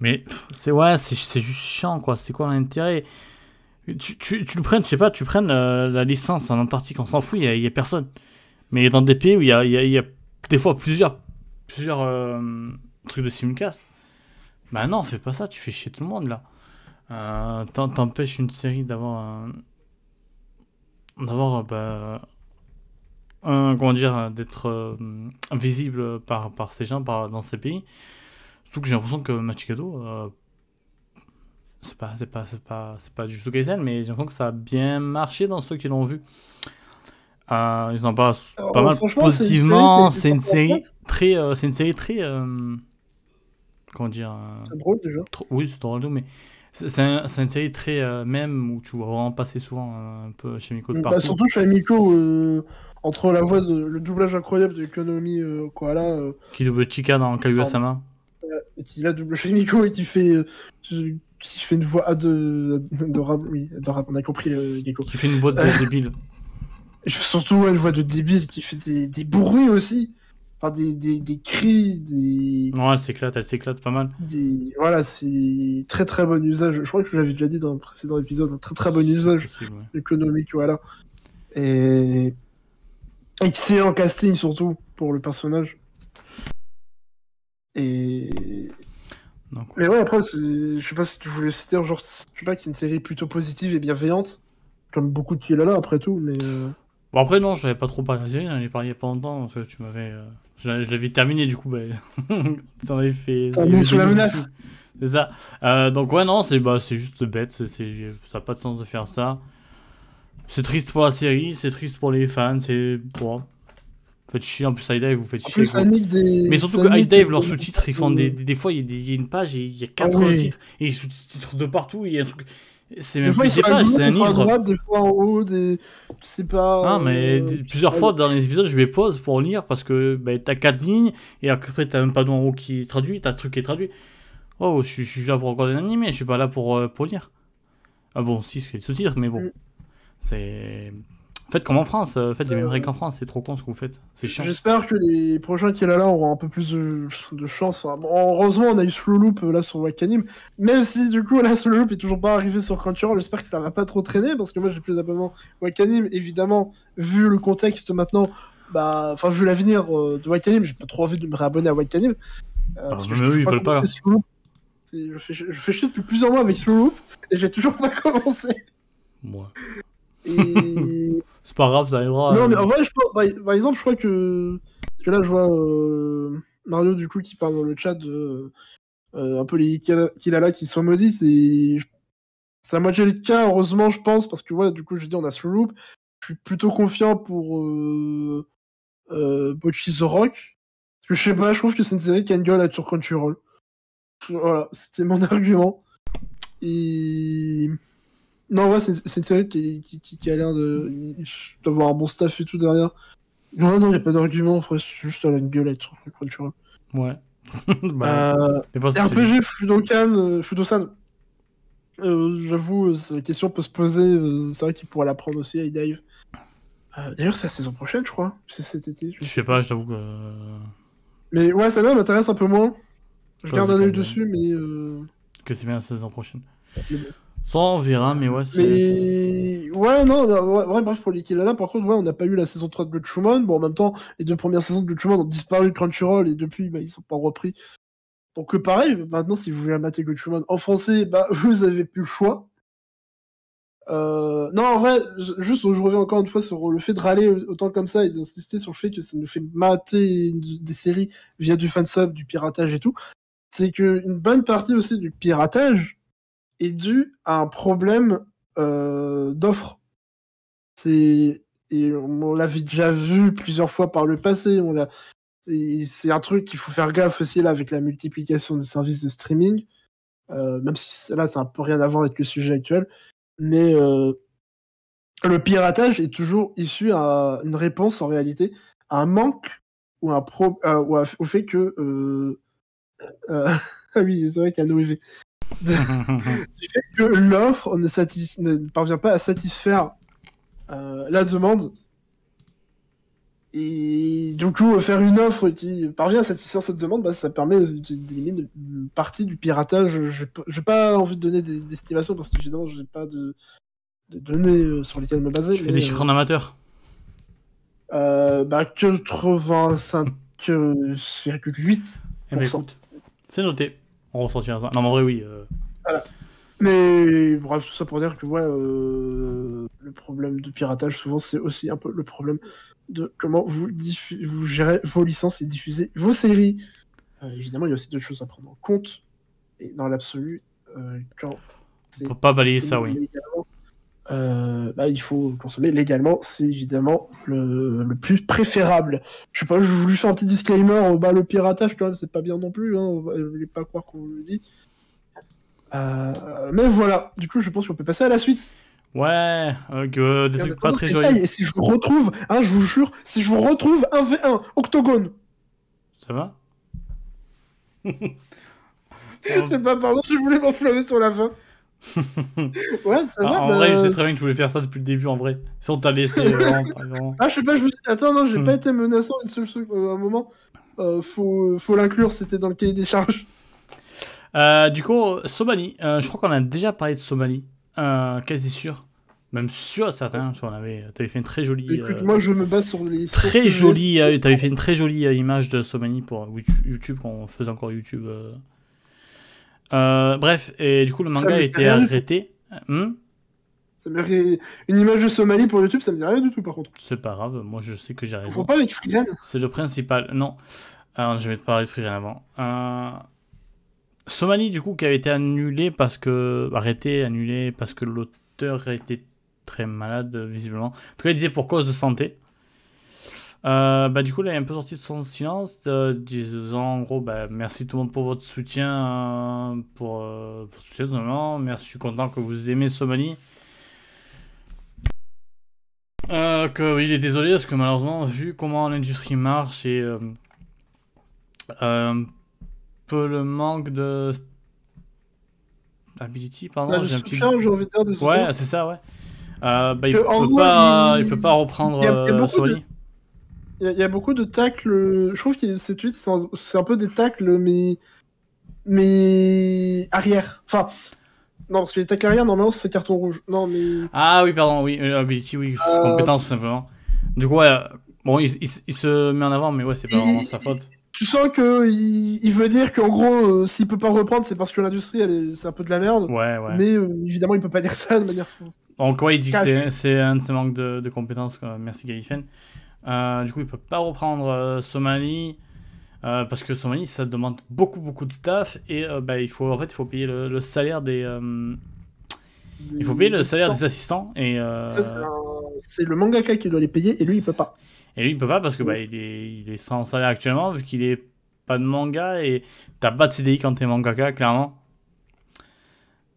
Mais c'est ouais, c'est juste chiant, quoi. C'est quoi l'intérêt? Tu, tu, tu, le prennes, je sais pas, tu prennes la, licence en Antarctique, on s'en fout, il y, a personne. Mais dans des pays où il y a, y, a, des fois plusieurs, plusieurs euh, trucs de simulcast, bah non, fais pas ça, tu fais chier tout le monde là. Euh, T'empêches une série d'avoir d'avoir bah, comment dire d'être euh, visible par, par ces gens par, dans ces pays surtout que j'ai l'impression que Machikado euh, c'est pas, c'est pas, c'est pas, c'est pas du tout Kaisen, mais j'ai l'impression que ça a bien marché dans ceux qui l'ont vu. Euh, ils en parlent pas mal positivement. C'est une série très, euh, c'est une série très, euh, comment dire. C'est drôle déjà. Oui, c'est drôle, mais c'est un, une série très euh, même où tu vois vraiment passer souvent un peu chez Miko de Bah, partout. surtout chez Miko, euh, entre la voix de le doublage incroyable de euh, Koala, euh, Qui double Chica dans Kaguya-sama. qui la double chez Miko et qui fait, euh, qui fait une voix de, adorable, oui, adorable, on a compris euh, Gecko. Qui fait une boîte de débile. Et Surtout une voix de débile qui fait des, des bruits aussi, enfin des, des, des cris, des, Non, elle s'éclate, elle s'éclate pas mal. des... Voilà, c'est très très bon usage. Je crois que je l'avais déjà dit dans le précédent épisode, un très très bon usage Possible, ouais. économique, voilà. Et excellent casting surtout pour le personnage. Et Donc, mais ouais, après, je sais pas si tu voulais citer, genre, je sais pas que c'est une série plutôt positive et bienveillante, comme beaucoup de Kilala après tout, mais euh, Bon, après, non, je l'avais pas trop parlé, j'en ai parlé il y a pas longtemps, parce que tu m'avais. euh, Je l'avais je l'avais terminé, du coup, bah. ça avait fait. T'as mis sous la menace. C'est ça. Euh, donc, ouais, non, c'est bah, c'est juste bête, ça n'a pas de sens de faire ça. C'est triste pour la série, c'est triste pour les fans, c'est. Bon. Faites chier, en plus, High vous faites chier. des. Mais surtout que nique High Dive, des- leurs sous-titres, ils font des, des, des fois, il y, a y une page et il y a quatre Ah oui. titres et ils sous-titrent de partout. Il y a un truc. C'est même fois, plus des pages, c'est un des fois à livre. droite, des fois en haut, des. Pas. Ah, mais euh, plusieurs fois dans les épisodes, je les pause pour lire parce que bah, t'as quatre lignes et après t'as un panneau en haut qui est traduit, t'as un truc qui est traduit. Oh, je suis, je suis là pour regarder un animé, je suis pas là pour, euh, pour lire. Ah bon, si, c'est les sous-titres, mais bon. Mm. C'est. Faites comme en France, euh, faites les mêmes Euh, règles qu'en France, c'est trop con ce que vous faites. C'est chiant. J'espère que les prochains Kilala auront un peu plus de, de chance. Bon, heureusement, on a eu Slow Loop euh, là sur Wakanim. Même si du coup, là, Slow Loop est toujours pas arrivé sur Crunchyroll, j'espère que ça va pas trop traîner parce que moi j'ai plus d'abonnement Wakanim. Évidemment, vu le contexte maintenant, bah, enfin, vu l'avenir euh, de Wakanim, j'ai pas trop envie de me réabonner à Wakanim. Euh, parce que je oui, ils veulent pas. Je fais, je fais chier depuis plusieurs mois avec Slow Loop et j'ai toujours pas commencé. Moi. Et. C'est pas grave, ça arrivera. Non, euh, mais en vrai, je pense, par, par exemple, je crois que. Parce que là, je vois euh, Mario, du coup, qui parle dans le chat de. euh, un peu les Kila- Kilala qui sont maudits. C'est. À moitié le cas, heureusement, je pense, parce que, ouais, du coup, je dis, on a Slow Loop. Je suis plutôt confiant pour. Euh, euh, the Rock. Parce que je sais pas, je trouve que c'est une série qui a une gueule à Crunchyroll. Voilà, c'était mon argument. Et. Non, ouais, c'est c'est une série qui, qui, qui- qui a l'air d'avoir un bon staff et tout derrière. Non, non, il a pas d'argument, c'est juste à être sur Crunchyroll. Ouais. bah, Euh, RPG Fudokan, euh, Fudosan. Euh, J'avoue, euh, la question peut se poser. euh, c'est vrai qu'il pourrait la prendre aussi, Dive. Euh, D'ailleurs, c'est la saison prochaine, je crois. C'est cet été. je Je sais pas, je t'avoue que. Mais ouais, celle-là m'intéresse un peu moins. Je Ça, garde un œil dessus, mais. que c'est bien la saison prochaine. mais bon. Ça, on verra, mais ouais. Mais ouais, non, ouais, bref, pour les Kilala, par contre, ouais, on n'a pas eu la saison 3 de Gatchaman. Bon, en même temps, les deux premières saisons de Gatchaman ont disparu de Crunchyroll et depuis, bah, ils sont pas repris. Donc, euh, pareil, maintenant, si vous voulez mater Gatchaman en français, bah, vous avez plus le choix. Euh, non, en vrai, juste, je reviens encore une fois sur le fait de râler autant comme ça et d'insister sur le fait que ça nous fait mater des séries via du fansub, du piratage et tout. C'est que une bonne partie aussi du piratage est à un problème euh, d'offre. C'est et on l'avait déjà vu plusieurs fois par le passé. On C'est un truc qu'il faut faire gaffe aussi là avec la multiplication des services de streaming. Euh, même si là ça n'a un peu rien à voir avec le sujet actuel, mais euh, le piratage est toujours issu à une réponse en réalité à un manque ou un euh, ou au fait que ah oui c'est vrai qu'il y a un du fait que l'offre ne, satis- ne parvient pas à satisfaire euh, la demande. Et du coup, faire une offre qui parvient à satisfaire cette demande, bah, ça permet d'éliminer une partie du piratage. Je n'ai pas envie de donner des, des estimations parce que évidemment, je n'ai pas de, de données euh, sur lesquelles me baser. Je fais mais, des chiffres en amateur? euh, bah, 85,8. Eh ben, c'est noté. On ressortira ça. Non, mais en vrai, oui. euh, Mais bref, tout ça pour dire que ouais, euh, le problème de piratage, souvent, c'est aussi un peu le problème de comment vous, vous gérez vos licences et diffusez vos séries. Euh, évidemment, il y a aussi d'autres choses à prendre en compte. Et dans l'absolu, quand On peut pas balayer ça, oui. Euh, bah, il faut consommer légalement, c'est évidemment le, le, plus préférable. Je sais pas, je voulais faire un petit disclaimer, bah, le piratage quand même c'est pas bien non plus, hein, on va pas croire qu'on le dit. Euh, mais voilà, du coup je pense qu'on peut passer à la suite. Ouais, euh, des trucs pas très jolis. Et si je vous retrouve, hein, je vous jure, si je vous retrouve un V1, octogone. Ça va? Je sais pas, pardon, je voulais m'enflammer sur la fin. ouais, ça va. En vrai, je sais très bien que tu voulais faire ça depuis le début, en vrai. Si on t'a laissé. Ah, je sais pas, je Attends, non, j'ai pas hmm. été menaçant une seule seconde. Euh, à un moment, euh, faut, faut l'inclure, c'était dans le cahier des charges. Euh, du coup, Somalie, je crois qu'on a déjà parlé de Somalie. quasi sûr. Même sûr, certains, avait, t'avais fait une très jolie. Écoute, moi je me base sur les. Très jolie, t'avais fait une très jolie image de Somalie pour YouTube quand on faisait encore YouTube. Euh, bref, et du coup, le manga a été arrêté. Hmm ça me Une image de Somalie pour YouTube, ça me dit rien du tout, par contre. C'est pas grave, moi je sais que j'ai raison. Faut pas avec Freegan C'est le principal. Non, Alors, je vais te parler de Freegan avant. Euh... Somalie, du coup, qui avait été annulé parce que. arrêté, annulé parce que l'auteur était très malade, visiblement. En tout cas, il disait pour cause de santé. Euh, bah, du coup, là, il est un peu sorti de son silence, euh, disant en gros, bah, merci tout le monde pour votre soutien, euh, pour, pour ce soutien, Merci, je suis content que vous aimez Somalie. que, il est désolé parce que malheureusement, vu comment l'industrie marche et un peu le manque de. Ability, pardon. j'ai un petit. envie de dire, ouais, c'est ça, ouais. bah, il, peut pas, il... peut pas reprendre Somalie. Il y, a beaucoup de tacles. Je trouve que ces tweets, c'est un peu des tacles, mais. Mais. arrière. Enfin. Non, parce que les tacles arrière, normalement, c'est carton rouge. Non, mais. Ah oui, pardon, oui. Euh, ability, oui. Euh, Compétence, tout simplement. Du coup, ouais. Bon, il, il, se met en avant, mais ouais, c'est pas vraiment sa faute. Tu sens que il, veut dire qu'en gros, euh, s'il peut pas reprendre, c'est parce que l'industrie, c'est un peu de la merde. Ouais, ouais. Mais évidemment, il peut pas dire ça de manière fou. Donc, ouais, il dit que c'est un de ses manques de, de compétences. Quoi. Merci, Galifen. Euh, du coup, il peut pas reprendre euh, Somalie. Euh, parce que Somalie, ça demande beaucoup, beaucoup de staff. Et bah, il, faut, en fait, il faut payer le, salaire des. il faut payer le salaire des assistants. Et, c'est le mangaka qui doit les payer et lui, il peut pas. Et lui, il peut pas parce que bah, il, est, il est sans salaire actuellement, vu qu'il est pas de manga et t'as pas de CDI quand t'es mangaka, clairement.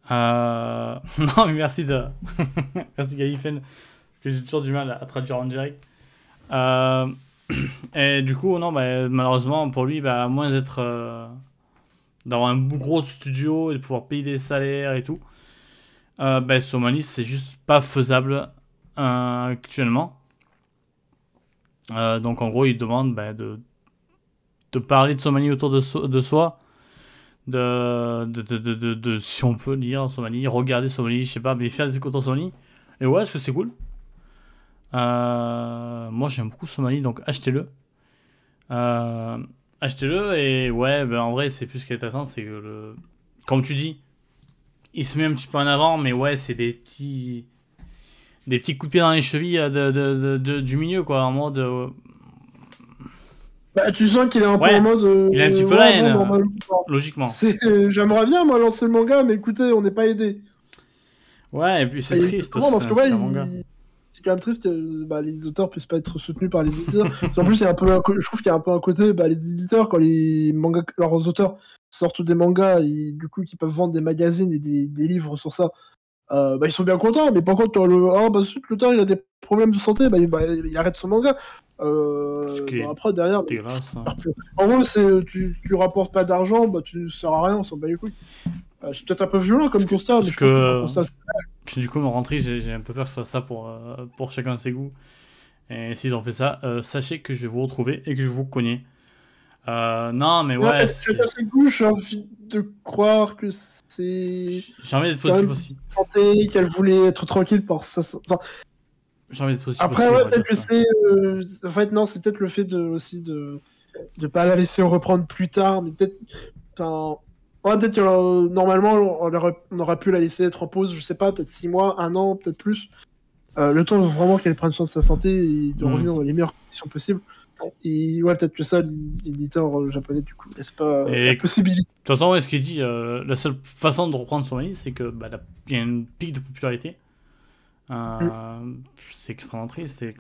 non, mais merci de. merci Galifen, que j'ai toujours du mal à traduire en direct. Euh, et du coup, non, bah, malheureusement, pour lui, bah, à moins d'être. Euh, d'avoir un gros studio et de pouvoir payer des salaires et tout, euh, bah, c'est juste pas faisable actuellement. donc, en gros, il demande bah, de, parler de Somalie autour de, soi. De, si on peut lire Somalie, regarder Somalie, je sais pas, mais faire des trucs autour de Somalie. Et ouais, est-ce que c'est cool? euh, moi j'aime beaucoup Somalie, donc achetez-le. Euh, achetez-le et ouais, ben, en vrai c'est plus ce qui est intéressant, c'est que le... comme tu dis, il se met un petit peu en avant, mais ouais c'est des petits des petits coups de pied dans les chevilles euh, de, de, du milieu quoi, en mode. Bah, tu sens qu'il est un peu en mode. il a un petit peu la haine, logiquement. J'aimerais bien, moi, lancer le manga, mais écoutez, on n'est pas aidé. Ouais, et puis c'est triste. parce que, ouais, il c'est quand même triste que bah, les auteurs puissent pas être soutenus par les éditeurs. en plus, un peu je trouve qu'il y a un peu un côté, bah, les éditeurs, quand les mangas, leurs auteurs sortent des mangas, et du coup, qui peuvent vendre des magazines et des, des livres sur ça, euh, bah, ils sont bien contents. Mais par contre, le, ah, bah, l'auteur, il a des problèmes de santé, bah, il arrête son manga. Euh, bah, après, derrière. Hein. En gros, c'est, tu, tu rapportes pas d'argent, bah, tu sers à rien, on s'en bat les couilles. Euh, c'est peut-être un peu violent comme constat, mais que, du coup, me rentrer, j'ai un peu peur que ce soit ça pour, euh, pour chacun de ses goûts. Et s'ils ont fait ça, euh, sachez que je vais vous retrouver et que je vous connais. non, mais ouais. chacun ses goûts, j'ai envie de croire que c'est. J'ai envie d'être positif aussi. Santé, qu'elle voulait être tranquille pour ça. j'ai envie d'être positif Après, ouais, peut-être que c'est. En fait, non, c'est peut-être le fait de, aussi de ne pas la laisser reprendre plus tard, mais peut-être. Enfin, peut-être euh, normalement, on aurait, pu la laisser être en pause, je sais pas, peut-être 6 mois, 1 an, peut-être plus. Euh, le temps vraiment qu'elle prenne soin de sa santé et de mm. revenir dans les meilleures conditions possibles. Et ouais, peut-être que ça, l'éditeur euh, japonais, du coup, n'est-ce pas la possibilité. De toute façon, ce qu'il dit, la seule façon de reprendre son analyse, c'est que bah, y a une pic de popularité. Euh, C'est extrêmement triste. C'est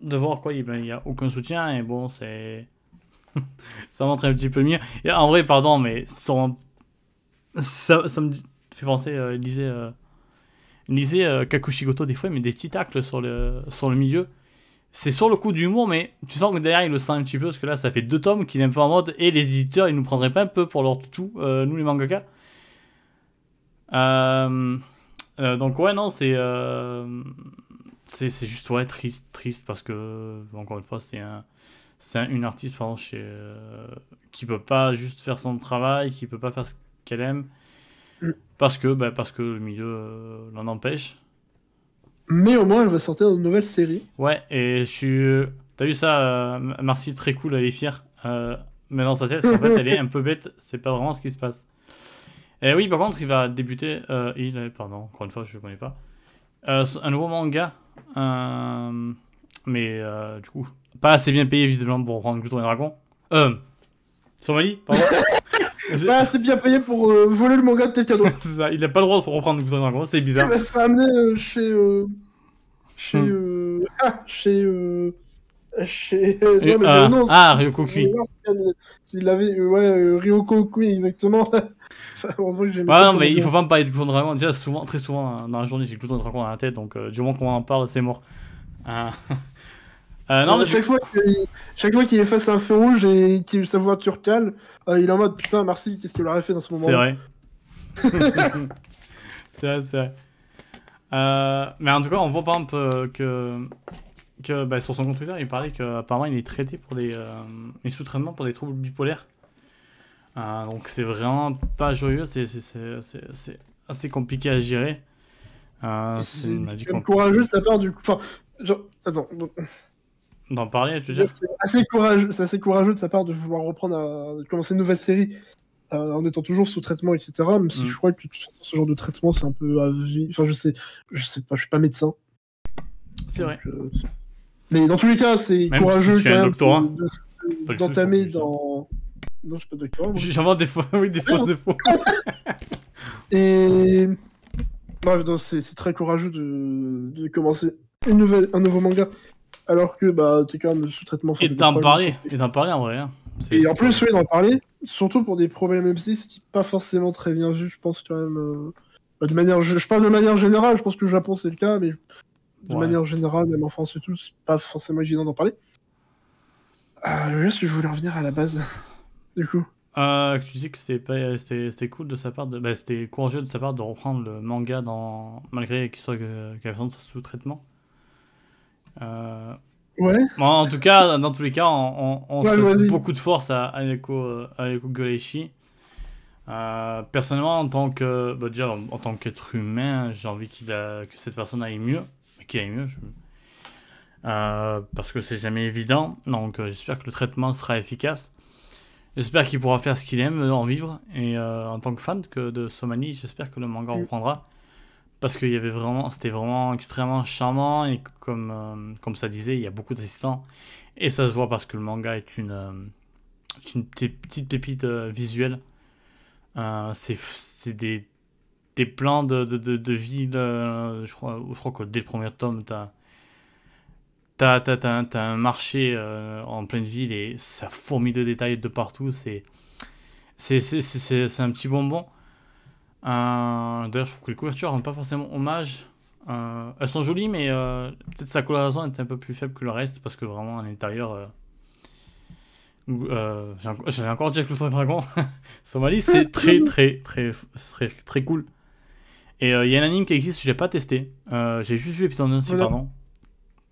de voir quoi, il n'y a aucun soutien et bon, c'est. ça montre un petit peu mieux. En vrai, pardon, mais ça, me fait penser, euh, il disait, euh, euh, Kakushigoto des fois, met des petits tacles sur le, sur le milieu. C'est sur le coup d'humour, mais tu sens que derrière il le sent un petit peu, parce que là ça fait deux tomes qu'il est un peu en mode, et les éditeurs ils nous prendraient pas un peu pour leur tout, euh, nous les mangaka. Euh, donc ouais, non, c'est c'est juste ouais, triste, triste, parce que, encore une fois, c'est un, c'est un- une artiste pardon, chez, euh, qui peut pas juste faire son travail, qui peut pas faire ce qu'elle aime, parce que, bah, parce que le milieu euh, l'en empêche. Mais au moins, elle va sortir une nouvelle série. Ouais, et je suis. T'as vu ça, euh, Marcy, très cool, elle est fière. Euh, mais dans sa tête, en fait, elle est un peu bête, c'est pas vraiment ce qui se passe. Et oui, par contre, il va débuter. Euh, il, euh, pardon, encore une fois, je connais pas. Euh, un nouveau manga. euh, mais euh, du coup, pas assez bien payé visiblement pour reprendre Gluton et Dragon. Euh. Somali, pardon. Bah, c'est bien payé pour euh, voler le manga de d'autre. c'est ça, il a pas le droit de reprendre Gluton et Dragon, c'est Il bizarre. va se ramener euh, chez. euh, chez. Hmm. euh, ah, chez. euh, chez. non, mais euh, non, ah, Ryoko Kui. S'il avait. euh, ouais, Ryoko Kui, exactement. Heureusement que j'ai ça non, mais il faut pas me parler de Gluton et Dragon. Déjà, souvent, très souvent, euh, dans la journée, j'ai Gluton et Dragon dans la tête, donc du moment qu'on en parle, c'est mort. Euh, euh, non, mais chaque, fois qu'il, chaque fois qu'il est face à un feu rouge et que sa voiture cale, euh, il est en mode putain, merci, qu'est-ce qu'il aurait fait dans ce moment c'est vrai. c'est vrai, c'est vrai. Euh, mais en tout cas, on voit par exemple que, que bah, sur son compte Twitter, il parlait qu'apparemment il est traité pour des. Il est sous traitement pour des troubles bipolaires. Donc c'est vraiment pas joyeux, c'est, c'est, c'est, c'est, c'est assez compliqué à gérer. C'est courageux de sa part du coup. Enfin, genre, attends, donc, D'en parler, tu veux dire c'est assez courageux, c'est assez courageux de sa part de vouloir reprendre à de commencer une nouvelle série euh, en étant toujours sous traitement, etc. Même si Mm. je crois que ce genre de traitement c'est un peu à vie. Enfin, je sais, je sais pas, je suis pas médecin. C'est vrai. euh, Mais dans tous les cas, c'est courageux si tu quand un même doctorat. de- de- d'entamer dans. Non, je suis pas doctorat. J'invente des faux, oui, des fausses défauts. Et Bref, c'est très courageux de, de commencer une nouvelle, un nouveau manga, alors que bah t'es quand même sous traitement. Et d'en parler, et d'en parler en vrai. hein. Et en plus, oui, d'en parler, surtout pour des problèmes M6 qui pas forcément très bien vus, je pense quand même. euh, bah, de manière, je, je parle de manière générale, je pense que le Japon c'est le cas, mais de Ouais. manière générale, même en France et tout, c'est pas forcément évident d'en parler. Ah, là, je voulais en venir à la base, du coup. Euh, tu dis que c'était cool de sa part, de, bah, c'était courageux de sa part de reprendre le manga dans, malgré qu'il soit que, personne soit sous traitement. Euh, Ouais. bon, en tout cas, dans tous les cas, on, on, on Ouais, beaucoup de force à Ayako, euh, Ayako Goreishi. Euh, personnellement, en tant que, bah, déjà, en, en tant qu'être humain, j'ai envie qu'il a, que cette personne aille mieux, qu'il aille mieux. je- Euh, parce que c'est jamais évident. Donc, j'espère que le traitement sera efficace. J'espère qu'il pourra faire ce qu'il aime, en vivre. Et en tant que fan que de Somani, j'espère que le manga Mm. Parce qu'il y avait vraiment, c'était vraiment extrêmement charmant. Et comme, euh, comme ça disait, il y a beaucoup d'assistants. Et ça se voit parce que le manga est une, euh, une petite pépite euh, visuelle. C'est des, des plans de, de, de, ville. je, crois, je crois que dès le premier tome, tu as. T'as, t'as, t'as un- t'as marché en pleine ville et ça fourmille de détails de partout. C'est un petit bonbon. Euh, d'ailleurs, je trouve que les couvertures rendent pas forcément hommage. Euh, elles sont jolies, mais euh, peut-être sa coloration est un peu plus faible que le reste parce que vraiment à l'intérieur. euh, J'allais encore dire que le dragon. Somalie, c'est très, très, très, très, très cool. Et euh, il y a un anime qui existe, je l'ai pas testé. Euh, j'ai juste vu l'épisode 1 aussi, Voilà. pardon.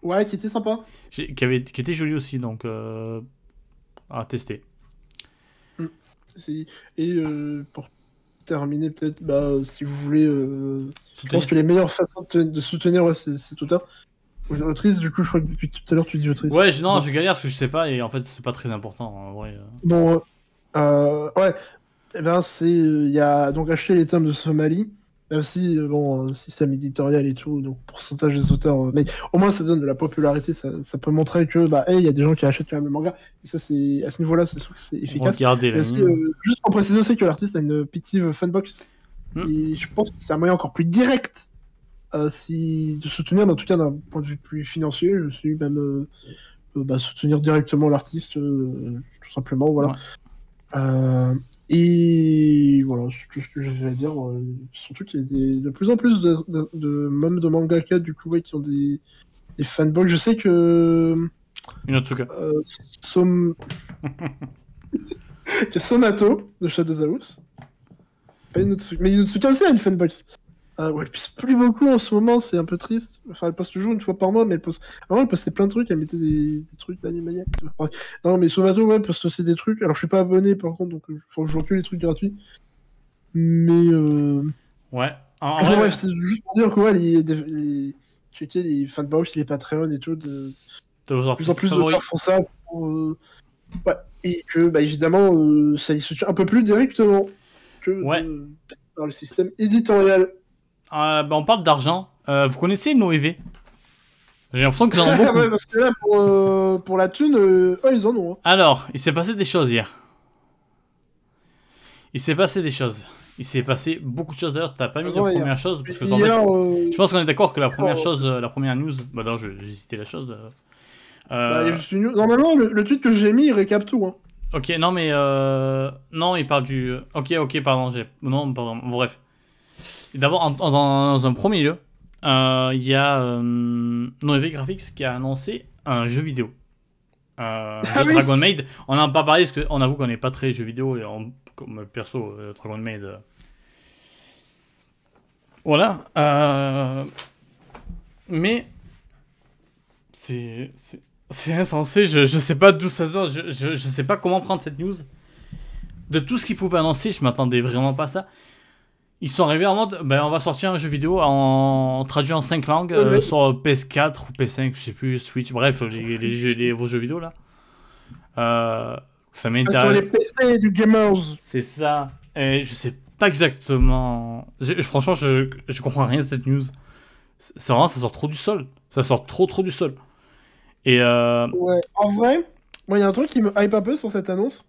Ouais, qui était sympa. Qui, avait, qui était joli aussi, donc à tester. C'est- Et pour terminer, peut-être, bah, si vous voulez, euh, je pense que les meilleures façons de, de soutenir ouais, c'est c'est auteur. Autrice, du coup, je crois que depuis tout à l'heure, tu dis autrice. Ouais, je, non, Bon. je galère parce que je sais pas et en fait c'est pas très important en vrai. euh. Bon, euh, ouais, eh ben, c'est. Il y a donc acheté les tomes de Somalie, même si, euh, bon, euh, système éditorial et tout, donc pourcentage des auteurs. euh, mais au moins, ça donne de la popularité, ça, ça peut montrer que, bah, hey, il y a des gens qui achètent quand même le manga. Et ça, c'est. À ce niveau-là, c'est sûr que c'est efficace. Regardez euh, juste pour préciser aussi que l'artiste a une fictive fanbox. Hmm. Et je pense que c'est un moyen encore plus direct euh, si, de soutenir, en tout cas d'un point de vue plus financier, je suis même euh, bah, soutenir directement l'artiste, tout simplement, voilà. Ouais. Et voilà, c'est tout ce que j'avais à dire. euh, surtout qu'il y a des, de plus en plus de, de, de- même de mangaka du coup ouais, qui ont des, des fanboys. Je sais que Une autre Suka. euh, Som... que Somato de Shadow House. Pas Inotsuka. Mais Inotsuka aussi a une fanbox. Euh, ouais, elle poste plus beaucoup en ce moment, c'est un peu triste. Enfin, elle poste toujours une fois par mois, mais elle poste. Avant, elle postait plein de trucs, elle mettait des, des trucs d'Animaniac. Non, mais Somato, ouais, elle poste aussi des trucs. Alors, je suis pas abonné par contre, donc faut que je que les trucs gratuits. Mais. Euh... Ouais. En, en Enfin, bref, c'est juste pour dire que ouais, les, les, les, checker les fanbox, les Patreon et tout, de, de vos de plus en plus favoris. d'auteurs font ça pour, euh, ouais, et que bah, évidemment euh, ça y soutient un peu plus directement que Ouais. de- dans le système éditorial. Euh, bah, on parle d'argent. Euh, vous connaissez Noévé? J'ai l'impression qu'ils en ont beaucoup. ouais, parce que là pour, euh, pour la thune, euh, oh, ils en ont. hein. Alors, il s'est passé des choses hier. Il s'est passé des choses. Il s'est passé beaucoup de choses d'ailleurs. T'as pas mis la hier. première chose parce que fait, euh, je pense qu'on est d'accord que la première Oh. chose, la première news. Bah non, j'ai cité la chose. bah, une- Normalement, le, le tweet que j'ai mis, il récap tout. Hein. Ok, non mais non, il parle du. Ok, ok, pardon. Non, pardon. Bref. D'abord, en- en- dans, un premier lieu, euh, il y a euh, Noévé Graphics qui a annoncé un jeu vidéo. Euh, Ah oui. Dragon Maid. On n'en a pas parlé parce qu'on avoue qu'on n'est pas très jeu vidéo et on- comme perso, euh, Dragon Maid. Voilà. Mais c'est c'est c'est insensé. Je je sais pas d'où ça sort. Je, je je sais pas comment prendre cette news. De tout ce qu'ils pouvaient annoncer, je m'attendais vraiment pas à ça. Ils sont arrivés en mode, ben on va sortir un jeu vidéo en traduit en 5 langues euh, sur PS4 ou PS5, je sais plus, Switch, bref, les, les jeux, les, vos jeux vidéo là. Euh, ça Sur les m'intéresse. PC du Gamers. C'est ça. Et je sais pas exactement. je- franchement, je, je comprends rien de cette news. C'est vraiment, ça sort trop du sol. Ça sort trop, trop du sol. Et euh, Ouais, en vrai, il y a un truc qui me hype un peu sur cette annonce.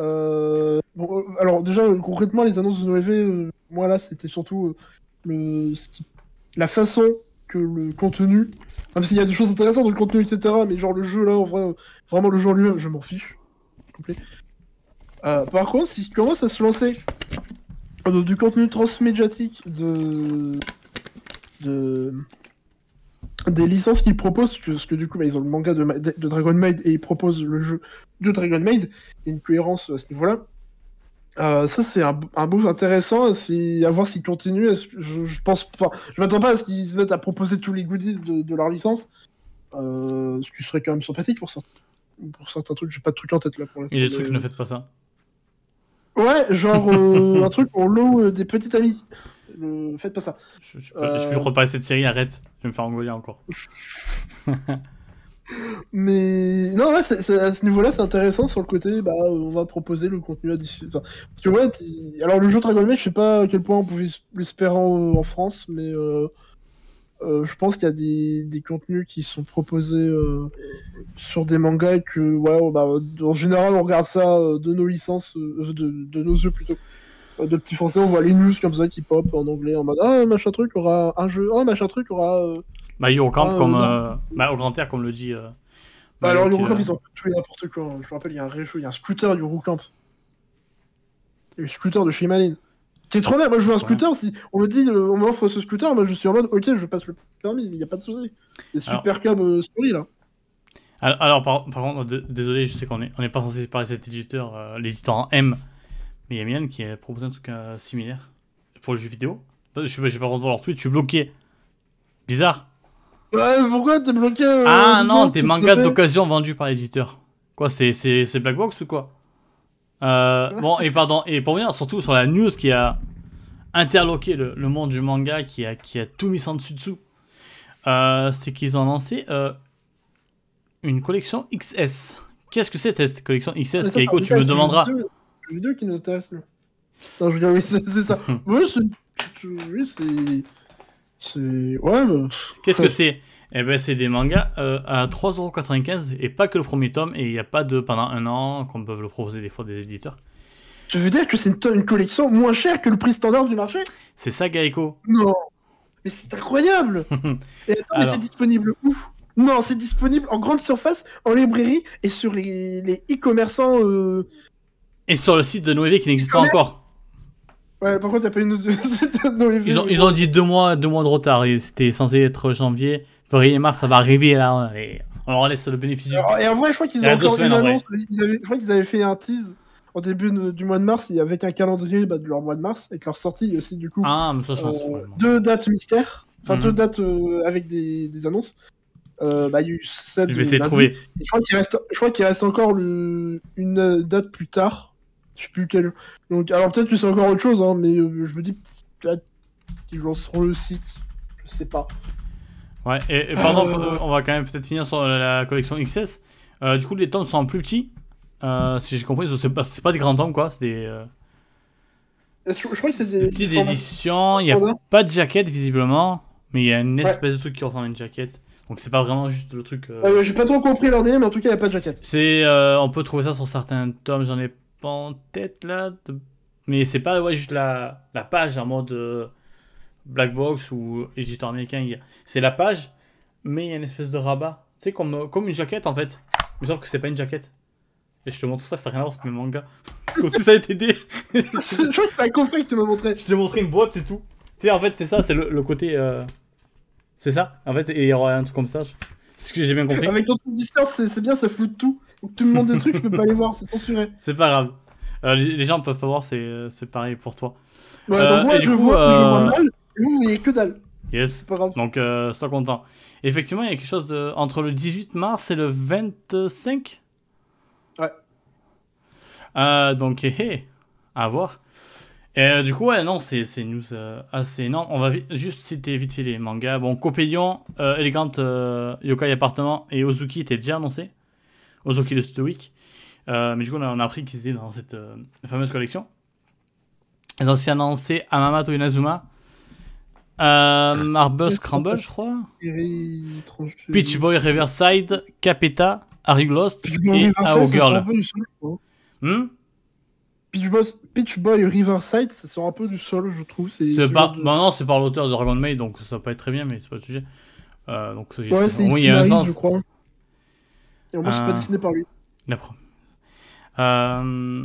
Euh, bon, alors, déjà, concrètement, les annonces de Noévé, euh, moi, là, c'était surtout euh, le, la façon que le contenu. Même s'il y a des choses intéressantes dans le contenu, etc. Mais genre, le jeu, là, en vrai, euh, vraiment, le jeu lui-même, je m'en fiche. Complet. Euh, par contre, s'il commence à se lancer dans du contenu transmédiatique de. de des licences qu'ils proposent, parce que du coup, bah, ils ont le manga de, de de Dragon Maid et ils proposent le jeu de Dragon Maid. Il y a une cohérence à ce niveau-là. Euh, ça, c'est un, un move intéressant. À voir s'ils continuent. Je, je pense, enfin, je m'attends pas à ce qu'ils se mettent à proposer tous les goodies de, de leur licence. Euh, ce qui serait quand même sympathique pour certains, pour certains trucs. J'ai pas de trucs en tête là pour l'instant. il y a des trucs, ne faites pas ça. Ouais, genre euh, un truc pour l'eau euh, des petits amis. Le- Faites pas ça. Je, je, peux- je peux cette série, arrête. Je vais me faire engueuler encore. Mais non, à ce niveau-là, c'est intéressant sur le côté, bah, on va proposer le contenu d'ici. enfin, alors le jeu Dragon Maid, je sais pas à quel point on pouvait l'espérer en, France, mais euh, euh, je pense qu'il y a des, des contenus qui sont proposés euh, sur des mangas et que, ouais, bah, en général, on regarde ça de nos licences, de, de nos yeux plutôt. De petits français, on voit les news comme ça qui pop en anglais en mode ah machin truc aura un jeu, ah machin truc aura Bah, Eurocamp, Ah, comme. euh, bah, au grand air, comme le dit. euh, Bah alors, Eurocamp, euh, ils ont tout et n'importe quoi. hein. Je me rappelle, il y a un réchaud, il y a un scooter Eurocamp. Il y a le scooter de chez Malin. Qui est trop bien. Moi, je veux un scooter. Si on me dit, euh, on m'offre ce scooter, moi, je suis en mode, ok, je passe le permis, il n'y a pas de souci. Alors- super cab euh, story, là. Alors, alors, par, par contre, désolé, je sais qu'on est, on est pas censé parler de cet éditeur, euh, l'éditeur en M, mais il y a Mian qui a proposé un truc euh, similaire pour le jeu vidéo. Je sais pas, j'ai pas le droit de voir leur tweet, je suis bloqué. Bizarre. Ouais, mais pourquoi t'es bloqué euh, ah non, des mangas d'occasion vendus par l'éditeur. Quoi, c'est, c'est, c'est Black Box ou quoi? Euh, Bon, et pardon, et pour revenir surtout sur la news qui a interloqué le, le monde du manga, qui a, qui a tout mis en dessus dessous, euh, c'est qu'ils ont lancé euh, une collection XS. Qu'est-ce que c'est cette collection Mais XS ça, Keiko, c'est tu me demanderas. vidéo- Le vidéo qui nous intéresse, nous. Non, je veux dire, oui, c'est c'est ça. c'est. Oui, c'est. C'est. Ouais, mais. Qu'est-ce que c'est? Eh ben, c'est des mangas euh, à 3,95€ et pas que le premier tome. Et il n'y a pas de pendant un an, comme peuvent le proposer des fois des éditeurs. Tu veux dire que c'est une, une collection moins chère que le prix standard du marché? C'est ça, Gaeko Non Mais c'est incroyable Et attends, mais c'est disponible où? Non, c'est disponible en grande surface, en librairie et sur les les e-commerçants. euh, Et sur le site de Noévé qui n'existe pas encore. Ouais, par contre, il a pas Noévé. Ils ont, ils ont dit deux mois, deux mois de retard. Et C'était censé être janvier, février, mars, ça va arriver là. Et on leur laisse le bénéfice du. Alors, Et en vrai, je crois qu'ils ont encore une semaines, annonce. ils avaient- je crois qu'ils avaient fait un tease au début de- du mois de mars, et avec un calendrier bah, de leur mois de mars, avec leur sortie aussi, du coup. Ah, mais ça, je pense. Euh, ouais, deux dates mystères, enfin Mhm. deux dates euh, avec des, des annonces. Euh, bah, il y a eu celle Je de vais essayer de trouver. Et Je crois qu'il reste, je crois qu'il reste encore le, une date plus tard. Je sais plus quelle. Donc, alors peut-être que c'est encore autre chose, hein, mais euh, je me dis peut-être qu'ils lanceront le site. Je sais pas. Ouais, et, et pardon, Euh. on va quand même peut-être finir sur la collection XS. Euh, du coup, les tomes sont plus petits. Euh, si j'ai compris, c'est pas, c'est pas des grands tomes, quoi. C'est des euh, Je, je crois que c'est des, des petites éditions. Il n'y a pas de jaquette, visiblement. Mais il y a une Ouais. espèce de truc qui ressemble à une jaquette. Donc, c'est pas vraiment juste le truc. euh, Euh, J'ai pas trop compris leur délai, mais en tout cas, il n'y a pas de jaquette. C'est, euh, on peut trouver ça sur certains tomes, j'en ai pas en tête là, de- mais c'est pas ouais, juste la, la page en mode euh, black box ou éditeur américain. C'est la page, mais il y a une espèce de rabat. C'est comme, euh, comme une jaquette en fait, mais sauf que c'est pas une jaquette. Et je te montre ça, ça n'a rien à voir avec mes mangas. Comme si ça a été aidé. je crois que c'est un coffret que tu m'as montré. Je t'ai montré une boîte, c'est tout. Tu sais, en fait, c'est ça, c'est le, le côté. euh, C'est ça, en fait, et il y aura un truc comme ça. C'est ce que j'ai bien compris. Avec ton distance, c'est bien, ça floute tout. Tu me montres des trucs, je peux pas les voir, c'est censuré. C'est pas grave. Euh, les, les gens peuvent pas voir, c'est euh, c'est pareil pour toi. Ouais, Euh, donc moi, et du je, coup, vois, je euh, vois mal, et vous, vous voyez que dalle. Yes. C'est pas grave. Donc, euh, sois content. Effectivement, il y a quelque chose de... entre le 18 mars et le 25 Ouais. Euh, donc, hé hé, à voir. Et euh, du coup, ouais, non, c'est une news euh, assez énorme. On va juste citer vite fait les mangas. Bon, Copélion, euh, Elegant, euh, Yokai Appartement et Ozuki étaient déjà annoncés. Ozuki de Stoic. Euh, mais du coup, on a, on a appris qu'ils étaient dans cette euh, fameuse collection. Ils ont aussi annoncé Amamato Inazuma, euh, Marble Scramble, je crois. Peach Boy Riverside, Capeta, Harry Lost et Riverside, Ao Girl. Hmm Peach, Boy Riverside, ça sort un peu du sol, je trouve. C'est genre de- bah non, c'est par l'auteur de Dragon Maid, donc ça va pas être très bien, mais c'est pas le sujet. Euh, donc, Ouais, c'est- oui, il y a un sens. je crois. Et en plus, c'est Euh, pas dessiné par lui. Pro- Euh,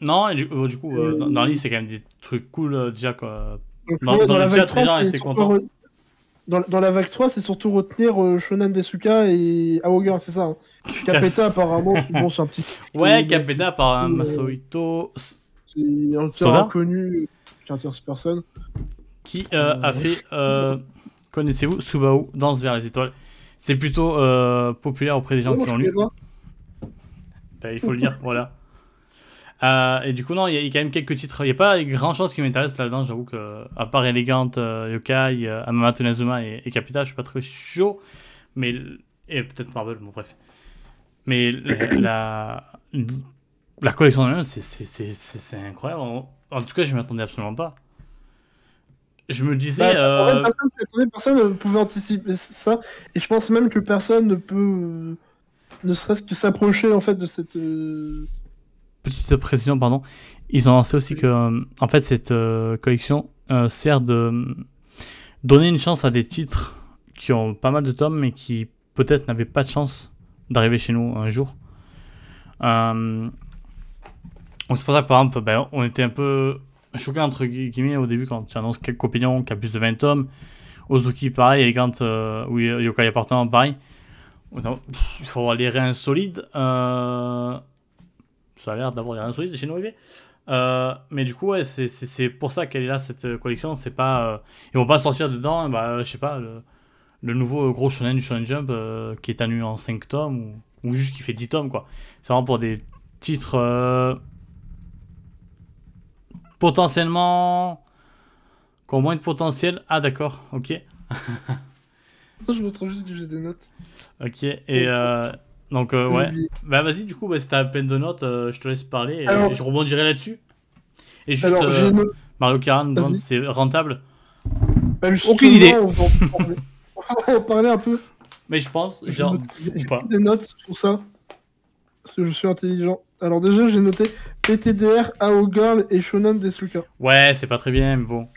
Non, et du, euh, du coup, euh, dans, dans liste, c'est quand même des trucs cool, euh, déjà, quoi. Donc, dans- la vague les 3, gens c'est étaient surtout contents. re- Dans, dans la vague 3, c'est surtout retenir euh, Shonan Desuka et Aoga, c'est ça. Hein. Capeta, apparemment, c'est- bon, c'est un petit. Ouais, Capeta par un Euh, Masohito C'est un Soda inconnu personne. qui euh, a Euh, fait, euh, connaissez-vous, Subaru, Danse vers les étoiles? C'est plutôt euh, populaire auprès des gens qui l'ont lu. Bah, il faut le dire, voilà. Euh, et du coup, non, il y, a- il y a quand même quelques titres. Il n'y a pas grand chose qui m'intéresse là-dedans. J'avoue que, à part Elegant, euh, Yokai, Amamato Nazuma et, et Capita, je suis pas très chaud. Mais, et peut-être Marvel, bon, bref. Mais la, la, la collection en elle-même, c'est- incroyable. En, en tout cas, je ne m'attendais absolument pas. Je me disais. Bah, euh, personne ne pouvait anticiper ça. Et je pense même que personne ne peut. ne serait-ce que s'approcher en fait de cette. euh, Petite précision, pardon. Ils ont lancé aussi que, euh, en fait, cette collection sert de donner une chance à des titres qui ont pas mal de tomes, mais qui peut-être n'avaient pas de chance d'arriver chez nous un jour. Euh, donc c'est pour ça que, par exemple, ben, on était un peu choqués, entre gui- guillemets, au début, quand tu annonces quelques opinions qui a plus de 20 tomes. Ozuki, pareil, Elegant, euh, oui, Yokai Appartement, pareil. Il faut avoir les reins solides. Euh, ça a l'air d'avoir des reins solides chez nous, euh, mais du coup, ouais, c'est- pour ça qu'elle est là, cette euh, collection. C'est pas, euh, ils vont pas sortir dedans, bah, je sais pas, le, nouveau gros shonen du Shonen Jump euh, qui est tenu en 5 tomes ou, ou juste qui fait 10 tomes, quoi. C'est vraiment pour des titres euh, potentiellement. qui ont moins de potentiel. Ah, d'accord, ok. Je me trouve juste que j'ai des notes. Ok, et euh, donc, euh, ouais. Bah vas-y, du coup, bah, si t'as plein de notes, euh, je te laisse parler et, Alors- et je rebondirai là-dessus. Et juste, Alors, euh, une... Mario Kart, demande Vas-y. si c'est rentable? bah, aucune idée. On va en parler, on va en parler un peu. Mais je pense, J'ai genre, noté- pas. des notes sur ça. parce que je suis intelligent. Alors déjà, j'ai noté PTDR, AO Girl et Shonen Desuka. Ouais, c'est pas très bien, mais bon.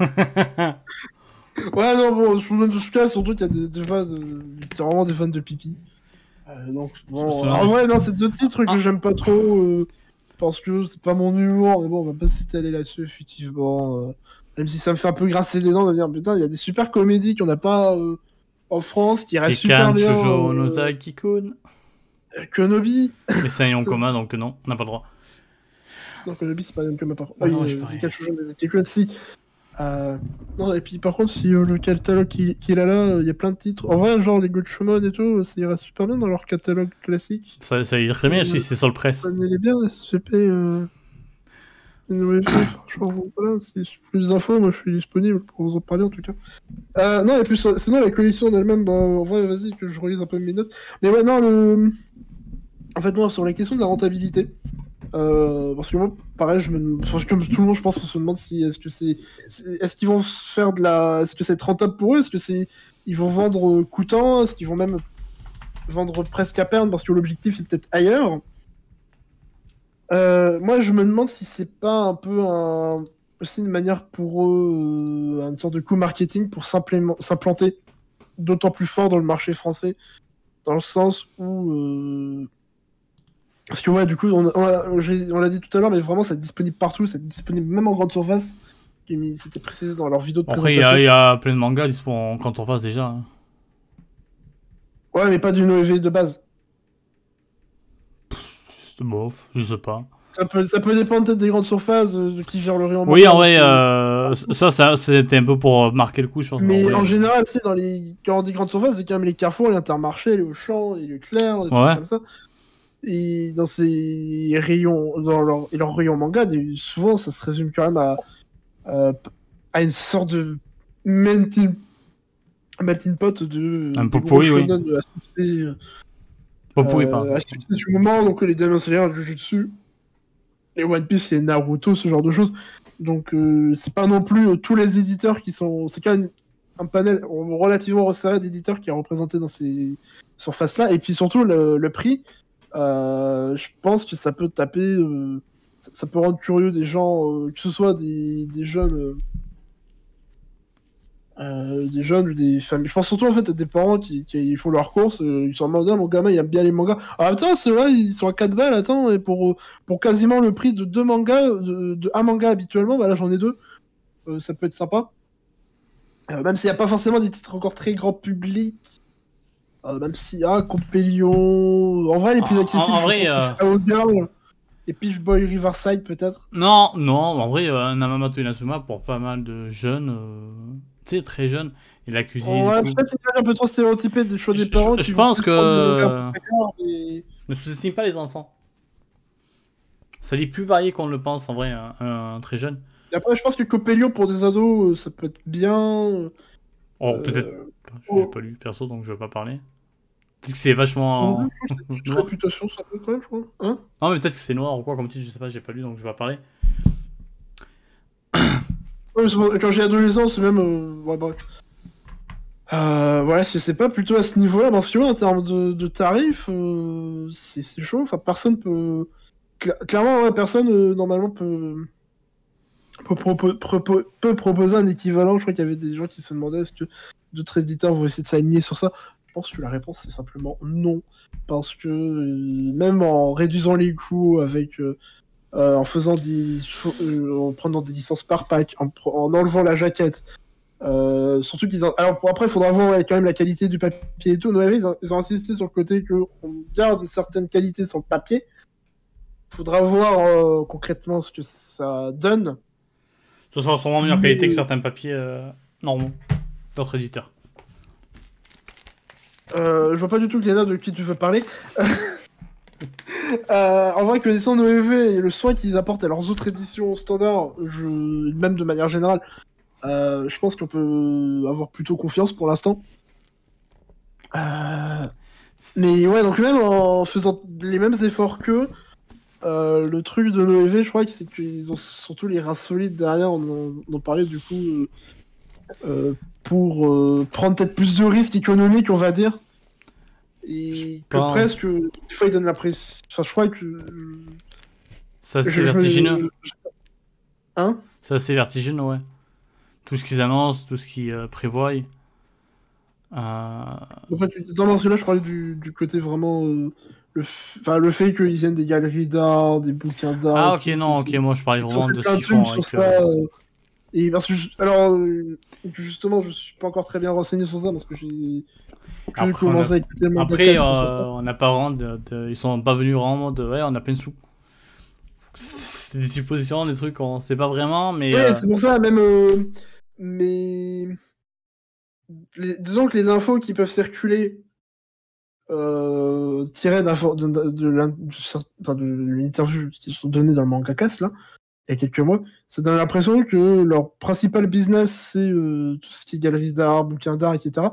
ouais, non, bon, Shonen Desuka, surtout qu'il y a des, des fans, de... c'est vraiment des fans de pipi. Euh, donc, bon, en vrai, non, c'est deux titres que Ah. j'aime pas trop, euh, parce que c'est pas mon humour, mais bon, on va pas s'étaler là-dessus, effectivement. euh, même si ça me fait un peu grincer des dents de dire, putain, il y a des super comédies qu'on n'a pas euh, en France, qui restent super Kikan, bien. Shoujo, euh, Nozaki-kun. Konobi, Mais c'est un en commun, donc non, on n'a pas le droit. Non, Konobi, c'est pas même comme par Ah non, euh. Pikachu, je disais, si. Euh, Non, et puis par contre, si euh, le catalogue qu'il a là, euh, il y a plein de titres. En vrai, genre les Gochumon et tout, ça irait super bien dans leur catalogue classique. Ça, ça irait très bien si c'est sur le presse. Prenez-les bien, SCP. Euh... une nouvelle chose, franchement, voilà, si plus d'infos, moi je suis disponible pour vous en parler en tout cas. Euh, non, et puis sinon, la collection en elle-même, bah, en vrai, vas-y, que je relise un peu mes notes. Mais ouais, non, le. En fait, moi, sur la question de la rentabilité, euh, parce que moi, pareil, je me... enfin, comme tout le monde, je pense, on se demande si est-ce que c'est, est-ce qu'ils vont faire de la, est-ce que c'est rentable pour eux, est-ce que c'est, ils vont vendre euh, coûtant, est-ce qu'ils vont même vendre presque à perdre parce que l'objectif est peut-être ailleurs? Euh, moi, je me demande si c'est pas un peu aussi une manière pour eux, une sorte de coup marketing pour s'implanter d'autant plus fort dans le marché français, dans le sens où parce que ouais, du coup, on, on l'a- dit tout à l'heure, mais vraiment, c'est disponible partout, c'est disponible même en grande surface. C'était précisé dans leur vidéo de Après, il y, présentation. a- il y a plein de mangas dispo en on fasse déjà. hein. Ouais, mais pas d'une OEV de base. C'est bof, je sais pas. Ça peut, ça peut dépendre peut-être des grandes surfaces, euh, de qui gère le rayon. Oui, en vrai, euh, ça, ça c'était un peu pour euh, marquer le coup, je pense. Mais en général, dans les... quand on dit grandes surfaces, c'est quand même les carrefours, les les Auchan, les Leclerc, des trucs Ouais. comme ça. Et dans ces rayons, dans leur, et leurs rayons manga, souvent, ça se résume quand même à, à, à une sorte de melting, melting pot de. Un peu pourri, oui. euh, Pas pourri, succès du moment, donc les Demon Slayer, le Jujutsu, les One Piece, les Naruto, ce genre de choses. Donc euh, c'est pas non plus euh, tous les éditeurs qui sont. C'est quand même un panel relativement resserré d'éditeurs qui est représenté dans ces surfaces-là. Et puis surtout le, le prix, euh, je pense que ça peut taper. euh, ça, peut rendre curieux des gens, euh, que ce soit des, des jeunes. euh, euh, des jeunes ou des familles. Je pense surtout en fait à des parents qui, qui font leurs courses, euh, ils sont en mode Ah, mon gamin il aime bien les mangas. Ah attends, ceux-là ils sont à 4 balles, attends, et pour, euh, pour quasiment le prix de deux mangas, de, de un manga habituellement, bah là j'en ai deux. Euh, ça peut être sympa. Euh, même s'il n'y a pas forcément des titres encore très grand public. Euh, même s'il y a Compelion. En vrai, les plus accessibles, en vrai, euh, et Peach Boy Riverside peut-être. Non, non, en vrai, euh, Namamoto Inazuma, pour pas mal de jeunes, euh, tu sais, très jeunes, et la cuisine. Ouais, et tout. peut-être c'est un peu trop stéréotypé des choix des parents. je- pense que- et- Ne sous-estime pas les enfants. Ça lit plus varié qu'on le pense, en vrai, un, un très jeune. Et après, je pense que Copelio pour des ados, ça peut être bien. Oh, Oh. J'ai pas lu perso, donc je vais pas parler. Peut-être que c'est vachement. je une réputation, ça peut quand même, je crois. Hein? Non, mais peut-être que c'est noir ou quoi comme titre, je sais pas, j'ai pas lu, donc je vais pas parler. Ouais, bon, quand j'ai adolescent, c'est même. euh, Ouais, bref. Euh, voilà, si c'est pas plutôt à ce niveau-là, parce que ouais, en termes de, de tarifs, euh, c'est c'est chaud. Enfin, personne peut. Cla- clairement, ouais, personne euh, normalement peut. Peut, propo- propo- peut proposer un équivalent. Je crois qu'il y avait des gens qui se demandaient est-ce que d'autres éditeurs vont essayer de s'aligner sur ça. Je pense que la réponse c'est simplement non. Parce que euh, même en réduisant les coûts avec. euh, euh, en faisant des. en prenant des licences par pack, en, enlevant la jaquette. Euh, surtout qu'ils. en- Alors pour après, il faudra voir ouais, quand même la qualité du papier et tout. Noël, ils, ont- ils ont insisté sur le côté qu'on garde une certaine qualité sur le papier. Il faudra voir euh, concrètement ce que ça donne. Ce sera sûrement meilleure Mais- qualité que certains papiers euh, normaux d'autres éditeurs. Euh, je vois pas du tout Glénat de qui tu veux parler. Euh, en vrai, connaissant Noév et le soin qu'ils apportent à leurs autres éditions standards, je... même de manière générale, euh, je pense qu'on peut avoir plutôt confiance pour l'instant. Euh, Mais ouais, donc même en faisant les mêmes efforts qu'eux, le truc de Noév, je crois que c'est qu'ils ont surtout les reins solides derrière, on en, parlait du coup, pour euh, prendre peut-être plus de risques économiques, on va dire. Et que presque, des fois, ils donnent l'impression. Enfin, je crois que. Ça, c'est je vertigineux. Hein? Ça, c'est vertigineux, ouais. Tout ce qu'ils annoncent, tout ce qu'ils euh, prévoient. Euh, Après, dans celui-là, je parlais du, du côté vraiment. euh, le, f- enfin, le fait qu'ils viennent des galeries d'art, des bouquins d'art. Ah, ok, non, ok, moi je parlais vraiment de ce qu'ils font avec. ça. euh, Et parce que, je- alors, euh, justement, je suis pas encore très bien renseigné sur ça parce que j'ai commencé à écouter le Après, euh, on n'a pas vraiment de, de- Ils sont pas venus vraiment en mode. Ouais, on a plein de sous. C'est des suppositions, des trucs, on sait pas vraiment, mais. Ouais, euh, c'est pour ça, même. euh, mais. les- disons que les infos qui peuvent circuler tirées de, de, de de de l'interview qui sont données dans le manga casse là, il y a quelques mois, ça donne l'impression que leur principal business c'est euh, tout ce qui est galeries d'art, bouquins d'art, etc.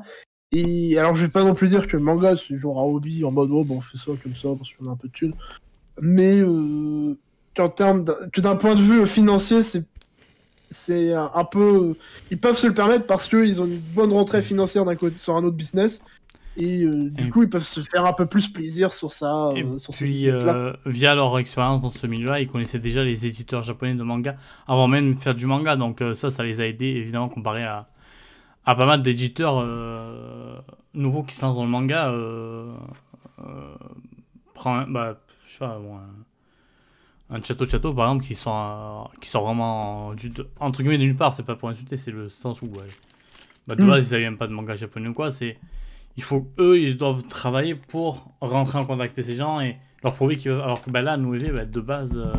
Et alors je vais pas non plus dire que le manga c'est genre un hobby en mode oh bon on fait ça comme ça parce qu'on a un peu de thunes, mais euh, que d'un point de vue financier c'est un peu ils peuvent se le permettre parce qu'ils ont une bonne rentrée financière d'un côté sur un autre business et euh, du Et- coup ils peuvent se faire un peu plus plaisir sur ça Et euh, sur puis, euh, via leur expérience dans ce milieu-là, ils connaissaient déjà les éditeurs japonais de manga avant même de faire du manga. Donc, ça, ça les a aidés, évidemment, comparé à, à pas mal d'éditeurs nouveaux qui se lancent dans le manga. Un- bah, je sais pas, bon, un, Chateau Chateau, par exemple, qui sort, euh, qui sort vraiment du, entre guillemets de nulle part. C'est pas pour insulter, c'est le sens où, ouais, bah, de Mm. base, ils avaient même pas de manga japonais ou quoi. C'est il faut eux ils doivent travailler pour rentrer en contact avec ces gens et leur prouver qu'ils veulent- alors que bah là nous bah, de base euh,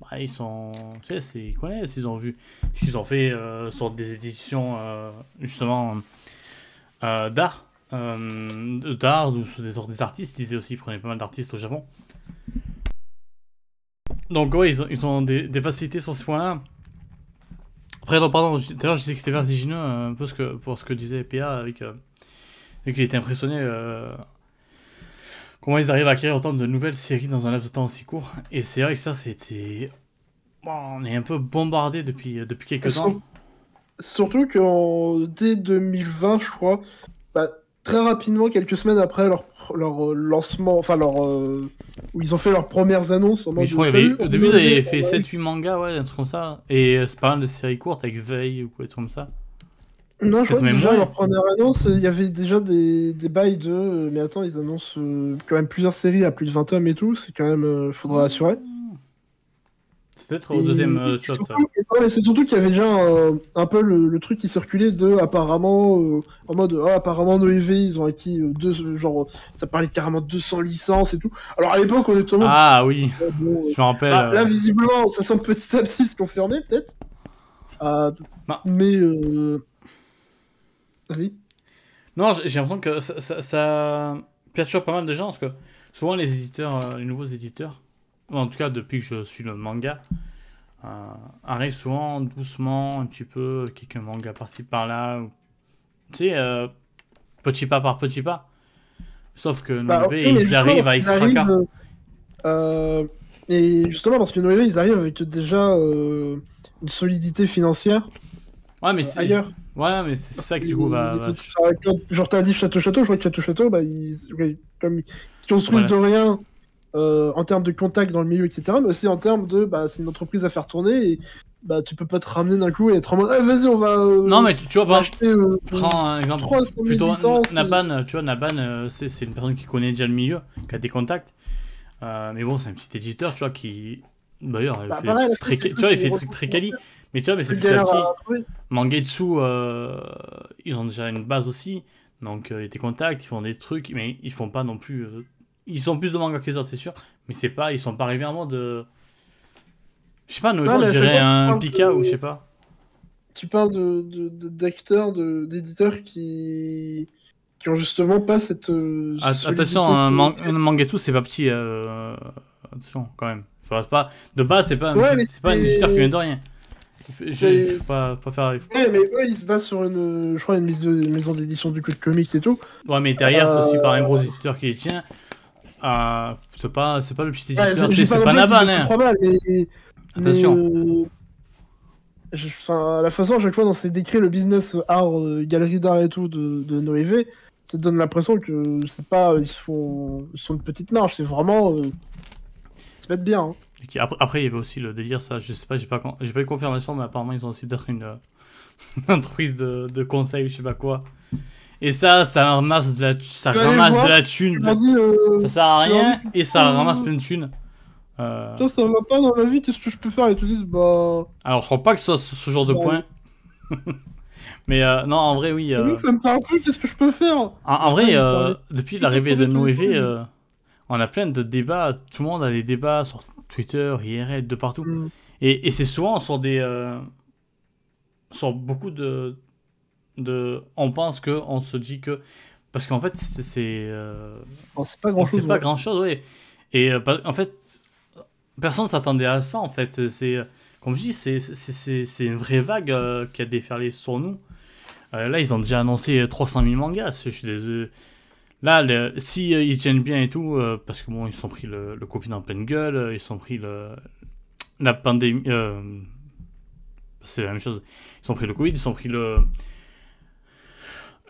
bah, ils sont tu sais ils connaissent ils ont vu ce qu'ils ont fait euh, sur des éditions euh, justement euh, d'art d'art ou sur des, sur des artistes. Ils aussi ils prenaient pas mal d'artistes au Japon. Donc ouais ils ont, ils des, facilités sur ce point là après non pardon tout à l'heure je disais que c'était vertigineux un peu ce que, pour ce que disait PA avec et qu'il était impressionné euh, comment ils arrivent à créer autant de nouvelles séries dans un laps de temps aussi court. Et c'est vrai que ça, c'était. Bon, on est un peu bombardé depuis, euh, depuis quelques Elles temps. Surtout qu'en dès 2020, je crois, bah, très rapidement, quelques semaines après leur, leur euh, lancement, enfin leur euh, où ils ont fait leurs premières annonces Mais je crois eu- au début, ils avaient fait on a- 7-8 mangas, ouais, un truc comme ça. Et c'est pas mal de séries courtes avec Veille ou quoi, des trucs comme ça. Non, je crois que déjà moins. leur première annonce, il y avait déjà des, des bails de. euh, Mais attends, ils annoncent euh, quand même plusieurs séries à plus de 20 tomes et tout. C'est quand même. euh, faudra assurer. C'est peut-être au deuxième et shot, ça. et non, c'est surtout qu'il y avait déjà un, un peu le, le truc qui circulait de apparemment euh, en mode ah, apparemment Noévé ils ont acquis deux genre ça parlait carrément de 200 licences et tout. Alors à l'époque on était Ah oui, euh, bon, je me rappelle. ah, là visiblement ça semble petit à petit se confirmer peut-être. Euh, Bah. Mais euh... vas-y. Non, j'ai l'impression que ça, ça, ça perturbe pas mal de gens parce que souvent les éditeurs, euh, les nouveaux éditeurs, en tout cas depuis que je suis le manga, euh, arrivent souvent doucement, un petit peu, quelques mangas par-ci par-là. ou- Tu sais, euh, petit pas par petit pas. Sauf que Bah, Noé, oui, mais ils arrivent à extra arrivent, euh, et justement parce que Noévé ils arrivent avec déjà une solidité financière Ouais, mais euh, c'est ailleurs. ouais, mais c'est ça que du coup va. Ils- va- ont- genre, t'as dit Château Château, je crois que Château Château, bah, ils, comme ils construisent Voilà. de rien euh, en termes de contact dans le milieu, etc., mais aussi en termes de, bah, c'est une entreprise à faire tourner et bah, tu peux pas te ramener d'un coup et être en mode, ah, vas-y, on va, euh, Non, mais tu, tu vois, va exemple, acheter euh, Prends un exemple 300 000 plutôt licences et- Naban, tu vois, Naban, euh, c'est c'est une personne qui connaît déjà le milieu, qui a des contacts. Euh, mais bon, c'est un petit éditeur, tu vois, qui. Bah, fait pareil, trucs très, c'est tu vois, il des fait des trucs très quali. Mais tu vois, mais c'est plus petit à. Mangetsu, euh, ils ont déjà une base aussi. Donc, euh, il y a des contacts, ils font des trucs, mais ils font pas non plus. euh, Ils sont plus de manga que les autres, c'est sûr. Mais c'est pas, ils sont pas arrivés un mode de. Je sais pas, nous, on dirait un parles Pika de- ou je sais pas. Tu parles de, d'acteurs, de, d'éditeurs qui, qui ont justement pas cette. euh, Attention, un, man- un Mangetsu, c'est pas petit. euh, Attention, quand même. Pas, de base, c'est pas, Ouais, c'est pas un c'est- éditeur qui vient de rien. Je, pas, pas faire. Ouais, mais eux, ils se basent sur une, je crois, une maison une d'édition du code comics et tout. Ouais, mais derrière, c'est aussi Euh, par un gros éditeur qui les tient. Euh, c'est pas, c'est pas le petit éditeur, Ouais, c'est pas plus qu'ils Naban, hein. trop mal, mais, Attention. mais, euh, je- Enfin, la façon à chaque fois dont c'est décrit le business art, euh, galerie d'art et tout de, de Noévé, ça donne l'impression que c'est pas ils font ils sont une petite marge, c'est vraiment euh, ça va être bien. Hein. Après, après, il y avait aussi le délire, ça, je sais pas, j'ai pas, j'ai pas eu confirmation, mais apparemment ils ont aussi d'être une, entreprise de, de conseil, je sais pas quoi. Et ça, ça ramasse de la, ça ramasse de la thune. Euh, ça sert à rien et ça ramasse plein de thunes. Euh... Toi, ça va pas dans la vie, qu'est-ce que je peux faire? Et te disent, bah. Alors, je crois pas que ce soit ce genre de point. Mais euh, non, en vrai, oui. Euh... ça me parle plus, qu'est-ce que je peux faire? En, en vrai, euh, depuis l'arrivée de Noévé, euh, on a plein de débats. Tout le monde a des débats sur Twitter, IRL, de partout. Mm. Et, et c'est souvent sur des. sur beaucoup de, de. On pense que, on se dit que. Parce qu'en fait, c'est. c'est pas grand chose. C'est pas grand chose, oui. Et en fait, personne s'attendait à ça, en fait. C'est comme je dis, c'est une vraie vague euh, qui a déferlé sur nous. Euh, là, ils ont déjà annoncé 300 000 mangas. Je suis désolé. Là, si euh, ils tiennent bien et tout, parce que bon, ils sont pris le, le, Covid en pleine gueule, ils sont pris le, la pandémie. c'est la même chose. Ils ont pris le Covid, ils ont pris le,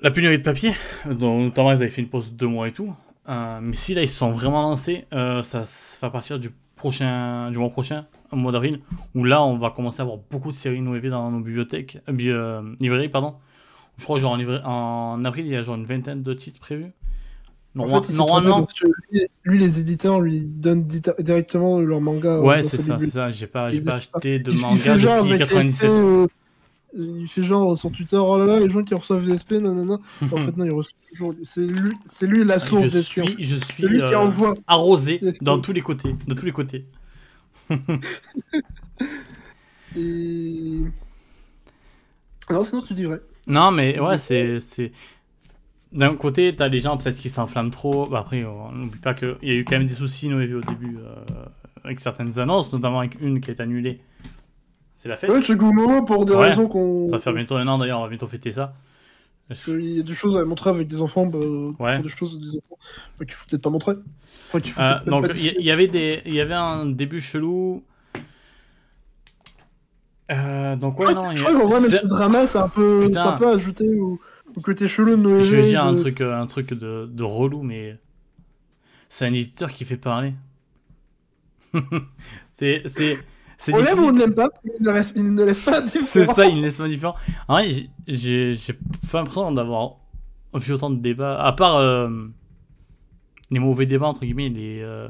la pénurie de papier, dont notamment ils avaient fait une pause de deux mois et tout. mais si là, ils sont vraiment lancés, ça va partir du prochain, du mois prochain, au mois d'avril, où là, on va commencer à avoir beaucoup de séries nouvelles dans nos bibliothèques, euh, euh, librairies, pardon. Je crois en, en avril, il y a genre une vingtaine de titres prévus. Normalement. lui, les éditeurs lui donnent directement leur manga. Ouais, c'est ça, c'est ça. J'ai pas, pas acheté de manga depuis 97. Euh, il fait genre sur Twitter, oh là là, les gens qui reçoivent des SP, nanana. en fait, non, il reçoit toujours. C'est lui, c'est lui la source des SP. Je suis lui qui envoie arrosé dans tous les côtés. De tous les côtés. Et. Non, sinon tu dis vrai. Non, mais ouais, c'est. D'un côté, t'as les gens peut-être qui s'enflamment trop. Bah, après, on n'oublie pas qu'il y a eu quand même des soucis au début euh, avec certaines annonces, notamment avec une qui est annulée. C'est la fête. Ouais, c'est Goumo pour des raisons qu'on. Ça va faire bientôt un an d'ailleurs, on va bientôt fêter ça. Parce qu'il y a des choses à montrer avec des enfants, bah, ouais. des choses des enfants qu'il faut peut-être pas montrer. Euh, donc il y, avait des, il y avait un début chelou. Euh, donc ouais, non. Je crois qu'en vrai, même ce drama, c'est un peu, un peu côté chelou de Je vais dire un truc, euh, un truc de, de relou, mais c'est un éditeur qui fait parler. c'est, c'est, on l'aime ou on ne l'aime pas, il ne laisse, il ne laisse pas différent. C'est ça, il ne laisse pas différent. En vrai, j'ai pas l'impression d'avoir vu autant de débats, à part euh, les mauvais débats, entre guillemets, les, euh,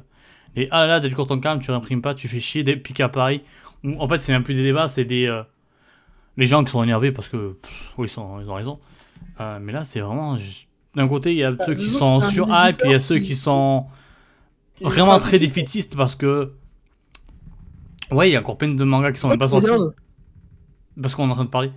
les ah là, dès le ton calme, tu réimprimes pas, tu fais chier, des pics à Paris. En fait, c'est même plus des débats, c'est des. Euh, les gens qui sont énervés parce que. oui, ils, sont, ils ont raison. mais là, c'est vraiment. D'un côté, il y a bah, ceux qui sont sur hype, il y a ceux qui sont vraiment très défaitistes parce que Ouais, il y a encore plein de mangas qui sont même pas sortis. Parce qu'on est en train de parler.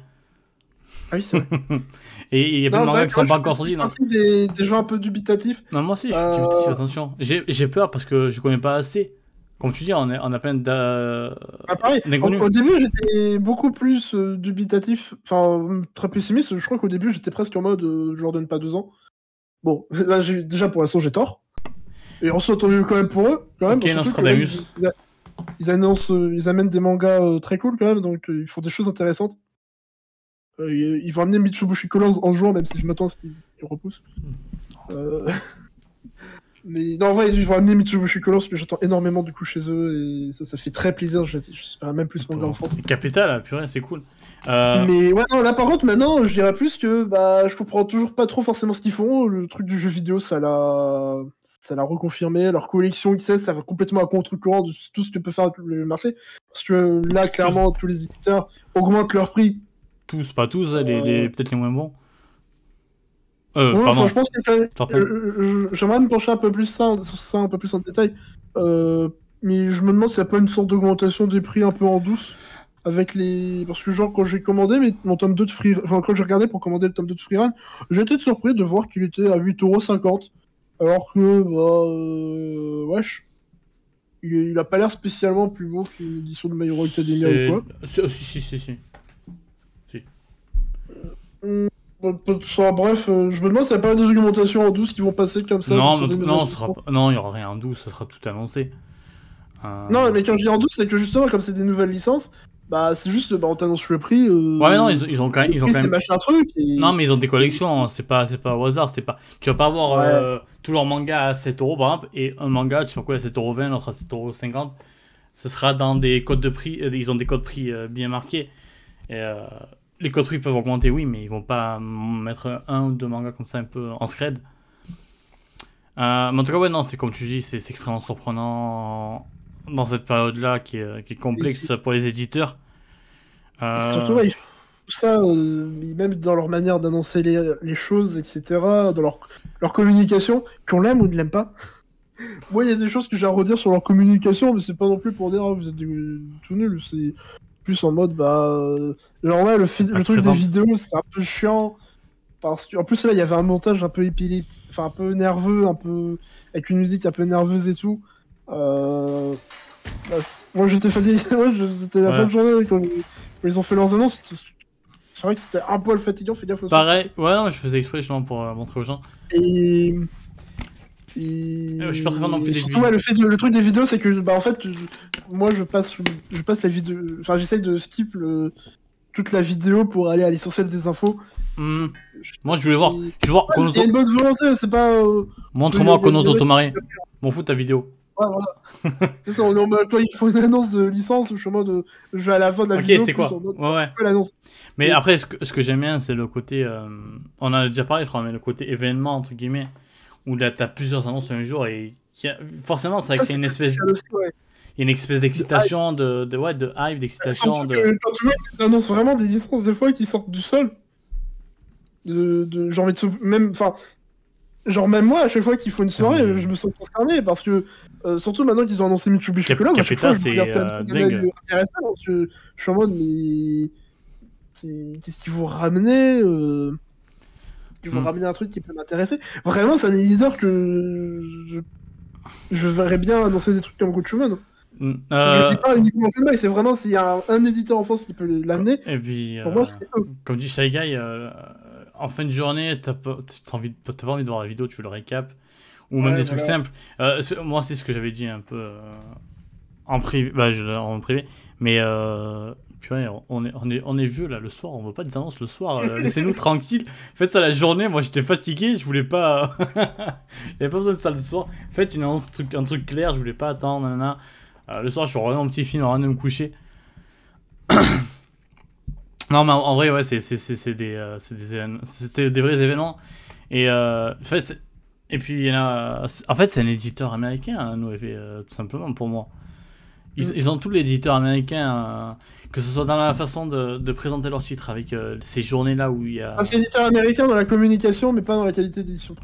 Ah oui, c'est vrai. Et il y a plein de mangas qui sont pas encore sortis. Je des, des gens un peu dubitatifs. Non, moi aussi, je suis euh, dubitatif, attention. J'ai peur parce que je connais pas assez. Comme tu dis, on, est, on a plein de. Ah, pareil. Au, début, j'étais beaucoup plus euh, dubitatif, enfin, très pessimiste. Je crois qu'au début, j'étais presque en mode euh, je leur donne pas deux ans. Bon, là, déjà pour l'instant, j'ai tort. Et on s'est entendu quand même pour eux. Quand même, ok, Nostradamus ils annoncent, euh, ils amènent des mangas euh, très cool quand même, donc euh, ils font des choses intéressantes. ils vont amener Mitsubishi Colors en juin, même si je m'attends à ce qu'ils repoussent. Mais non, en vrai, ils vont amener Mitsubishi Colors, que j'attends énormément du coup chez eux, et ça, ça fait très plaisir. J'espère même plus manga en France. C'est capital, purée, c'est cool. Mais ouais, non, là par contre, maintenant, je dirais plus que bah, je comprends toujours pas trop forcément ce qu'ils font. Le truc du jeu vidéo, ça l'a ça l'a reconfirmé. Leur collection XS, ça va complètement à contre-courant de tout ce que peut faire le marché. Parce que là, clairement, tous les éditeurs augmentent leur prix. Tous, pas tous, hein, les, euh. peut-être les moins bons. Euh, je pense que j'aimerais me pencher un peu plus ça, sur ça un peu plus en détail. Euh, mais je me demande s'il n'y a pas une sorte d'augmentation des prix un peu en douce avec les parce que genre quand j'ai commandé mais mon tome 2 de Free enfin quand j'ai regardé pour commander le tome 2 de Freerun j'étais surpris de voir qu'il était à 8,50€ alors que, bah, euh, wesh, il, il, a pas l'air spécialement plus beau qu'une édition de My Hero Academia ou quoi. Si, si, si, si. si. Euh, bref, euh, je me demande s'il n'y a pas des augmentations en douce qui vont passer comme ça. Non, non, sera non, il n'y aura rien en douce, ça sera tout annoncé. Non, mais quand je dis en douce, c'est que justement, comme c'est des nouvelles licences, Bah, c'est juste, bah, on t'annonce le prix. Euh, ouais, mais non, ils, ils ont quand même. Ils ont quand même... truc. Non, mais ils ont des collections, hein, c'est pas, pas au hasard. C'est pas... Tu vas pas avoir euh, tous leurs mangas à 7 euros, par exemple, et un manga, tu sais pas quoi, à 7,20€, l'autre à 7,50€. Ce sera dans des codes de prix. Euh, ils ont des codes prix bien marqués. Et, les codes prix peuvent augmenter, oui, mais ils vont pas mettre un ou deux mangas comme ça un peu en scred. mais en tout cas, ouais, non, c'est comme tu dis, c'est extrêmement surprenant dans cette période-là qui, qui, est complexe pour les éditeurs. Euh... Surtout, ouais, ça, euh, même dans leur manière d'annoncer les, les, choses, etc., dans leur, leur communication, qu'on l'aime ou ne l'aime pas. Moi, il y a des choses que j'ai à redire sur leur communication, mais c'est pas non plus pour dire ah, vous êtes tout nul. Plus en mode, bah. Euh, genre, ouais, le, le truc des vidéos, c'est un peu chiant. Parce que, en plus, là, il y avait un montage un peu épileptique, enfin, un peu nerveux, un peu. avec une musique un peu nerveuse et tout. Euh... Bah, moi j'étais fatigué, c'était la fin de journée quand, ils ont fait leurs annonces. C'est vrai que c'était un poil fatigant, fais gaffe. Pareil, ouais, non, je faisais exprès justement pour euh, montrer aux gens. Et. Et... je suis pas non plus surtout, ouais, le, fait le truc des vidéos, c'est que, bah, en fait, moi, je passe, je passe la vidéo. Enfin, j'essaye de skip le... toute la vidéo pour aller à l'essentiel des infos. Hmm. Moi, je voulais voir. Je veux voir. Il y a une bonne volonté, c'est pas. Euh, Montre-moi Konoto Tomare. M'en fous ta vidéo. Ouais, voilà. c'est ça, on, quand il faut une annonce de licence, je suis en mode. Je vais à la fin de la vidéo. Ok, c'est quoi Ouais, ouais. Mais après, ce que, ce que j'aime bien, c'est le côté. Euh, on a déjà parlé, je crois, mais le côté événement, entre guillemets, où là, t'as plusieurs annonces un jour et forcément, ça crée une espèce. Il y a une espèce d'excitation, de, de, ouais, de hype, d'excitation. De... Annoncent vraiment des licences, des fois, qui sortent du sol. De, de genre, même. Enfin, Genre même moi, à chaque fois qu'il faut une soirée, ah, je me sens concerné parce que euh, surtout maintenant qu'ils ont annoncé Mitsubishi Chocolat, à chaque fois je regarde euh, dingue. intéressant je, je, suis en mode mais qu'est-ce qu'ils vont ramener euh... Ils vont hmm. ramener un truc qui peut m'intéresser? Vraiment, c'est un éditeur que je... je verrais bien annoncer des trucs comme Good. Hmm. Euh... Je dis pas uniquement c'est vraiment s'il y a un, un, éditeur en France qui peut l'amener. Et puis, pour moi, c'est comme dit Shy Guy, en fin de journée, t'as pas, envie, pas envie de voir la vidéo, tu veux le récap. Ou même des trucs simples. Euh, moi, c'est ce que j'avais dit un peu euh, en privé. Bah, je, en privé. Mais euh, on est, on, est, on est vieux là, le soir, on veut pas des annonces le soir. Euh, laissez-nous tranquille. Faites ça la journée. Moi, j'étais fatigué, je voulais pas. Il n'y avait pas besoin de ça le soir. Faites une annonce, un truc clair, je voulais pas attendre. le soir, je suis revenant mon petit film, en de me coucher. Non, mais en, vrai, ouais, c'est des, euh, des, des, vrais événements. Et, euh, en fait, et puis, il y en a. En fait, c'est un éditeur américain, hein, euh, tout simplement, pour moi. Ils, mm. ils ont tous les éditeurs américains, euh, que ce soit dans la façon de, de présenter leurs titres, avec ces journées-là où il y a. Ah, c'est éditeur américain dans la communication, mais pas dans la qualité d'édition.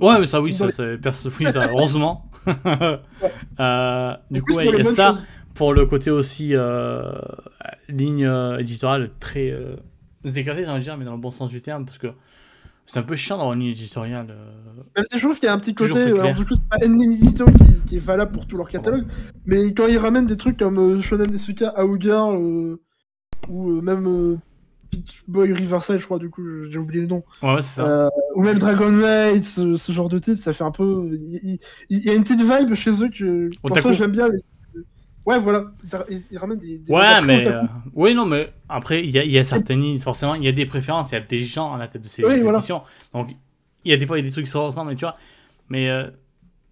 Ouais, mais ça, oui, ça, c'est oui, ça, heureusement. du coup, ouais, il y a ça pour le côté aussi euh, ligne euh, éditoriale très euh, éclatée, j'ai envie de dire, mais dans le bon sens du terme, parce que c'est un peu chiant d'avoir une ligne éditoriale. Euh, Même si je trouve qu'il y a un petit côté, alors du coup, c'est pas une qui, qui, est valable pour tout leur catalogue, mais quand ils ramènent des trucs comme euh, Shonen Desuka, Aougirl, ou même Peach Boy Riverside, je crois, du coup, j'ai oublié le nom. Ouais, ça. ou même Dragon Maid, ce, ce, genre de titre, ça fait un peu. Il, y, a une petite vibe chez eux que. Pour ça, j'aime bien. Ouais, voilà. Ils, ramènent des. ouais, mais. Euh, oui, non, mais après, il y a, y a certaines. Forcément, il y a des préférences, il y a des gens à la tête de ces éditions. Donc, il y a des fois, il y a des trucs qui se ressemblent, tu vois. Mais euh,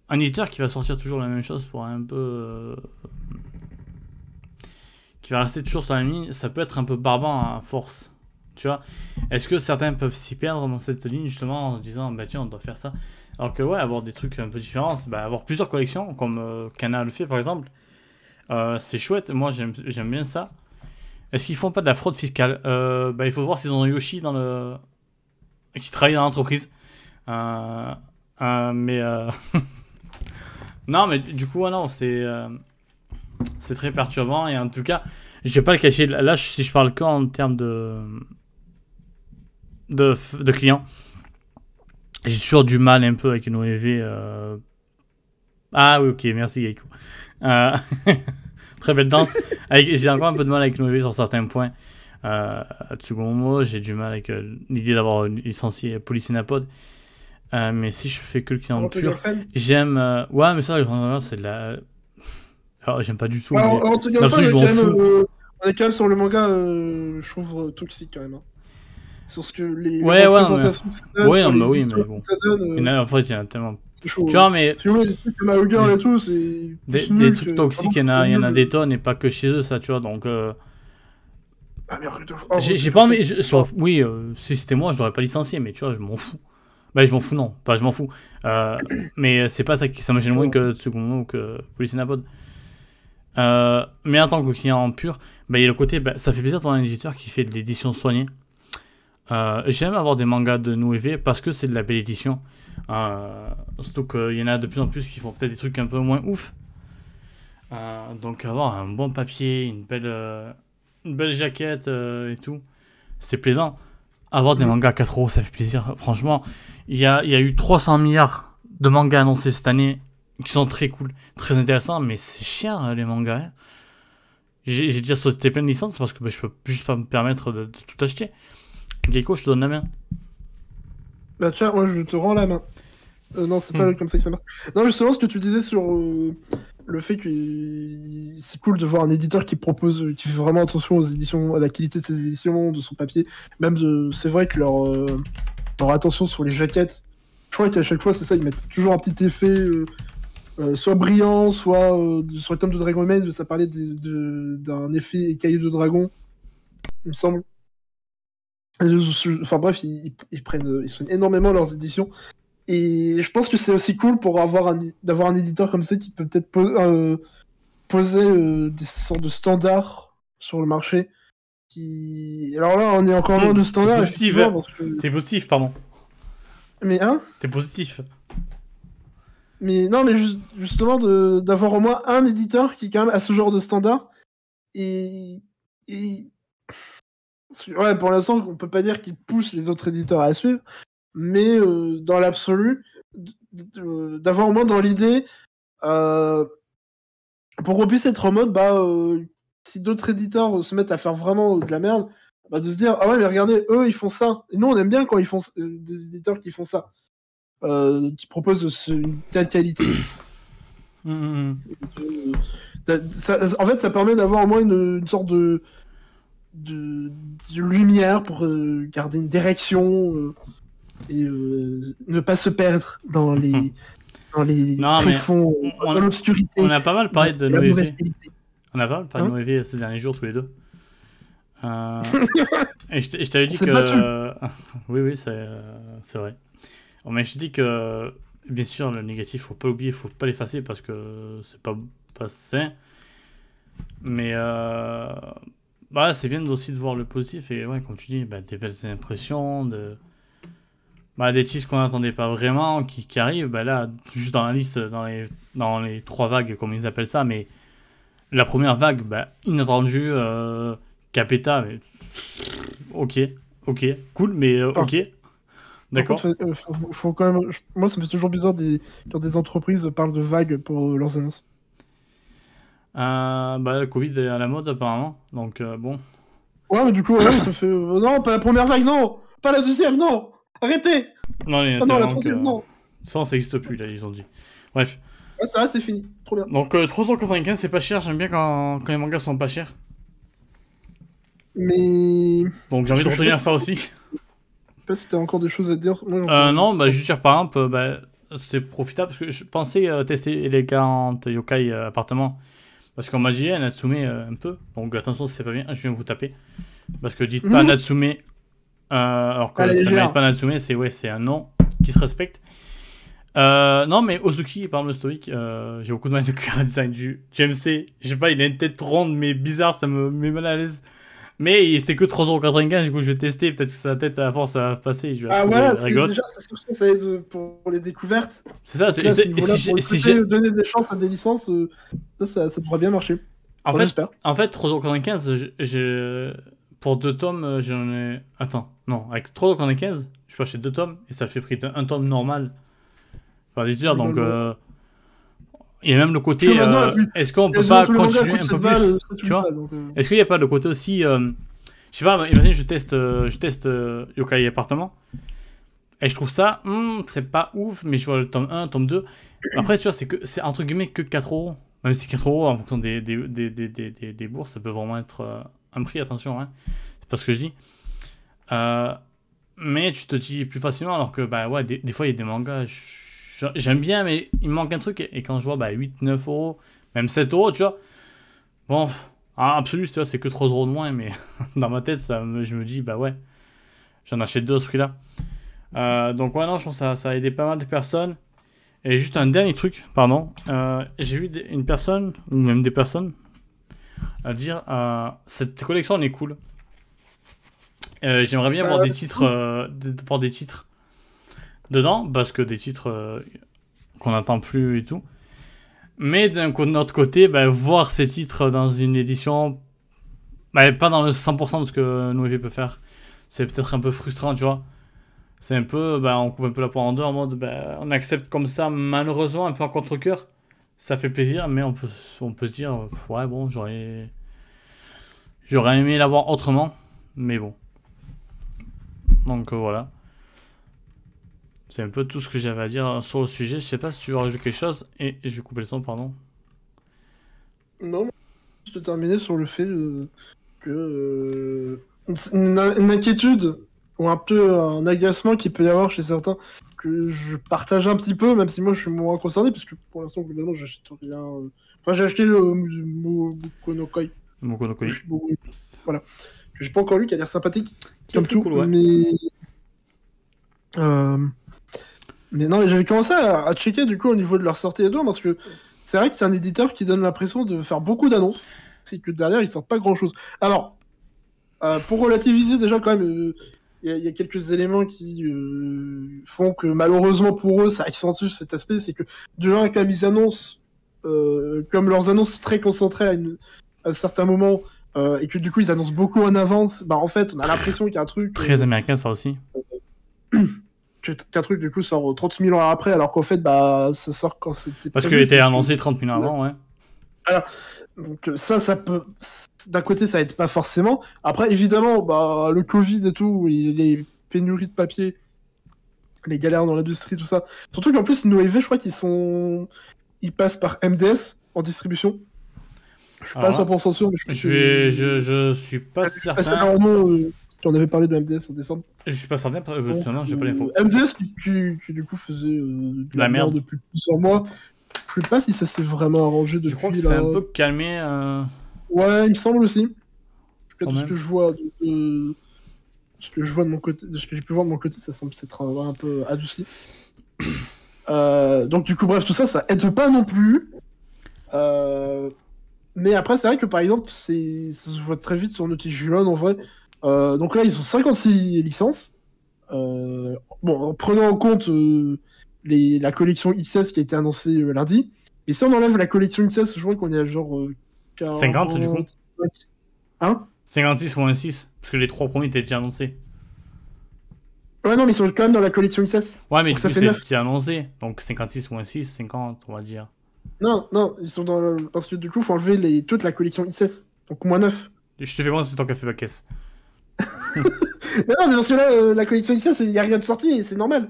un éditeur qui va sortir toujours la même chose pour un peu. Euh, qui va rester toujours sur la ligne, ça peut être un peu barbant à force. Tu vois Est-ce que certains peuvent s'y perdre dans cette ligne, justement, en se disant, bah tiens, on doit faire ça? Alors que, ouais, avoir des trucs un peu différents, bah, avoir plusieurs collections, comme Canal le fait, par exemple euh, c'est chouette, moi j'aime bien ça. Est-ce qu'ils font pas de la fraude fiscale? Euh, bah, Il faut voir s'ils ont Yoshi dans le... qui travaille dans l'entreprise. Euh, mais... non, mais du coup, non, c'est... c'est très perturbant. Et en tout cas, je vais pas le cacher. Là, si je parle qu'en termes de... de... de clients, j'ai toujours du mal un peu avec une OEV. Ah oui, ok, merci Gaiko. Euh, très belle danse. J'ai encore un peu de mal avec Noé sur certains points. Euh, Tsugomo, j'ai du mal avec euh, l'idée d'avoir licencié Polycinapod. Euh, mais si je fais que le client pur, j'aime. Euh, ouais, mais ça, c'est de la. Alors, j'aime pas du tout. Alors, mais... en tout cas, on est quand même sur le manga, je trouve, toxique quand même. Hein. Sur ce que les, Ouais, les ouais, non, les bah oui, mais bon. ça donne, en fait, il y en a tellement. C'est chaud. Tu vois, mais Tu vois, des trucs comme et tout, c'est. des, trucs que- toxiques, il y en a, y en des tonnes et pas que chez eux, ça, tu vois. Donc, euh, Ah, oh, j'ai pas envie. je- sur- oui, euh, si c'était moi, je l'aurais pas licencié, mais tu vois, je m'en fous. Bah, je m'en fous, non. Pas, je m'en fous. Euh, mais c'est pas ça qui ça me gêne moins que Tsukumono ou que Police Napod. Euh, mais en tant que client pur, bah, il y a le côté, bah, ça fait plaisir d'avoir un éditeur qui fait de l'édition soignée. Euh, J'aime avoir des mangas de Noévé parce que c'est de la belle édition. Euh, surtout qu'il y en a de plus en plus qui font peut-être des trucs un peu moins ouf. Euh, donc avoir un bon papier, une belle, euh, une belle jaquette et tout, c'est plaisant. Avoir des mangas à 4 euros, ça fait plaisir. Franchement, il y a, y a eu 300 milliards de mangas annoncés cette année qui sont très cool, très intéressants, mais c'est cher euh, les mangas. hein. J'ai déjà sauté plein de licences parce que bah, je peux juste pas me permettre de tout acheter. Gecko, je te donne la main. Bah tiens, moi je te rends la main. Euh, non, c'est pas Hmm. comme ça que ça marche. Non, justement, ce que tu disais sur euh, le fait que c'est cool de voir un éditeur qui propose, euh, qui fait vraiment attention aux éditions, à la qualité de ses éditions, de son papier. Même de, c'est vrai que leur, euh, leur attention sur les jaquettes, je crois qu'à chaque fois c'est ça, ils mettent toujours un petit effet, euh, euh, soit brillant, soit euh, sur les tomes de Dragon Maid, ça parlait d'un effet écailleux de dragon, il me semble. Enfin bref, ils, prennent, ils soignent énormément leurs éditions. Et je pense que c'est aussi cool pour avoir un, d'avoir un éditeur comme ça qui peut peut-être po- euh, poser euh, des sortes de standards sur le marché. Qui... Alors là, on est encore loin de standards, Positif, hein. que... T'es positif, pardon. Mais hein? T'es positif. Mais non, mais ju- justement, d'avoir au moins un éditeur qui, quand même, a ce genre de standard. Et. et... Ouais, pour l'instant, on peut pas dire qu'il pousse les autres éditeurs à suivre. Mais euh, dans l'absolu, d- d'avoir au moins dans l'idée. euh, pour qu'on puisse être en mode, bah. euh, si d'autres éditeurs se mettent à faire vraiment de la merde, bah, de se dire, ah ouais, mais regardez, eux, ils font ça. Et nous, on aime bien quand ils font euh, des éditeurs qui font ça. Euh, qui proposent ce- une telle qualité. Hum, hum, hum. Euh, ça- en fait, ça permet d'avoir au moins une, une sorte de, de, de lumière pour euh, garder une direction euh, et euh, ne pas se perdre dans les, dans les Non, mais tréfonds, on- dans l'obscurité. On a pas mal parlé de mauvaise Noévé. On a pas mal parlé Hein de Noévé ces derniers jours tous les deux. Euh, et je t'avais dit que. oui, oui, c'est euh, c'est vrai. Oh, mais je te dis que, bien sûr, le négatif, faut pas l'oublier, faut pas l'effacer parce que c'est pas, pas sain. Mais euh, bah, c'est bien aussi de voir le positif et, ouais, comme tu dis, bah, des belles impressions, de, bah, des titres qu'on n'attendait pas vraiment qui, qui arrivent. Bah, là, juste dans la liste, dans les, dans les trois vagues, comme ils appellent ça, mais la première vague, bah, inattendue, euh, Capeta, mais ok, ok, cool, mais euh, ok. D'accord. euh, faut, faut- quand même. Moi, ça me fait toujours bizarre des... quand des entreprises parlent de vagues pour leurs annonces. Euh, bah, le Covid est à la mode apparemment, donc euh, bon. Ouais, mais du coup, ouais, ça fait. euh, non, pas la première vague, non Pas la deuxième, non Arrêtez Non, les Ah non, la troisième, non Ça, ça n'existe plus, là, ils ont dit. Bref. Ouais, ça va, c'est fini. Trop bien. Donc, euh, 395, c'est pas cher, j'aime bien quand, quand les mangas sont pas chers. Mais. Donc, j'ai envie de retenir ça aussi. Je sais pas si t'as encore des choses à dire. Moi, Euh, non, bah, je veux dire, par exemple, bah, c'est profitable parce que je pensais euh, tester Elegant Yokai euh, appartement. Parce qu'on m'a dit, eh, Natsume euh, un peu. Donc, attention, si c'est pas bien, je viens vous taper. Parce que dites pas Mhm. Natsume, euh, alors que la ça mérite pas Natsume, c'est ouais, c'est un nom qui se respecte. Euh, non, mais Ozuki, par exemple, le stoïque, j'ai beaucoup de mal le character design du, du MC. Je sais pas, il a une tête ronde, mais bizarre, ça me met mal à l'aise. Mais c'est que 3,95€, du coup, je vais tester. Peut-être que sa tête, à force, ça va passer. Je vais Ah voilà, déjà, c'est sûr que ça aide pour, pour les découvertes. C'est ça, c'est- Là, et si pour si donner des chances à des licences, euh, ça, ça, ça bien marcher. En Enfin, fait, en fait 3,95€, je- je- pour deux tomes, euh, j'en ai. Attends, non, avec 3,95€, je peux acheter deux tomes et ça fait prix d'un un tome normal. Enfin, des heures, donc. euh, Il y a même le côté. Euh, Est-ce qu'on peut pas continuer un peu 7 balles, plus 7 tu vois euh, Est-ce qu'il n'y a pas le côté aussi. euh, Je sais pas, imagine, je teste, je teste Yokai Appartement. Et je trouve ça, hmm, c'est pas ouf, mais je vois le tome 1, tome 2. Après, tu vois, c'est que c'est entre guillemets que 4 euros. même si 4 euros en fonction des, des, des, des, des, bourses, ça peut vraiment être euh, un prix, attention, hein. c'est pas ce que je dis. Euh, mais tu te dis plus facilement, alors que bah ouais, des, des fois il y a des mangas, j'aime bien, mais il me manque un truc, et quand je vois bah, 8, 9 euros, même 7 euros, tu vois, bon, en absolu, c'est que 3 euros de moins, mais dans ma tête, ça je me dis, bah ouais, j'en achète deux à ce prix-là. Euh, donc ouais, non, je pense que ça, ça a aidé pas mal de personnes. Et juste un dernier truc, pardon. Euh, j'ai vu une personne, ou même des personnes, à dire euh, cette collection est cool. J'aimerais bien voir des titres, voir des titres dedans, parce que des titres qu'on n'attend plus et tout. Mais d'un autre côté, bah, voir ces titres dans une édition, bah, pas dans le 100% de ce que Noévé peut faire, c'est peut-être un peu frustrant, tu vois c'est un peu, bah, on coupe un peu la poire en deux en mode, bah, on accepte comme ça, malheureusement, un peu en contre-coeur. Ça fait plaisir, mais on peut, on peut se dire, ouais, bon, j'aurais. J'aurais aimé l'avoir autrement, mais bon. Donc euh, voilà. C'est un peu tout ce que j'avais à dire sur le sujet. Je sais pas si tu veux rajouter quelque chose. Et je vais couper le son, pardon. Non, juste terminer sur le fait euh, que. Euh, une, inquiétude ou un peu un agacement qu'il peut y avoir chez certains que je partage un petit peu, même si moi je suis moins concerné, parce que pour l'instant, globalement, j'achète rien. Euh, enfin, j'ai acheté le Mokonokoi. Mokonokoi. Voilà. J'ai pas encore lu, qui a l'air sympathique, comme tout, mais. Euh... Mais non, mais j'avais commencé à, checker du coup au niveau de leur sortie et tout, parce que c'est vrai que c'est un éditeur qui donne l'impression de faire beaucoup d'annonces, c'est que derrière ils sortent pas grand chose. Alors, euh, pour relativiser déjà quand même, euh, il y, a quelques éléments qui euh, font que malheureusement pour eux, ça accentue cet aspect, c'est que déjà comme ils annoncent, comme leurs annonces sont très concentrées à, une, à un certain moment, euh, et que du coup ils annoncent beaucoup en avance, bah en fait on a l'impression qu'il y a un truc... Très américain ça aussi. qu'un truc du coup sort 30 000 ans après, alors qu'en fait bah ça sort quand c'était... Parce qu'il était annoncé 30 000 ans avant, ouais. Alors, donc ça, ça peut d'un côté, ça aide pas forcément. Après, évidemment, bah, le Covid et tout, les pénuries de papier, les galères dans l'industrie, tout ça. Surtout qu'en plus, Noévé, je crois qu'ils sont. Ils passent par MDS en distribution. Je suis pas 100% sûr, mais je, je, je, je, suis pas certain. Euh, tu en avais parlé de MDS en décembre. Je suis pas certain, parce que non, j'ai pas l'info. MDS qui, qui, du coup faisait euh, de la, merde depuis plusieurs mois. Je sais pas si ça s'est vraiment arrangé depuis. Je crois que c'est un peu calmé. Euh... Ouais, il me semble aussi. De ce que je vois de, ce que je vois de mon côté, de ce que j'ai pu voir de mon côté, ça semble s'être un peu adouci. Euh, donc du coup, bref, tout ça, ça aide pas non plus. Euh, mais après, c'est vrai que par exemple, ça se voit très vite sur Naughty en vrai. Euh, donc là, ils ont 56 licences. bon, en prenant en compte les, la collection XS qui a été annoncée lundi. Et si on enlève la collection XS, je vois qu'on est à genre 50 du coup Hein? 56 moins 6, parce que les trois premiers étaient déjà annoncés. Ouais, non, mais ils sont quand même dans la collection XS. Ouais, mais ça fait 9. C'est annoncé, donc 56 moins 6, 50, on va dire. Non, non, ils sont dans le... Parce que du coup, il faut enlever les... toute la collection XS, donc moins 9. Je te fais voir c'est ton café la caisse. Mais non, mais parce que là, euh, la collection XS, il n'y a rien de sorti, et c'est normal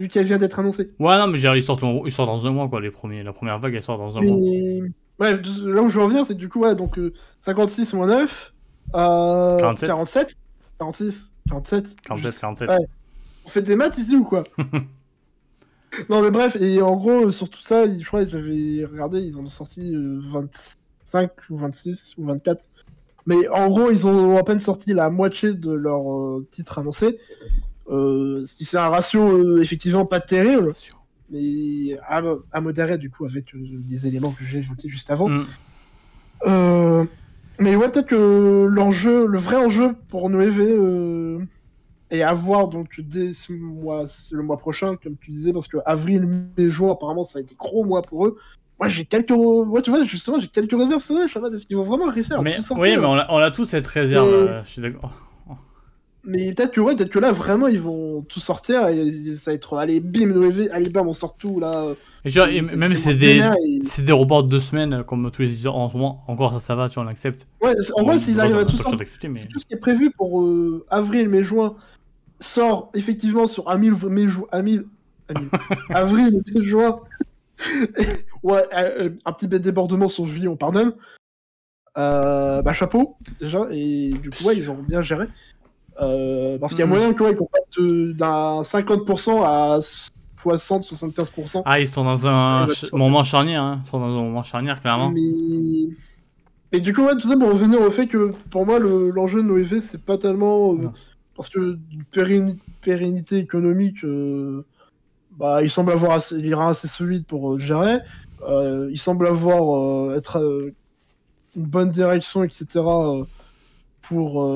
vu qu'elle vient d'être annoncée. Ouais, non, mais ils sortent, ils sortent dans un mois, quoi, les premiers. La première vague, elle sort dans un mois. Ouais, là où je veux revenir, c'est du coup, ouais, donc 56 euh, moins 9, euh, 47. 47, 46, 47. 47, 47. On fait des maths ici ou quoi? Non, mais bref, et en gros, sur tout ça, je crois que j'avais regardé, ils en ont sorti 25 euh, ou 26 ou 24. Mais en gros, ils ont à peine sorti la moitié de leur euh, titre annoncé. Euh, c'est un ratio effectivement pas terrible mais à, modérer du coup avec euh, les éléments que j'ai évoqués juste avant. Mm. Euh, mais ouais, peut-être que l'enjeu, le vrai enjeu pour Noévé euh, est à voir donc dès ce mois, le mois prochain, comme tu disais, parce que avril, mai, juin, apparemment, ça a été gros mois pour eux. Moi, j'ai quelques, ouais, tu vois, justement, j'ai quelques réserves. Vrai, je sais pas, est-ce qu'ils vont vraiment réussir à mais, tout sortir Oui, mais on a, on a tous cette réserve. je suis d'accord. Mais peut-être que ouais, peut-être que là vraiment ils vont tout sortir et ça va être allez bim allez bam on sort tout là. Et même si c'est des c'est des reports de deux semaines comme tous les éditeurs en ce moment encore ça ça va tu on accepte. Ouais en vrai s'ils arrivent à tout sortir, mais... tout ce qui est prévu pour euh, avril mai juin sort effectivement sur avril mai juin avril mai juin ouais, euh, un petit débordement sur Julie, on pardonne. Euh, bah, chapeau, déjà, et du coup, ouais, ils ont bien géré. Euh, parce qu'il y a Mhm. moyen que, ouais, qu'on passe de- d'un 50% à 60-75%. Ah, ils sont dans un ch- moment charnière, hein. Ils sont dans un moment charnière, clairement. Mais... mais du coup, ouais, tout ça pour revenir au fait que pour moi, le- l'enjeu de NoEV, c'est pas tellement. euh, parce que pérenni- pérennité économique, euh, bah, il semble avoir assez, il ira assez solide pour euh, gérer. Euh, il semble avoir euh, être euh, une bonne direction, etc. euh, pour,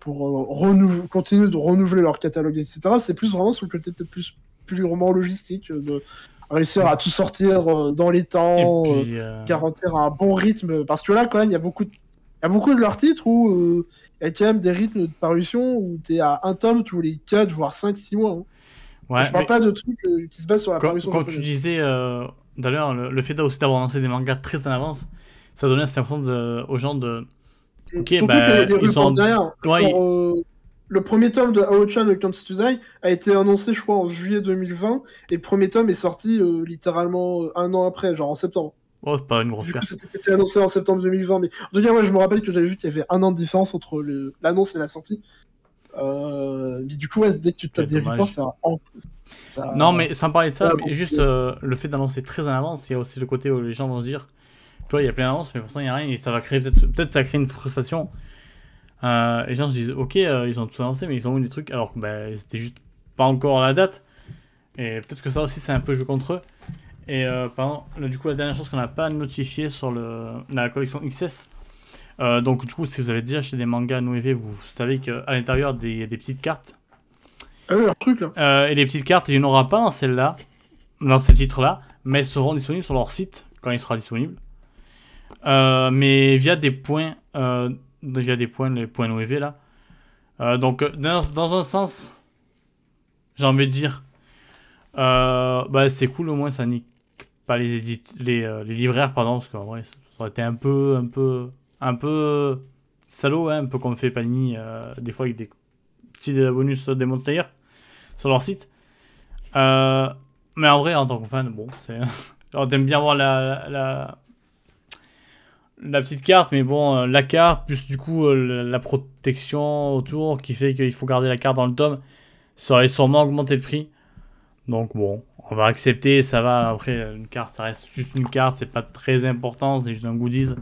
pour continuer de renouveler leur catalogue, etc. C'est plus vraiment sur le côté peut-être plus purement logistique, de réussir à tout sortir dans les temps. Puis, garantir un bon rythme. Parce que là, quand même, il y a beaucoup de, il y a beaucoup de leurs titres où euh, il y a quand même des rythmes de parution où tu es à un tome tous les 4, voire 5, 6 mois. hein. ouais, je parle mais pas de trucs euh, qui se basent sur la quand, parution. quand tu disais, euh, d'ailleurs, le, le fait aussi d'avoir lancé des mangas très en avance, ça donnait cette impression de- aux gens de. ok, Surtout bah, des ils sont- derrière. Ouais, Genre, euh, le premier tome de Ao-chan de Comes to Die a été annoncé, je crois, en juillet 2020, et le premier tome est sorti euh, littéralement euh, un an après, genre en septembre. Oh, c'est pas une grosse Du coup, c'était annoncé en septembre 2020. Mais en tout cas, moi, je me rappelle que j'avais vu qu'il y avait un an de différence entre le- l'annonce et la sortie. Euh, mais du coup, ouais, dès que tu tapes des reports, ça, ça- Non, mais sans parler de ça, mais juste euh, le fait d'annoncer très en avance, il y a aussi le côté où les gens vont se dire, tu vois, il y a plein d'annonces, mais pourtant il n'y a rien, et ça va créer peut-être, peut-être ça crée une frustration. Euh, les gens se disent, ok, euh, ils ont tout annoncé, mais ils ont eu des trucs, alors que bah, c'était juste pas encore la date. Et peut-être que ça aussi, c'est un peu jeu contre eux. Et pardon, là, du coup, la dernière chose qu'on n'a pas notifié sur le, la collection XS. donc, du coup, si vous avez déjà acheté des mangas Noévé, vous savez qu'à l'intérieur, il y a des petites cartes Ah euh, et les petites cartes, il n'y en aura pas dans celle-là, dans ces titres-là, mais elles seront disponibles sur leur site quand il sera disponible. Euh, mais via des points, euh, via des points, les points OEV là. Donc, dans, un sens, j'ai envie de dire, bah, c'est cool au moins ça nique pas les, édit- les, libraires, pardon, parce que en vrai, ça aurait été un peu, un peu, un peu salaud, hein, un peu comme fait Panini des fois avec des petits bonus des Monster sur leur site. Euh, mais en vrai, en tant que fan, bon, c'est. Alors, t'aimes bien voir la, la, la petite carte, mais bon, euh, la carte, plus du coup euh, la protection autour qui fait qu'il faut garder la carte dans le tome, ça aurait sûrement augmenté le prix. Donc bon, on va accepter, ça va. Après, une carte, ça reste juste une carte, c'est pas très important, c'est juste un goodies.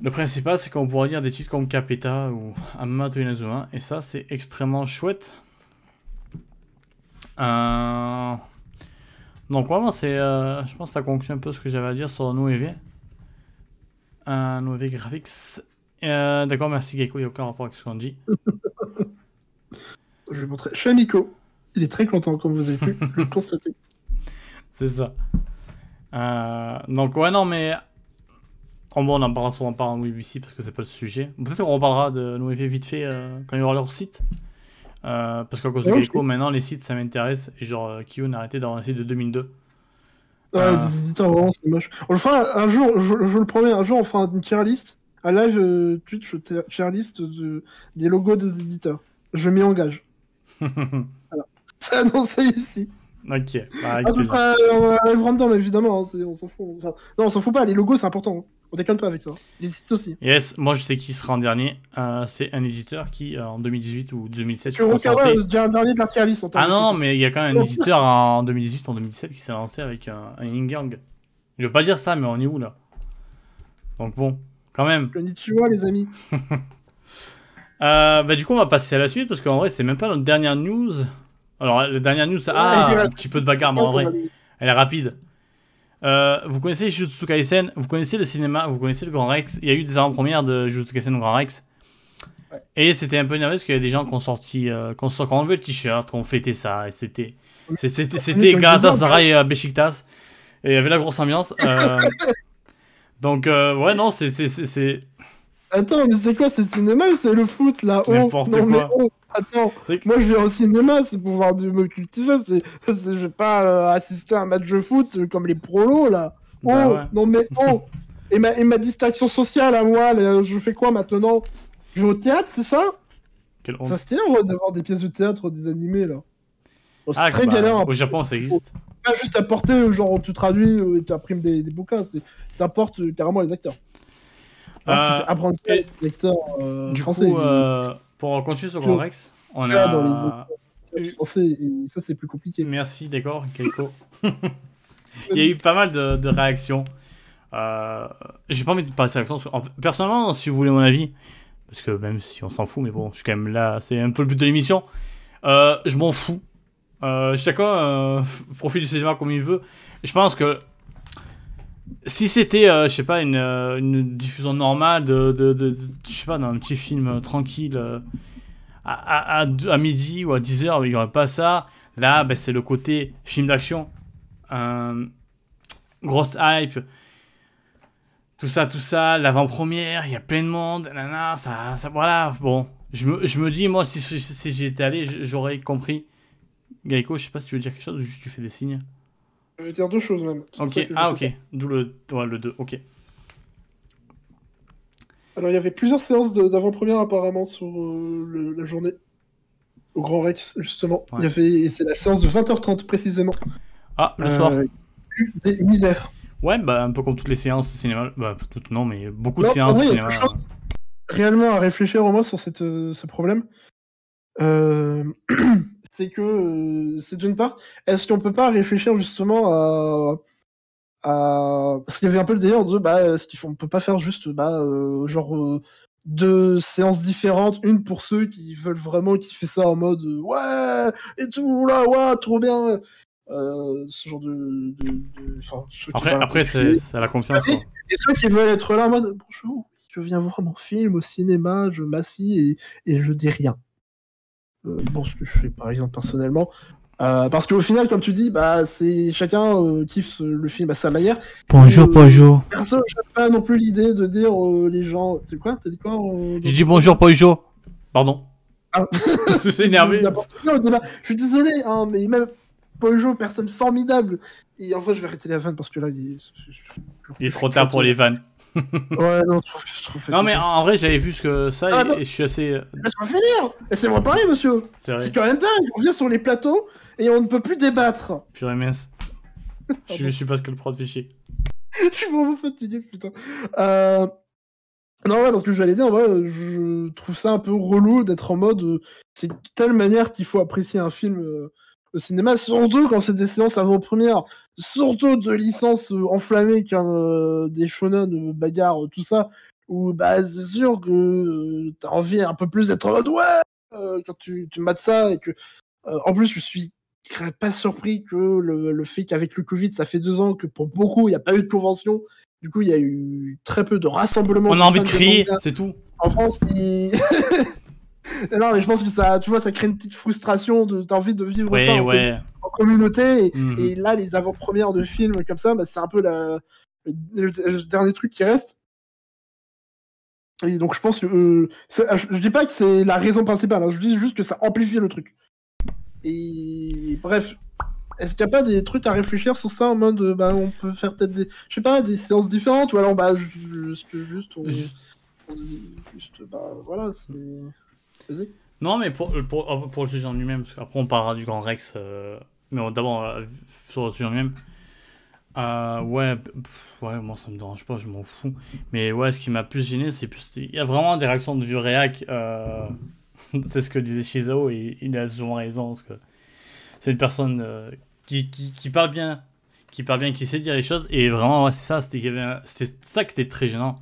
Le principal, c'est qu'on pourra lire des titres comme Capeta ou Amato Inazuma, et ça, c'est extrêmement chouette. Euh, Donc, vraiment, c'est, euh, je pense que ça conclut un peu ce que j'avais à dire sur Noévé. Euh, Noévé Graphics. Euh, D'accord, merci Gecko, il n'y a aucun rapport avec ce qu'on dit. Je vais montrer. Chez Miko. Il est très content, comme vous avez pu le constater. C'est ça. Euh, donc, ouais, non, mais. En bon, on en parlera sûrement pas en BBC parce que c'est pas le sujet. Peut-être qu'on reparlera de Noévé vite fait euh, quand il y aura leur site. Euh, parce qu'à cause de Gecko, maintenant les sites ça m'intéresse. Et genre, euh, Kiyun a arrêté d'avoir un site de 2002. Ouais, des éditeurs, vraiment, c'est moche. On le fera un jour, je, je le promets, un jour, on fera une tier list. Un live Twitch tier list de, des logos des éditeurs. Je m'y engage. C'est annoncé ici. ok. Bah, Ah, plaisir. sera euh, un live random, évidemment. hein, on s'en fout. Enfin, non, on s'en fout pas. Les logos, c'est important. hein. On déconne pas avec ça. Les sites aussi. Yes, moi je sais qui sera en dernier. Euh, c'est un éditeur qui, euh, en 2018 ou 2017, Tu je crois, un dernier de la tier list en termes Ah non, mais il y a quand même un éditeur en 2018 ou en 2017 qui s'est lancé avec un, un yin gang. Je veux pas dire ça, mais on est où là? Donc bon, quand même. Konnichiwa, les amis. Euh, bah, du coup, on va passer à la suite parce qu'en vrai, c'est même pas notre dernière news. Alors, la dernière news, ah, Ouais, un petit peu de bagarre, mais en vrai, elle est rapide. Euh, vous connaissez Jujutsu Kaisen, vous connaissez le cinéma, vous connaissez le Grand Rex. Il y a eu des avant-premières de Jujutsu Kaisen au Grand Rex. Ouais. Et c'était un peu énervé parce qu'il y a des gens qui ont sorti, euh, qui ont, qui ont enlevé le t-shirt, qui ont fêté ça. Et c'était, c'était, c'était Galatasaray et Beşiktaş. Et il y avait la grosse ambiance. euh, donc, ouais, non, c'est, c'est, c'est, c'est- Attends, mais c'est quoi C'est le cinéma ou c'est le foot là? Oh, N'importe non, mais oh, attends, moi je vais au cinéma, c'est pour voir de me cultiver, c'est, c'est- je vais pas euh, assister à un match de foot euh, comme les prolos là. Oh, Bah ouais. non mais oh et ma, et ma distraction sociale à moi, là, je fais quoi maintenant? Je vais au théâtre, c'est ça? Quelle honte. Ça stylé de voir des pièces de théâtre, des animés là. Oh, c'est Ah, très bah, galère. Au Japon, ça existe. pas juste apporter, genre tu traduis euh, et tu imprimes des, des bouquins, c'est t'apportes euh, carrément les acteurs. Alors, tu Euh, apprendre et- acteurs euh, Du français. coup, euh, pour continuer sur Grand Rex, on Ah, dans les a. français, ça c'est plus compliqué. Merci, d'accord, Keiko. Il y a eu pas mal de, de réactions. Euh, J'ai pas envie de passer en fait, Personnellement, si vous voulez mon avis, parce que même si on s'en fout, mais bon, je suis quand même là, c'est un peu le but de l'émission. Euh, je m'en fous. Euh, chacun profite du cinéma comme il veut. Je pense que si c'était, euh, je sais pas, une, euh, diffusion normale de, de, je sais pas, d'un petit film tranquille euh, à, midi ou à 10h, il y aurait pas ça. Là, ben, c'est le côté film d'action. Grosse hype. Tout ça, tout ça, l'avant-première, il y a plein de monde, ça, ça, voilà, bon. Je me, je me dis, moi, si, si, si j'y étais allé, j'aurais compris. Gaïko, je sais pas si tu veux dire quelque chose ou juste tu fais des signes. Je vais dire deux choses même. Ok, ah ok, d'où le, ouais, le 2, ok. Alors il y avait plusieurs séances d'avant-première apparemment sur euh, le- la journée. Au Grand Rex, justement. Ouais. Il y avait, et c'est la séance de 20h30 précisément. Ah, le Euh, soir. Des misères. Ouais, bah, un peu comme toutes les séances de cinéma. Bah, toutes non, mais beaucoup de séances de cinéma. chose. réellement à réfléchir au moins sur cette, euh, ce problème, euh, c'est que euh, c'est d'une part, est-ce qu'on peut pas réfléchir justement à, à... parce qu'il y avait un peu le délire de bah est-ce qu'il faut on peut pas faire juste bah euh, genre euh, deux séances différentes, une pour ceux qui veulent vraiment kiffer ça en mode ouais et tout là ouais trop bien ce genre de, de, de- enfin, ceux qui Après, après c'est à la confiance. Et ceux qui veulent être là en mode bonjour, je viens voir mon film au cinéma, je m'assis et, et je dis rien. Euh, bon, ce que je fais par exemple personnellement. Euh, parce qu'au final, comme tu dis, bah c'est chacun euh, kiffe le film à sa manière. Bonjour, Euh, bonjour. Perso, j'aime pas non plus l'idée de dire les gens. C'est quoi T'as dit quoi J'ai dit bonjour, bonjour. Pardon. Ah. Je suis énervé. Je suis désolé, hein, mais même Pojo, personne formidable. Et en vrai, je vais arrêter la vanne parce que là, il Il est trop tard pour les vannes. Ouais, non, je trouve, je trouve Non, mais en vrai, j'avais vu ce que ça Ah, et, et je suis assez. Laisse-moi finir Laissez-moi parler, monsieur C'est vrai. C'est quand même dingue On vient sur les plateaux et on ne peut plus débattre Purée mince. Je suis- je suis pas ce que le prod fait chier. Je suis vraiment fatigué, putain. Euh... Non, ouais, parce que j'allais dire, ouais, je trouve ça un peu relou d'être en mode. euh, c'est de telle manière qu'il faut apprécier un film euh, au cinéma, surtout quand c'est des séances avant-première, surtout de licences euh, enflammées comme euh, des shonen, euh, bagarres, tout ça, où bah, c'est sûr que t'as envie un peu plus d'être en mode ouais quand tu, tu mates ça et que. en plus, je suis pas surpris que le, le fait qu'avec le Covid, ça fait deux ans que pour beaucoup, il n'y a pas eu de convention. Du coup, il y a eu très peu de rassemblements. On a envie de crier, c'est tout. En France, il- non, mais je pense que ça, tu vois, ça crée une petite frustration de, t'as envie de vivre ça en, ouais. en communauté. Et, Mhm. et là, les avant-premières de films comme ça, bah, c'est un peu la, le, dernier truc qui reste. Et donc, je pense que. euh, je, je dis pas que c'est la raison principale, hein, je dis juste que ça amplifie le truc. Et bref. Est-ce qu'il n'y a pas des trucs à réfléchir sur ça en mode euh, bah on peut faire peut-être des je sais pas des séances différentes ou alors bah juste juste on, Juste- on se dit juste bah voilà c'est Non, mais pour, pour, pour le sujet en lui-même, parce qu'après on parlera du Grand Rex, euh, mais d'abord euh, sur le sujet en lui-même. Euh, ouais, ouais, moi ça me dérange pas, je m'en fous. Mais ouais, ce qui m'a plus gêné, c'est plus. Il y a vraiment des réactions de vieux réac. euh, c'est ce que disait Shizao et il a souvent raison, parce que c'est une personne euh, qui, qui, parle bien, qui parle bien, qui sait dire les choses, et vraiment, c'est ça, c'était ça qui était très gênant.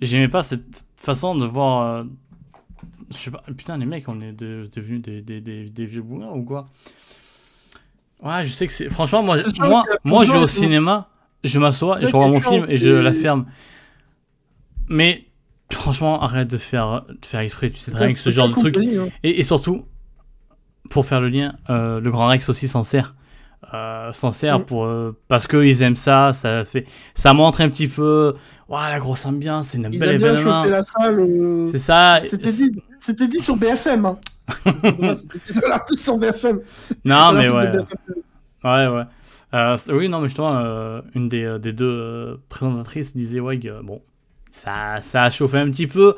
J'aimais pas cette façon de voir. Je sais pas, putain, les mecs, on est de- devenus des, des, des, des vieux boomers ou quoi? Ouais, je sais que c'est. Franchement, moi, moi, moi je vais au cinéma, je m'assois je regarde mon film et je la ferme. Mais franchement, arrête de faire, de faire exprès, tu sais très bien que ce genre de truc. hein. Et, et surtout, pour faire le lien, euh, le Grand Rex aussi s'en sert. Euh, s'en sert Mm. pour, euh, parce qu'ils aiment ça, ça fait, ça montre un petit peu, ouah, la grosse ambiance, c'est un ils bel aiment bien événement. chauffer la salle C'est ça. c'était dit c'était dit sur BFM hein. Ouais, c'était dit sur BFM Non, mais ouais. Ouais, ouais. Euh, oui, non, mais justement, euh, une des, euh, des deux euh, présentatrices disait, ouais, que, bon, ça, ça a chauffé un petit peu.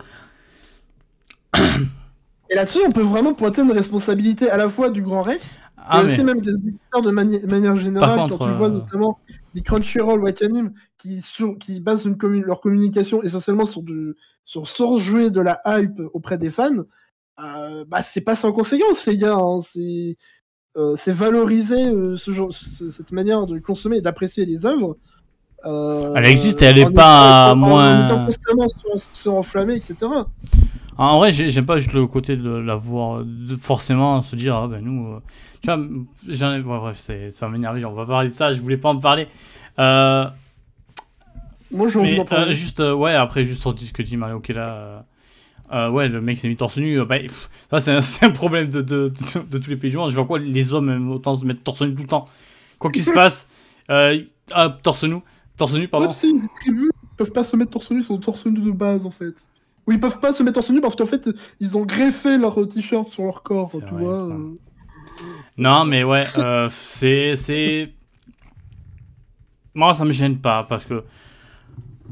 et là-dessus on peut vraiment pointer une responsabilité à la fois du Grand Rex Ah, mais aussi même des éditeurs de manière générale, quand tu vois notamment des Crunchyroll Wakanim qui, qui basent leur communication essentiellement sur, de, sur surjouer de la hype auprès des fans, euh, bah c'est pas sans conséquence, les gars. Hein. c'est euh, valoriser euh, ce genre, cette manière de consommer et d'apprécier les œuvres. elle existe et elle est pas moins. En étant constamment enflammer, etc. En vrai, j'aime pas juste le côté de la voir, de forcément se dire, ah ben nous, tu vois, j'en ai, bref, ça va m'énerver, on va parler de ça, je voulais pas en parler. Euh, Moi, je mais, euh, juste, euh, ouais, après, juste sur ce que dit Mario Kella, euh, ouais, le mec s'est mis torse nu, bah, ça, c'est un, problème de, de, de, tous les pays du monde. Je vois quoi, les hommes aiment autant se mettre torse nu tout le temps. Quoi qu'il se passe, ah, torse nu, torse nu, pardon. c'est une tribu, ils peuvent pas se mettre torse nu, ils sont torse nu de base, en fait. Ou ils peuvent pas se mettre torse nu parce qu'en fait, ils ont greffé leur t-shirt sur leur corps, tu vois. Non, mais ouais, euh, c'est. c'est... Moi, ça me gêne pas parce que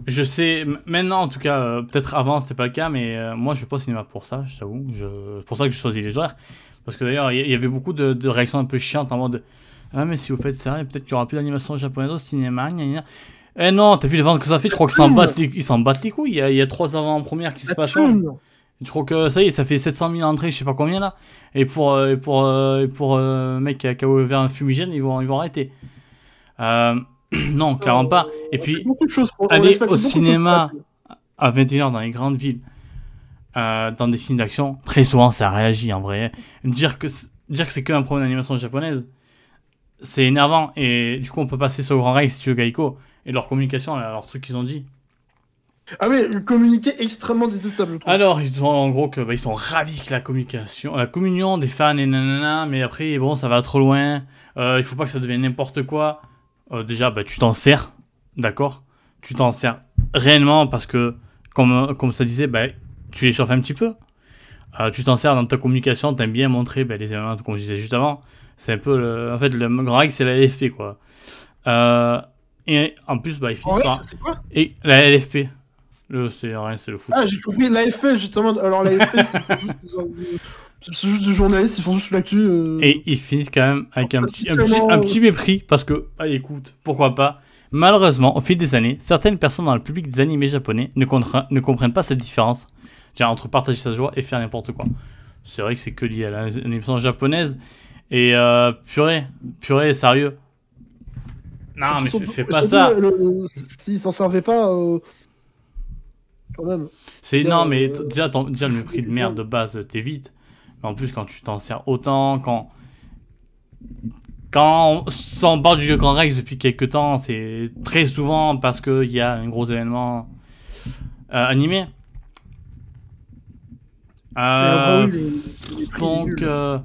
je sais. Maintenant, en tout cas, euh, peut-être avant, c'était pas le cas, mais euh, moi, je vais pas au cinéma pour ça, j'avoue. Je... C'est pour ça que je choisis les joueurs. Parce que d'ailleurs, il y, avait beaucoup de, réactions un peu chiantes en mode Ah, mais si vous faites ça, peut-être qu'il y aura plus d'animation japonaise au cinéma. Gna, Eh non, t'as vu les ventes que ça fait Je crois qu'ils s'en battent les, s'en battent les couilles. Il y, a, il y a trois avant-premières qui se passent. Je crois que ça y est, ça fait 700 000 entrées, je sais pas combien là. Et pour, euh, pour, euh, pour euh, mec qui a, ouvert un fumigène, ils vont, ils vont arrêter. Euh, non, clairement pas. Et puis, aller au cinéma à 21h dans les grandes villes, dans des films d'action, très souvent ça réagit en vrai. Dire que, dire que c'est que un problème d'animation japonaise, c'est énervant. Et du coup, on peut passer sur Grand Rex si tu veux, Gaiko, et leur communication, leur truc qu'ils ont dit. Ah oui, communiquer extrêmement détestable. Alors, ils sont en gros que bah, ils sont ravis que la communication, la communion des fans et nanana, mais après bon, ça va trop loin. Euh, il faut pas que ça devienne n'importe quoi. Euh, déjà, bah tu t'en sers, d'accord? Tu t'en sers réellement parce que comme comme ça disait, bah tu les chauffes un petit peu. Euh, tu t'en sers dans ta communication, t'aimes bien montrer bah, les éléments comme je disais juste avant. C'est un peu le, en fait le grand X c'est la LFP quoi. Euh, et en plus, bah, il finissent par... Et la LFP, le, c'est rien, c'est le foot. Ah, j'ai compris, l'AFP, justement. Alors, l'AFP, c'est juste, du journaliste, ils font juste l'actu. Euh... Et ils finissent quand même avec un petit, un, petit, un petit, mépris, parce que, ah, écoute, pourquoi pas. Malheureusement, au fil des années, certaines personnes dans le public des animés japonais ne, ne comprennent pas cette différence entre partager sa joie et faire n'importe quoi. C'est vrai que c'est que lié à l'animation japonaise. Et euh, purée, purée, sérieux. Non, mais fais, pas ça. S'ils s'en servaient pas, euh, c'est non, mais déjà, déjà le mépris de merde de base, t'évites. Mais en plus, quand tu t'en sers autant, quand quand on parle du Grand Rex depuis quelques temps, c'est très souvent parce qu'il y a un gros événement euh, animé. Euh, donc, euh,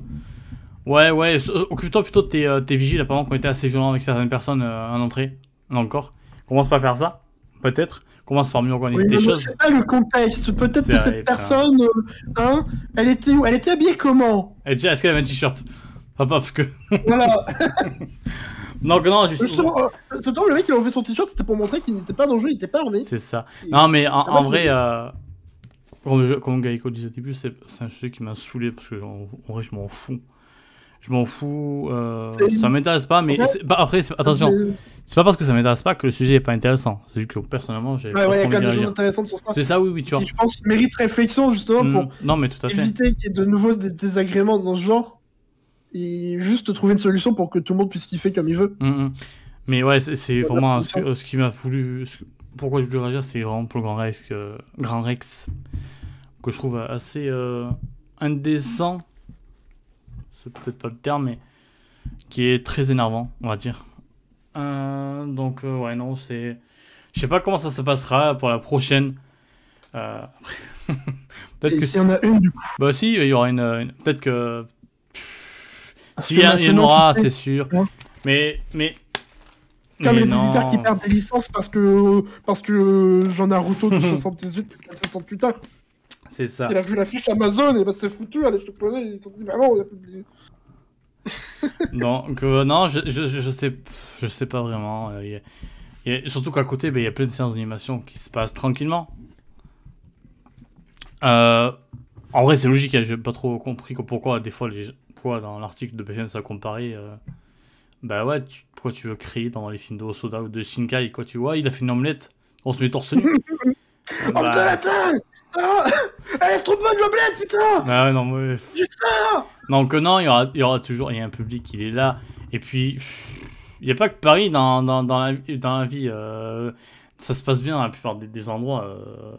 ouais, ouais, occupe-toi plutôt de tes, tes vigiles, apparemment, qui ont été assez violents avec certaines personnes en entrée, encore. Commence pas à faire ça, peut-être commence par mieux organiser tes choses. C'est pas le contexte. Peut-être que cette personne, euh, hein, elle était où? Elle était habillée comment? Est-ce qu'elle avait un t-shirt? Pas parce que. Voilà. non, non, juste. Justement, c'est euh, le mec, il a enlevé son t-shirt, c'était pour montrer qu'il n'était pas dangereux, il était pas armé. C'est ça. Non, mais en, vrai, euh, comme, comme Gaïko disait au début, c'est un sujet qui m'a saoulé parce que en, en vrai, je m'en fous je m'en fous, euh, ça m'intéresse pas, mais après, attention, c'est pas parce que ça m'intéresse pas que le sujet est pas intéressant. C'est juste que personnellement, j'ai. Ouais, ouais, il y a quand même des choses intéressantes sur ça. C'est ça, oui, oui, tu vois. je pense qu'il mérite réflexion justement pour mm, non, mais tout à éviter qu'il y ait de nouveaux désagréments dans ce genre et juste trouver une solution pour que tout le monde puisse kiffer comme il veut. Mm, mm. Mais ouais, c'est vraiment ce, qui m'a voulu. pourquoi je voulais réagir, c'est vraiment pour le Grand Rex, que, Grand Rex, que je trouve assez euh, indécent c'est peut-être pas le terme, mais qui est très énervant, on va dire. Euh, donc, euh, ouais, non, c'est. Je sais pas comment ça se passera pour la prochaine. Euh... peut-être que. S'il y en a une, du coup. Bah, si, il y aura une. Peut-être que. S'il y, en aura, c'est sûr. Mais. mais... Comme les éditeurs qui perdent des licences parce que, parce que j'en ai un Naruto de 78 60 plus tard. C'est ça. Il a vu la fiche Amazon et bah c'est foutu, allez, je te connais. Ils se sont dit, bah non, il a publié. Donc, euh, non, je, je, je, sais, je sais pas vraiment. Euh, surtout qu'à côté, bah, il y a plein de séances d'animation qui se passent tranquillement. Euh, en vrai, c'est logique, hein, j'ai pas trop compris pourquoi des fois les, quoi dans l'article de BFM, ça euh, bah ouais, tu- pourquoi tu veux créer dans les films de Osoda ou de Shinkai Quoi, tu vois, il a fait une omelette, on se met torse nu. Oh bah, Ah Elle est trop bonne l'omelette, putain bah ouais, non, mais. Donc, euh, non, il y aura, il y aura toujours. Il y a un public, il est là. Et puis, il n'y a pas que Paris dans, dans, dans, la, dans la vie. euh, ça se passe bien dans la plupart des, des endroits. euh.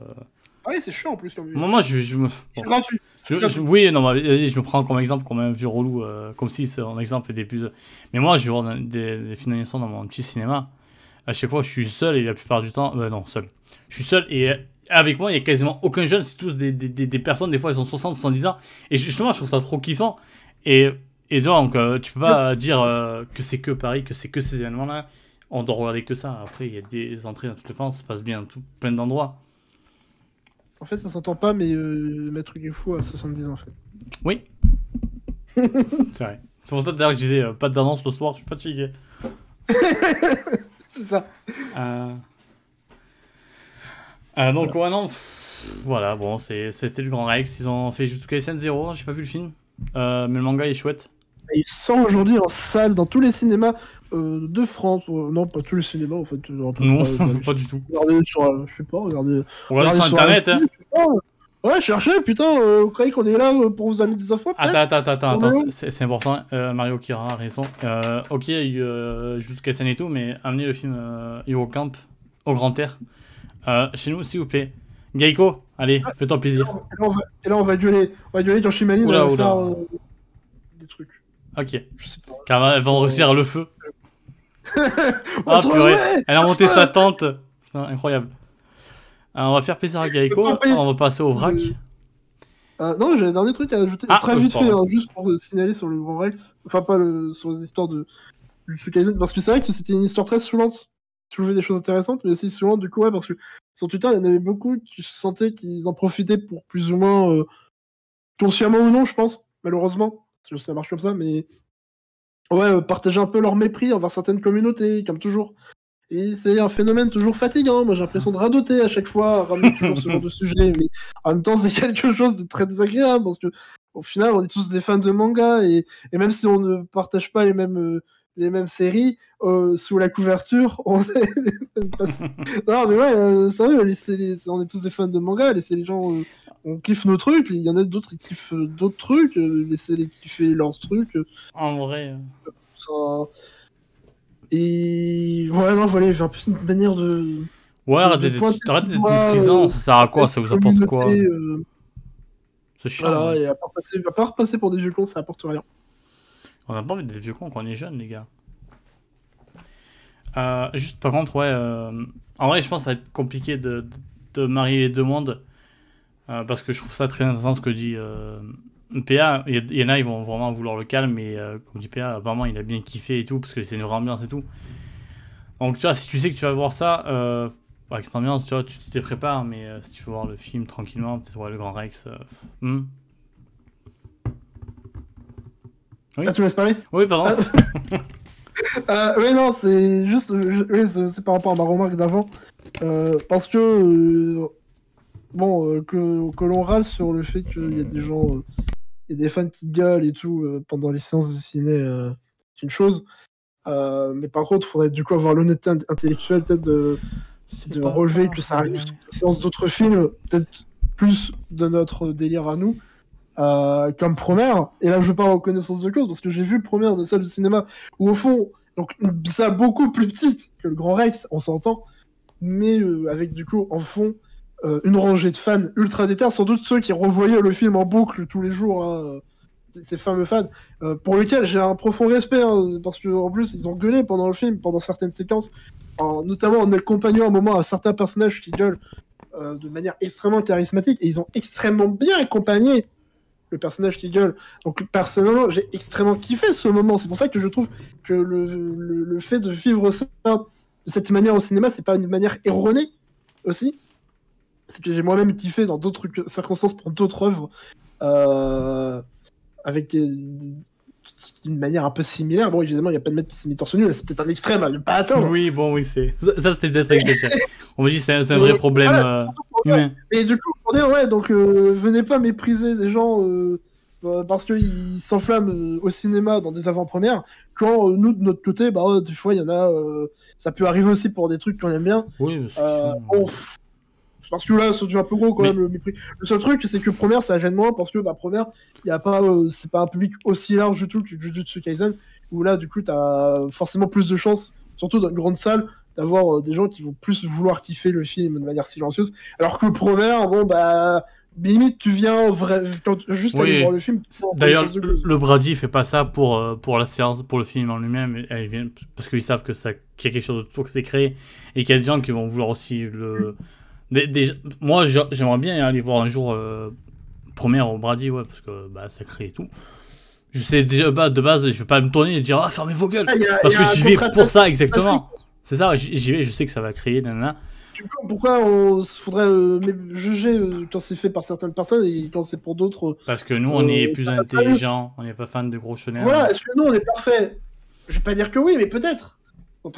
Allez, c'est chiant en plus comme Moi, moi, je, je me. Bon. Je- oui, non, vas-y, je me prends comme exemple comme un vieux relou, euh, comme si son exemple était plus. Mais moi, je vais voir des, des films d'animation dans mon petit cinéma. À chaque fois, je suis seul et la plupart du temps. euh, non, seul. Je suis seul et avec moi, il y a quasiment aucun jeune. C'est tous des, des, des, des personnes, des fois, ils ont 60, 70 ans. Et justement, je trouve ça trop kiffant. Et, et donc, euh, tu peux pas dire euh, que c'est que Paris, que c'est que ces événements-là. On doit regarder que ça. Après, il y a des entrées dans toutes les France, ça se passe bien tout, plein d'endroits. En fait, ça s'entend pas, mais euh, Maître Gefou a 70 ans en fait. Oui. c'est vrai. C'est pour ça d'ailleurs que je disais euh, pas d'annonce le soir, je suis fatigué. C'est ça. Euh... euh, donc, ouais, non. pff, Voilà, bon, c'était le Grand Rex. Ils ont fait Jutsu Kaisen 0, j'ai pas vu le film. Euh, mais le manga est chouette. Et il sort aujourd'hui en salle dans tous les cinémas euh, de France. Euh, non, pas tous les cinémas en fait. euh, Non, pas- pas- pas du tout. Regardez sur, euh, je sais pas, regardez. Regardez sur internet, hein. Internet, sais pas. Ouais, cherchez, putain, euh, vous croyez qu'on est là euh, pour vous amener des infos Attends, attends, attends, attends, c'est- important. Euh, Mario Kira a raison. Euh, ok, euh, Jutsu Kaisen et tout, mais amenez le film euh, Hero Camp au grand air. Euh, chez nous, s'il vous plaît. Gaiko, allez, fais-toi plaisir. Et là, on va, et là, on va gueuler, on va gueuler dans Shimali, on Oula, va oula. faire euh, des trucs. Ok. Car elle va réussir le feu. Ah, purée. Elle a monté sa tente. Putain, incroyable. Alors, on va faire plaisir à payé. On va passer au vrac. Euh, Euh, non, j'ai un dernier truc à ajouter, Ah, très euh, vite fait, hein, juste pour euh, signaler sur le Grand Rex, enfin pas le, sur les histoires de du Kaisen, parce que c'est vrai que c'était une histoire très saoulante. Des choses intéressantes, mais aussi saoulante du coup, ouais, parce que sur Twitter, il y en avait beaucoup, tu sentais qu'ils en profitaient pour plus ou moins, euh, consciemment ou non, je pense, malheureusement, ça marche comme ça, mais ouais, euh, partager un peu leur mépris envers certaines communautés, comme toujours. Et c'est un phénomène toujours fatigant. Moi, j'ai l'impression de radoter à chaque fois, ramener toujours ce genre de sujet. Mais en même temps, c'est quelque chose de très désagréable parce que, au final, on est tous des fans de manga et, et même si on ne partage pas les mêmes, euh, les mêmes séries, euh, sous la couverture, on est les mêmes Non, mais ouais, euh, sérieux, les- on est tous des fans de manga, laissez les gens. euh, on kiffe nos trucs, il y en a d'autres qui kiffent euh, d'autres trucs, laissez-les kiffer leurs trucs. En vrai. Et ouais, non, voilà, peu une manière de. Ouais, arrête d'être méprisant. Ça sert à quoi Ça vous apporte quoi C'est chiant. Voilà, ouais. et à part, passer, à part passer pour des vieux cons, ça apporte rien. On a pas envie d'être vieux cons quand on est jeune, les gars. Euh, juste par contre, ouais. euh, En vrai, je pense que ça va être compliqué de, de, marier les deux mondes. euh, parce que je trouve ça très intéressant ce que dit PA. Il y, en a, ils vont vraiment vouloir le calme, mais euh, comme dit PA, apparemment, il a bien kiffé et tout, parce que c'est une vraie ambiance et tout. Donc, tu vois, si tu sais que tu vas voir ça, avec cette ambiance, tu vois, tu te prépares, mais si tu veux voir le film tranquillement, peut-être voir le Grand Rex. hmm. Oui. Ah, tu me laisses parler Oui, pardon. euh, Oui, non, c'est juste. je- oui, c'est c'est par rapport à ma remarque d'avant. Euh, parce que. euh, bon, euh, que, que l'on râle sur le fait qu'il y a des gens. euh, Il y a des fans qui gueulent et tout euh, pendant les séances de ciné, euh, c'est une chose. Euh, mais par contre, il faudrait du coup avoir l'honnêteté int- intellectuelle peut-être de, de relever que ça arrive sur des séances d'autres films, peut-être plus de notre délire à nous, euh, comme première. Et là, je parle en connaissance de cause parce que j'ai vu première de salle de cinéma où, au fond, donc une salle beaucoup plus petite que le Grand Rex, on s'entend, mais euh, avec du coup en fond euh, une rangée de fans ultra déter, sans doute ceux qui revoyaient le film en boucle tous les jours. hein, ces fameux fans, pour lesquels j'ai un profond respect, hein, parce qu'en plus ils ont gueulé pendant le film, pendant certaines séquences, en- notamment en accompagnant un moment à certains personnages qui gueulent de manière extrêmement charismatique, et ils ont extrêmement bien accompagné le personnage qui gueule. Donc personnellement, j'ai extrêmement kiffé ce moment. C'est pour ça que je trouve que le, le, fait de vivre ça de cette manière au cinéma, c'est pas une manière erronée aussi. C'est que j'ai moi-même kiffé dans d'autres circonstances pour d'autres œuvres. Euh, avec d'une manière un peu similaire. Bon, évidemment, il n'y a pas de mec qui s'est mis torse nu, c'est peut-être un extrême à ne pas atteindre. Oui, bon, oui, c'est. Ça, ça, c'était peut-être exceptionnel. On me dit c'est un, un vrai Mais problème voilà, euh, humain. Et du coup, pour dire, ouais, donc euh, venez pas mépriser des gens euh, euh, parce qu'ils s'enflamment euh, au cinéma dans des avant-premières, quand euh, nous, de notre côté, bah, euh, des fois, il y en a, euh, ça peut arriver aussi pour des trucs qu'on aime bien. Oui, mais Euh, bon, parce que là, devient un peu gros quand Mais- même le mépris. Le seul truc, c'est que première, ça gêne moins parce que bah, première, il y a pas, euh, c'est pas un public aussi large du tout que Jujutsu Kaisen, où là, du coup, t'as forcément plus de chances, surtout dans une grande salle, d'avoir euh, des gens qui vont plus vouloir kiffer le film de manière silencieuse. Alors que première, bon, bah, limite, tu viens vrai, quand, juste Oui. aller voir le film. D'ailleurs, le, Brady fait pas ça pour, euh, pour la séance, pour le film en lui-même. parce qu'ils savent que ça, qu'il y a quelque chose autour que c'est créé et qu'il y a des gens qui vont vouloir aussi le. Des, des- moi, j'a- j'aimerais bien aller voir un jour euh, première au Brady, ouais, parce que bah, ça crée et tout. Je sais déjà, bah, de base, je vais pas me tourner et dire Ah, fermez vos gueules Ah, a- Parce que j'y vais pour ça, exactement. C'est ça, j'y vais, je sais que ça va créer, nanana. Pourquoi on faudrait euh, juger euh, quand c'est fait par certaines personnes et quand c'est pour d'autres euh, Parce que nous, on est plus intelligents, on n'est pas fan de gros shonen. Voilà, est-ce que nous on est parfait Je vais pas dire que oui, mais peut-être.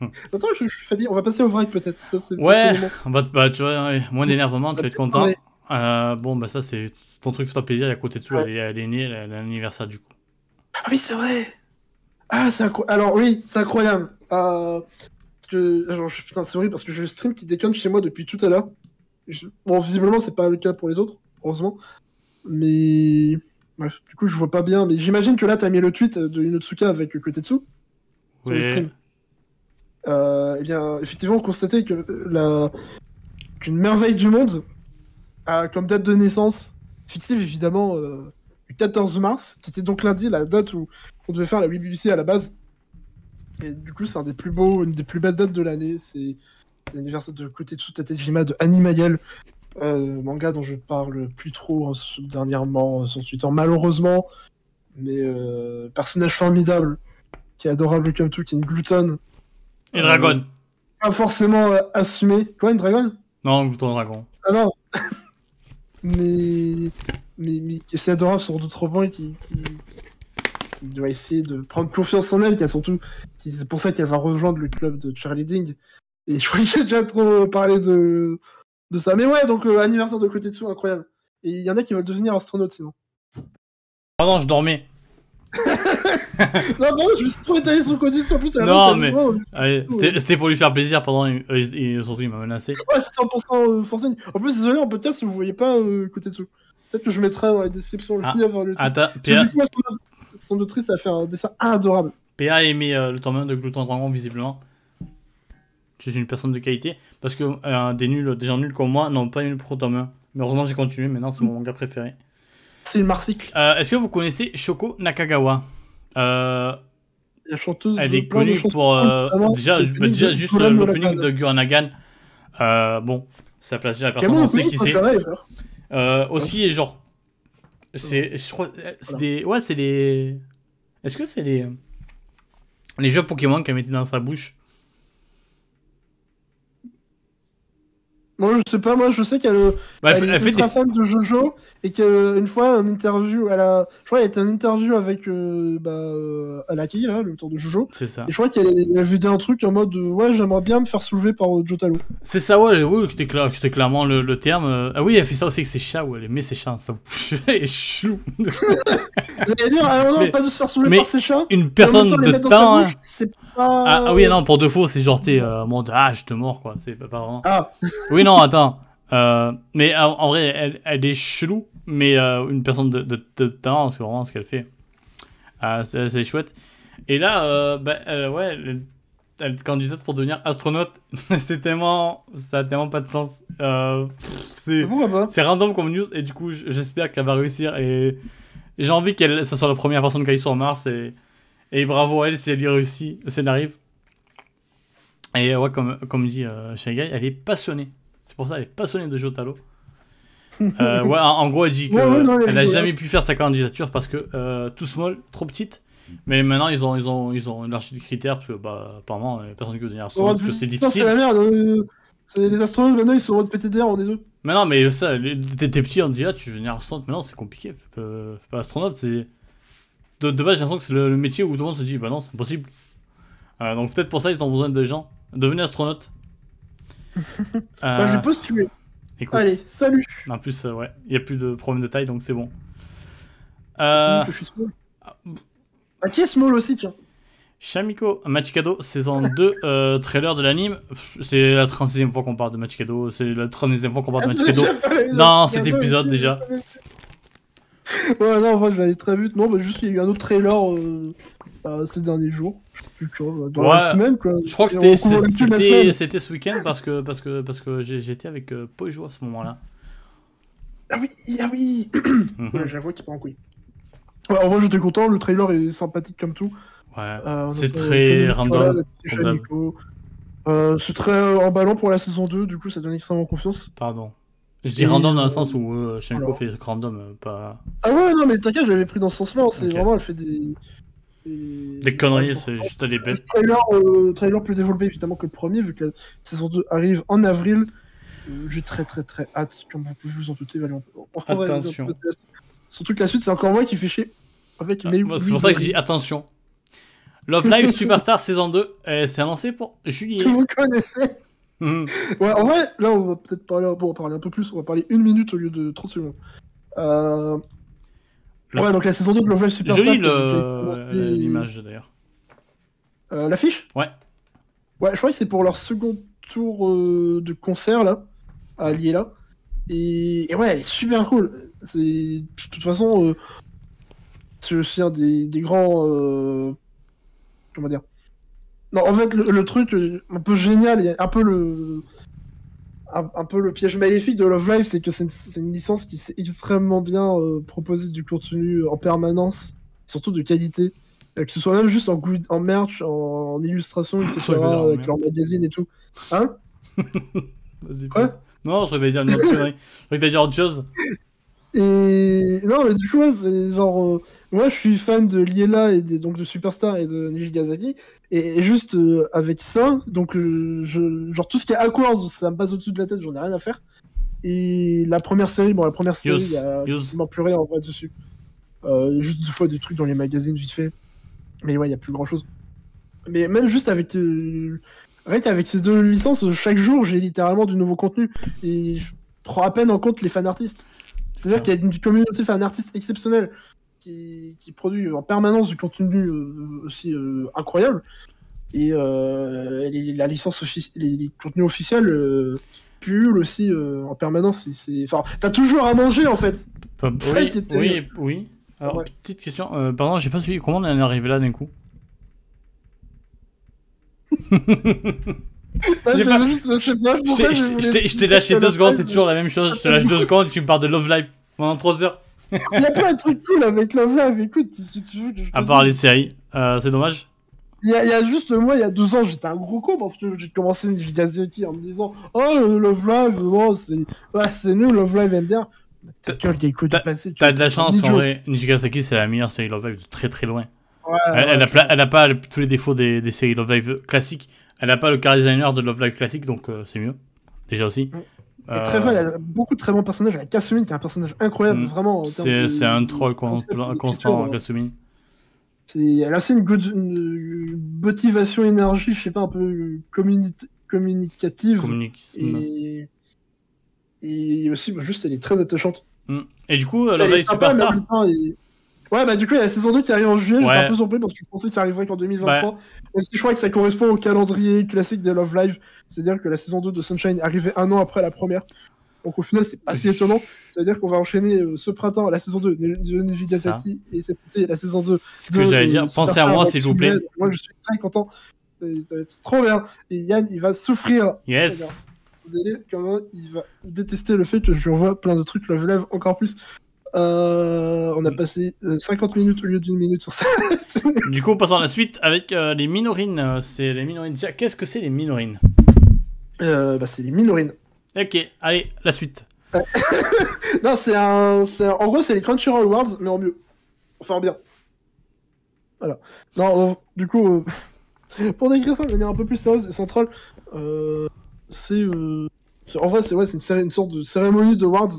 Attends, je, je fais dire, on va passer au vrai peut-être. Ouais. Bah, bah, tu vois, ouais, moins d'énervement, tu vas être content. Ouais. Euh, bon, bah ça, c'est ton truc, fera plaisir. À côté de ça, Ouais. elle, est- elle est née, l'anniversaire du coup. Ah oui, c'est vrai. Ah, c'est incroyable. Alors oui, c'est incroyable. Euh, que, genre, je- putain, c'est horrible parce que le stream qui déconne chez moi depuis tout à l'heure. Je- Bon, visiblement, c'est pas le cas pour les autres, heureusement. Mais bref, du coup, je vois pas bien. Mais j'imagine que là, t'as mis le tweet de Inotsuka avec Kotetsu. sur le Ouais. stream. Euh, eh bien, effectivement, constater que la... qu'une merveille du monde a comme date de naissance fictive, évidemment, euh, le 14 mars, qui était donc lundi, la date où on devait faire la BBC à la base. Et du coup, c'est un des plus beaux, une des plus belles dates de l'année. C'est l'anniversaire de Kotetsu Tatejima de Animael, euh, manga dont je parle plus trop dernièrement euh, sur Twitter, malheureusement. Mais euh, personnage formidable, qui est adorable comme tout, qui est une gloutonne, Et Euh, Dragon. pas forcément euh, assumée. Quoi, une dragon? Non, Glouton Dragon. Ah non mais... mais, mais c'est adorable sur d'autres points, qui, qui, qui doit essayer de prendre confiance en elle, qui a surtout... qui- C'est pour ça qu'elle va rejoindre le club de cheerleading. Et je crois que j'ai déjà trop parlé de, de ça. Mais ouais, donc euh, anniversaire de côté dessous, incroyable. Et il y en a qui veulent devenir astronautes sinon. Pardon, je dormais. Non, bon, je me suis trop étalé sur le côté en plus. à la Non, base, mais- c'était pour lui faire plaisir pendant. Et, et surtout, il m'a menacé. Ouais, c'est 100% euh, forcé. En plus, désolé, en podcast, vous voyez pas euh, côté dessous. Peut-être que je mettrai dans la description le Ah. lien vers le. Attends, PA, du coup, son, son autrice a fait un dessin adorable. PA a aimé euh, le tome 1 de Glouton Dragon, visiblement. Je suis une personne de qualité. Parce que euh, des nuls, des gens nuls comme moi n'ont pas aimé le pro tome 1. Mais heureusement, j'ai continué. Maintenant, c'est mon manga préféré. C'est une marcycle. Euh, Est-ce que vous connaissez Shoko Nakagawa euh, La chanteuse. Elle est connue pour euh, notamment déjà, bah, déjà juste l'opening de Gurren Lagann. Euh, bon, ça place déjà la personne, on sait qui c'est. Euh, aussi, genre, c'est, je crois, c'est Voilà. des, ouais, c'est les, est-ce que c'est les, les jeux Pokémon qu'elle mettait dans sa bouche? Moi, je sais pas, moi, je sais qu'elle Bah, elle, elle, fait- est des, fan de Jojo et qu'une fois, en interview, elle a. Je crois qu'elle était en interview avec euh, bah, euh, Alaki, là, le tour de Jojo. c'est ça. Et je crois qu'elle elle avait dit un truc en mode euh, Ouais, j'aimerais bien me faire soulever par euh, Jotaro. C'est ça, ouais, oui, c'était, cla- c'était clairement le, le terme. Ah oui, elle fait ça aussi avec ses chats, où elle met ses chats bouche. Elle est chou. Elle allait dire Ah non, Mais- pas de se faire soulever mais par ses chats. Une personne temps, de temps. hein. bouche, C'est pas. Ah, ah oui, non, pour de faux, c'est genre, t'es, euh, mode, ah, je te mords, quoi. C'est pas, pas vraiment. Ah, Oui, non, attends. Euh, mais en, en vrai, elle, elle est chelou, mais euh, une personne de, de, de talent, c'est vraiment ce qu'elle fait. Euh, c'est chouette. Et là, euh, bah, elle- ouais, elle, elle est candidate pour devenir astronaute. c'est tellement. Ça a tellement pas de sens. Euh, c'est. C'est random comme news et du coup j'espère qu'elle va réussir et j'ai envie qu'elle ça soit la première personne qui aille sur Mars et, et bravo à elle si elle y réussit, si elle arrive. Et ouais, comme, comme dit euh, Shanghai, elle est passionnée. C'est pour ça elle est passionnée de Jotaro. Euh, ouais, en, en gros, elle dit qu'elle Ouais, ouais, non, elle a est jamais pu faire sa candidature parce que euh, tout small, trop petite. Mais maintenant, ils ont, ils ont, ils ont élargi les critères parce que, bah, apparemment, il y a personne qui veut devenir astronaute parce que c'est difficile. C'est la merde. euh, Les astronautes, maintenant, ils sont en mode PTDR, on est deux. Mais non, mais ça, t'es petit, on te dit, ah, tu veux devenir astronaute. Mais non, c'est compliqué. Fais pas, fais pas astronaute, c'est. De, de base, j'ai l'impression que c'est le, le métier où tout le monde se dit, bah non, c'est impossible. Euh, donc peut-être pour ça, ils ont besoin de gens. Devenez astronaute. Euh, Bah, je vais postuler. écoute, Allez, salut. en plus, euh, ouais, il y a plus de problème de taille, donc c'est bon. Euh, que je suis small. Ah, qui est small aussi, tiens Shamiko Machikado, saison 2, euh, trailer de l'anime. C'est la 36e fois qu'on parle de Machikado. C'est la 36e fois qu'on parle de Machikado. Dans cet épisode, déjà. Ouais, non, en vrai, je vais aller très vite. Non, mais juste, il y a eu un autre trailer euh, euh, ces derniers jours. Je sais plus quoi, dans la semaine, quoi. Je crois que c'était ce week-end parce que, parce que, parce que j'étais avec euh, Pojo à ce moment-là. Ah oui, ah oui Mhm. Ouais, j'avoue qu'il part en couille. Ouais, en vrai, j'étais content. Le trailer est sympathique comme tout. Ouais, Euh, c'est très random. c'est. Euh, très emballant pour la saison 2, du coup ça donne extrêmement confiance. Pardon. Je dis Et, random dans le sens où euh, alors. fait random, euh, pas Ah ouais, non, mais t'inquiète, je l'avais pris dans ce sens-là. C'est vraiment, elle fait des. des conneries, c'est juste à des Le bêtes. trailer, euh, trailer plus développé évidemment que le premier, vu que la saison 2 arrive en avril. Euh, J'ai très très très hâte, comme vous pouvez vous en douter. Allez, on peut- on va- Attention. Surtout que la suite, c'est encore moi qui fait chier. Avec Ah, C'est pour ça que je dis attention. Love Live Superstar saison 2, euh, c'est annoncé pour juillet. que vous connaissez. Ouais, en vrai, là, on va peut-être parler, bon, on va parler un peu plus. On va parler une minute au lieu de 30 secondes. Euh... La- Ouais, donc la saison 2 de Love Superstar. Joli le- commencé- l'image d'ailleurs. Euh, L'affiche? Ouais. Ouais, je crois que c'est pour leur second tour euh, de concert, là, à Liéla. Et... et ouais, elle est super cool. C'est... De toute façon, euh, c'est aussi un des, des grands... euh, Comment dire Non, en fait, le, le truc euh, un peu génial, un peu le... Un, un peu le piège maléfique de Love Live, c'est que c'est une, licence qui sait extrêmement bien euh, proposer du contenu en permanence, surtout de qualité. Euh, que ce soit même juste en, en merch, en, en illustration, etc., avec leur magazine et tout. Hein? Vas-y, passe. Non, je t'allais dire une autre connerie. Je dire autre chose. Et non, mais du coup, ouais, c'est genre. euh, moi, je suis fan de Liela et des- donc de Superstar et de Nijigasaki. Et, et juste euh, avec ça, donc, euh, je, genre tout ce qui est Aquars, ça me passe au-dessus de la tête, j'en ai rien à faire. Et la première série, bon, la première série, il y a quasiment plus rien en vrai dessus. Juste des fois des trucs dans les magazines vite fait. Mais ouais, il y a plus grand chose. Mais même juste avec. rien qu'avec ces deux licences, chaque jour, j'ai littéralement du nouveau contenu. Et je prends à peine en compte les fan artistes. C'est-à-dire qu'il y a une communauté fan artiste exceptionnelle qui, qui produit en permanence du contenu euh, aussi euh, incroyable. Et euh, les- la licence les, les contenus officiels pullulent aussi en permanence. C'est- Enfin, t'as toujours à manger en fait. Ça Oui, qui était- oui, oui. Alors, Ouais. petite question. Euh, pardon, j'ai pas suivi. Comment on est arrivé là d'un coup? Je t'ai- lâché deux secondes, c'est toujours la même chose. Je te lâche deux secondes, tu me parles de Love Life pendant trois heures. Il y a plein de trucs cool avec Love Live, écoute, tu je te À part les séries, Euh, c'est dommage. Il y, a, il y a juste moi, il y a deux ans, j'étais un gros con parce que j'ai commencé Nijigazaki en me disant Oh, Love Live, bon, c'est ouais, nul, Love Live du t'as- tu de la chance, en vrai. Nijigasaki, c'est la meilleure série Love Live de très très loin. Ouais, Elle, ouais, elle a, je- pla- elle a pas tous les défauts des, des séries Love Live classiques. Elle a pas le car designer de Love Live classique, donc euh, c'est mieux. Déjà aussi. Très bonne, elle a beaucoup de très bons personnages. Elle a Kasumi qui est un personnage incroyable, Mm. vraiment. C'est de- un troll con- concept et d'écriture, constant, hein. Kasumi. C'est- Elle a aussi une, good- une motivation, énergie, je sais pas, un peu communi- communicative. Et... et aussi, bah, juste, elle est très attachante. Mm. Et du coup, euh, Love Live Superstar. et- Ouais, bah du coup, il y a la saison 2 qui arrive en juillet, j'étais Ouais. un peu surpris parce que je pensais que ça arriverait qu'en 2023. Même si je crois que ça correspond au calendrier classique de Love Live, c'est-à-dire que la saison 2 de Sunshine arrivait un an après la première. Donc au final, c'est pas si étonnant. C'est-à-dire qu'on va enchaîner euh, ce printemps la saison 2 de de Nijigasaki et cet été la saison 2 Ce que j'allais dire, pensez à moi s'il vous plaît. Moi, je suis très content. Ça va être trop bien. Et Yann, il va souffrir. Yes. Comment il va détester le fait que je lui envoie plein de trucs Love Live encore plus. Euh, on a Mm. passé euh, 50 minutes au lieu d'une minute sur ça. Du coup, passons à la suite avec euh, les minorines. Euh, C'est les minorines. Déjà, qu'est-ce que c'est les minorines? Euh, bah, c'est les minorines. Ok, allez, la suite. Non, c'est un, un- En gros, c'est les Crunchyroll Awards, mais en mieux. Enfin, en bien. Voilà. Non, euh, du coup, euh, pour décrire ça de manière un peu plus sérieuse et centrale, euh, c'est. euh, En vrai, c'est ouais, une, une sorte de cérémonie de awards.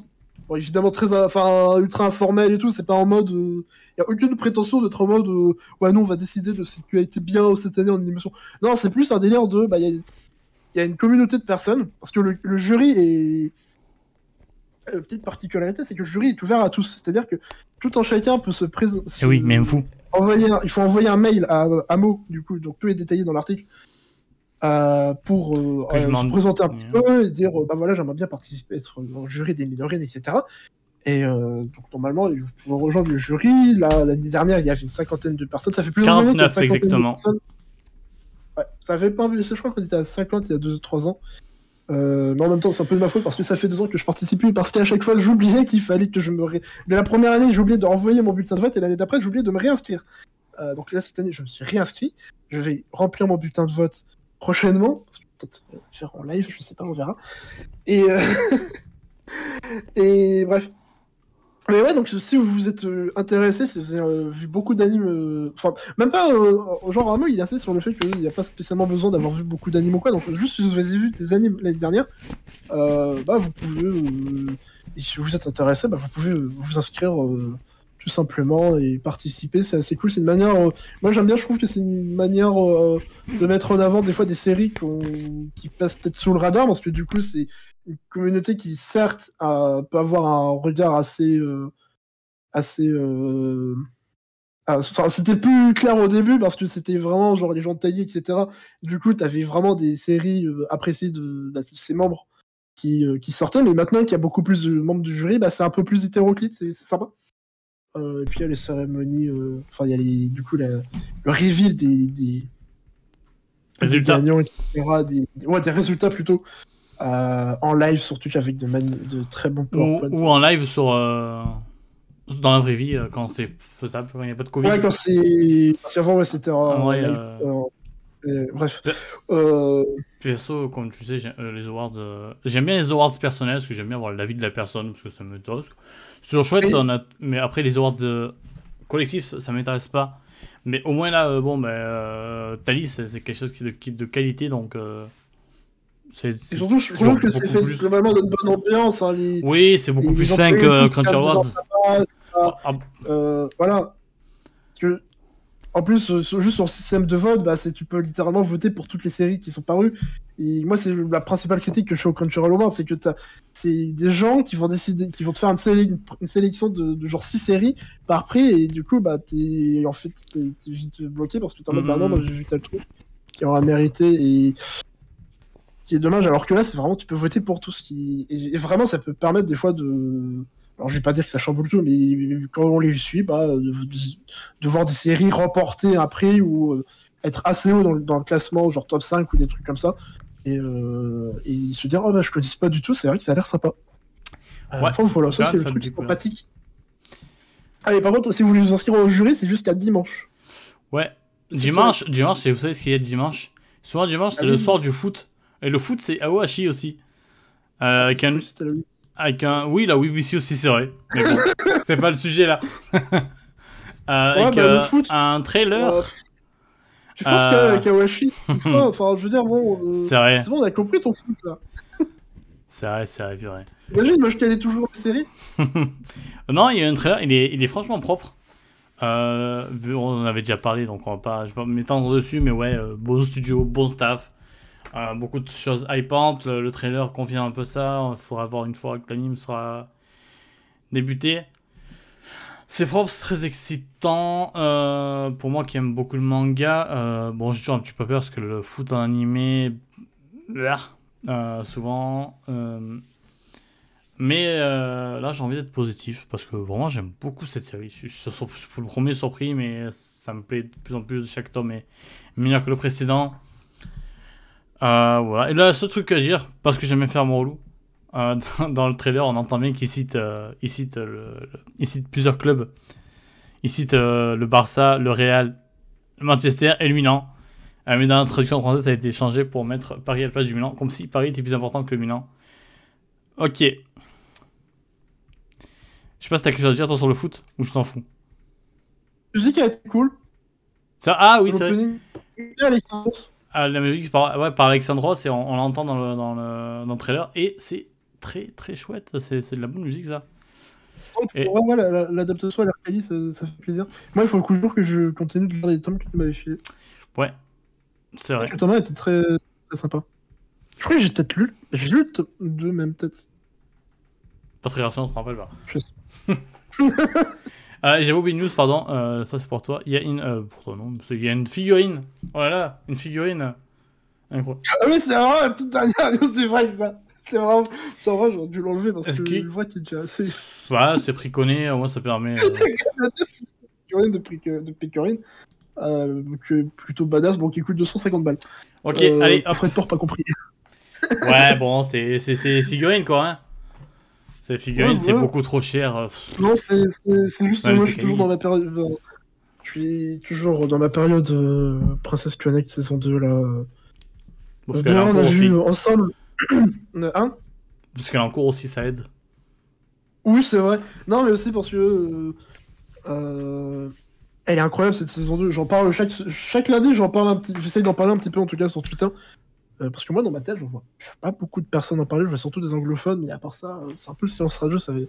Bon, évidemment, très, enfin, ultra informel et tout. C'est pas en mode. Il y a aucune prétention d'être en mode. euh, ouais, nous, on va décider de ce qui a été bien cette année en animation. Non, c'est plus un délire de. Bah, il y a, il y a une communauté de personnes. Parce que le, le jury est. La petite particularité, c'est que le jury est ouvert à tous. C'est-à-dire que tout en chacun peut se présenter. Eh oui, même vous. Envoyer il faut envoyer un mail à Amo, du coup, donc tout est détaillé dans l'article, euh, pour euh, euh, se présenter un petit peu et dire, euh, bah voilà, j'aimerais bien participer, être dans le jury des Minorines, etc. Et donc normalement, vous pouvez rejoindre le jury. Là, l'année dernière, il y avait une cinquantaine de personnes. Ça fait années une 49 cinquantaine exactement. Ouais, ça fait pas, je crois qu'on était à 50 il y a 2-3 ans. Euh, mais en même temps, c'est un peu de ma faute parce que ça fait deux ans que je participe plus parce qu'à chaque fois, j'oubliais qu'il fallait que je me. Ré... Dès la première année, oublié de renvoyer mon bulletin de vote et l'année d'après, oublié de me réinscrire. Euh, donc là, cette année, je me suis réinscrit. Je vais remplir mon bulletin de vote prochainement. Peut-être faire en live, je sais pas, on verra. Et, euh, et bref. Mais ouais, donc si vous vous êtes euh, intéressé, si vous avez euh, vu beaucoup d'animes, enfin, même pas, euh, genre Arnaud, il assez sur le fait qu'il n'y a pas spécialement besoin d'avoir vu beaucoup d'animes ou quoi, donc juste si vous avez vu des animes l'année dernière, bah vous pouvez, et si vous êtes intéressé, bah vous pouvez vous inscrire simplement et participer, c'est assez cool, c'est une manière, euh, moi j'aime bien, je trouve que c'est une manière euh, de mettre en avant des fois des séries qui passent peut-être sous le radar, parce que du coup c'est une communauté qui certes a- peut avoir un regard assez euh, assez ah, c'était plus clair au début parce que c'était vraiment genre les gens taillés etc du coup t'avais vraiment des séries appréciées de, bah, de ses membres qui, qui sortaient mais maintenant qu'il y a beaucoup plus de membres du jury bah, c'est un peu plus hétéroclite c'est sympa et puis il y a les cérémonies euh, enfin il y a les du coup la- le reveal des, des, gagnants, etc. Des, ouais, des résultats plutôt euh, en live sur Twitch avec de, très bons Ou, PowerPoint. ou en live sur. euh, dans la vraie vie, euh, quand c'est faisable, quand il n'y a pas de Covid. Ouais, quand c'est. Parce qu'avant, ouais, c'était en Ouais, live, euh, euh, bref. Ouais. Euh, PSO, comme tu sais, euh, les awards. euh, J'aime bien les awards personnels parce que j'aime bien voir l'avis de la personne parce que ça me tosse. C'est toujours chouette, on a... mais après les awards euh, collectifs, ça m'intéresse pas. Mais au moins là, euh, bon, ben, euh, Thalys, c'est quelque chose qui est de, de qualité donc. euh, c'est- surtout, je trouve que c'est fait plus- globalement dans une bonne ambiance. hein, les, Oui, c'est beaucoup les- plus les sain employés que qui Crunchy Awards. Ah, ah, euh, voilà. Parce que, en plus, euh, juste sur le système de vote, bah, c'est- tu peux littéralement voter pour toutes les séries qui sont parues. Et moi, c'est la principale critique que je fais au Crunchyroll Awards, c'est que t'as- c'est des gens qui vont décider, qui vont te faire une, sélec- une sélection de, de genre 6 séries par prix, et du coup, bah, t'es, en fait, t'es, t'es vite bloqué parce que t'es en mode, bah non, Mhm. moi, j'ai vu tel truc qui aura mérité, et qui est dommage, alors que là, c'est vraiment, tu peux voter pour tout ce qui, et, et vraiment, ça peut permettre des fois de, alors je vais pas dire que ça chamboule tout, mais quand on les suit, bah, de, de- de voir des séries remporter un prix ou euh, être assez haut dans, le- dans le classement, genre top 5 ou des trucs comme ça, et, euh, et se dire, oh bah je connais pas du tout, c'est vrai que ça a l'air sympa. Euh, Ouais, enfin, voilà, ça c'est c'est ça le truc dit sympathique. Allez, par contre, si vous voulez vous inscrire au jury, c'est jusqu'à dimanche. Ouais. C'est Dimanche, dimanche, c'est- vous savez ce qu'il y a dimanche? Souvent, dimanche, c'est Ah le oui, soir c'est- du foot. Et le foot, c'est Aohashi aussi. Euh, avec un, Oui, c'était la- avec un. Oui, la WBC aussi, c'est vrai. Mais bon, c'est pas le sujet là. Euh, avec bah, le euh, foot, un trailer. Tu forces Euh. quand même avec Awashi. c'est pas- Enfin, je veux dire, bon. euh, C'est vrai, C'est bon, on a compris ton foot là. c'est vrai, c'est vrai, purée. Imagine, moi je calais toujours les séries. Non, il y a un trailer, il est, il est franchement propre. Euh, on en avait déjà parlé, donc on va pas, je vais pas m'étendre dessus, mais ouais, euh, bon studio, bon staff, beaucoup de choses hypantes. Le, le trailer confirme un peu ça. Il faudra voir une fois que l'anime sera débuté. C'est propre, c'est très excitant. Euh, pour moi qui aime beaucoup le manga, euh, bon, j'ai toujours un petit peu peur parce que le foot en animé, là, euh, souvent. mais là, j'ai envie d'être positif parce que vraiment, j'aime beaucoup cette série. Je suis le premier surpris, mais ça me plaît de plus en plus. Chaque tome est meilleur que le précédent. Voilà. Et là, ce truc à dire, parce que j'aime bien faire mon relou, euh, dans, dans le trailer, on entend bien qu'il cite, euh, il cite, le- le- il cite plusieurs clubs. Il cite euh, le Barça, le Real, le Manchester et le Milan. Euh, mais dans la traduction française, ça a été changé pour mettre Paris à la place du Milan, comme si Paris était plus important que le Milan. Ok. Je sais pas si t'as quelque chose à dire toi sur le foot ou je t'en fous. La musique a été cool. Ça, ah oui, c'est vrai. Ah, la musique par, ouais, par Alexandros et on, on l'entend dans le, dans, le, dans le trailer et c'est très très chouette. C'est c'est de la bonne musique ça. Et- Ouais, ouais, la- la- l'adaptation à l'Arcadie, ça, ça fait plaisir. Moi, il faut le jour que je continue de lire les tomes que tu m'avais filés. C'est vrai. Le tome 1 était très, très sympa. Je crois que j'ai peut-être lu. J'ai lu le tome 2 même, peut-être. Pas très réaction, on se rappelle pas. Euh, J'avais oublié une news, pardon. Euh, ça, c'est pour toi. Il y a une. Euh, pour toi, non. Il y a une figurine. Voilà, une figurine. Incroyable. Ah oui, c'est vraiment la toute dernière news du vrai, ça. C'est vraiment. C'est vrai, j'aurais dû l'enlever parce Est-ce que qu'il- le vrai qui est déjà assez. Voilà, c'est priconné. Moi, ça permet. euh, figurine de, Pic- de Pickering. Euh, donc, euh, plutôt badass, bon, qui coûte 250 balles. Ok, Euh, allez, hop. Frais de port pas compris. Ouais, bon, c'est c'est- c'est figurines, quoi. Hein. C'est figurines, Ouais, c'est beaucoup trop cher. euh, pff. Non, c'est c'est- c'est juste Ouais, moi, je suis toujours dans ma période. Je suis toujours dans ma période euh, Princesse Connect saison 2 là. Parce est on a vu ensemble. hein Parce qu'elle est en cours aussi, ça aide. Oui, c'est vrai. Non, mais aussi parce que. euh, euh, elle est incroyable cette saison 2. J'en parle chaque, chaque lundi, j'en parle un petit. J'essaye d'en parler un petit peu en tout cas sur Twitter. Euh, parce que moi, dans ma tête, je vois pas beaucoup de personnes en parler. Je vois surtout des anglophones, mais à part ça, euh, c'est un peu le silence radio. Ça fait...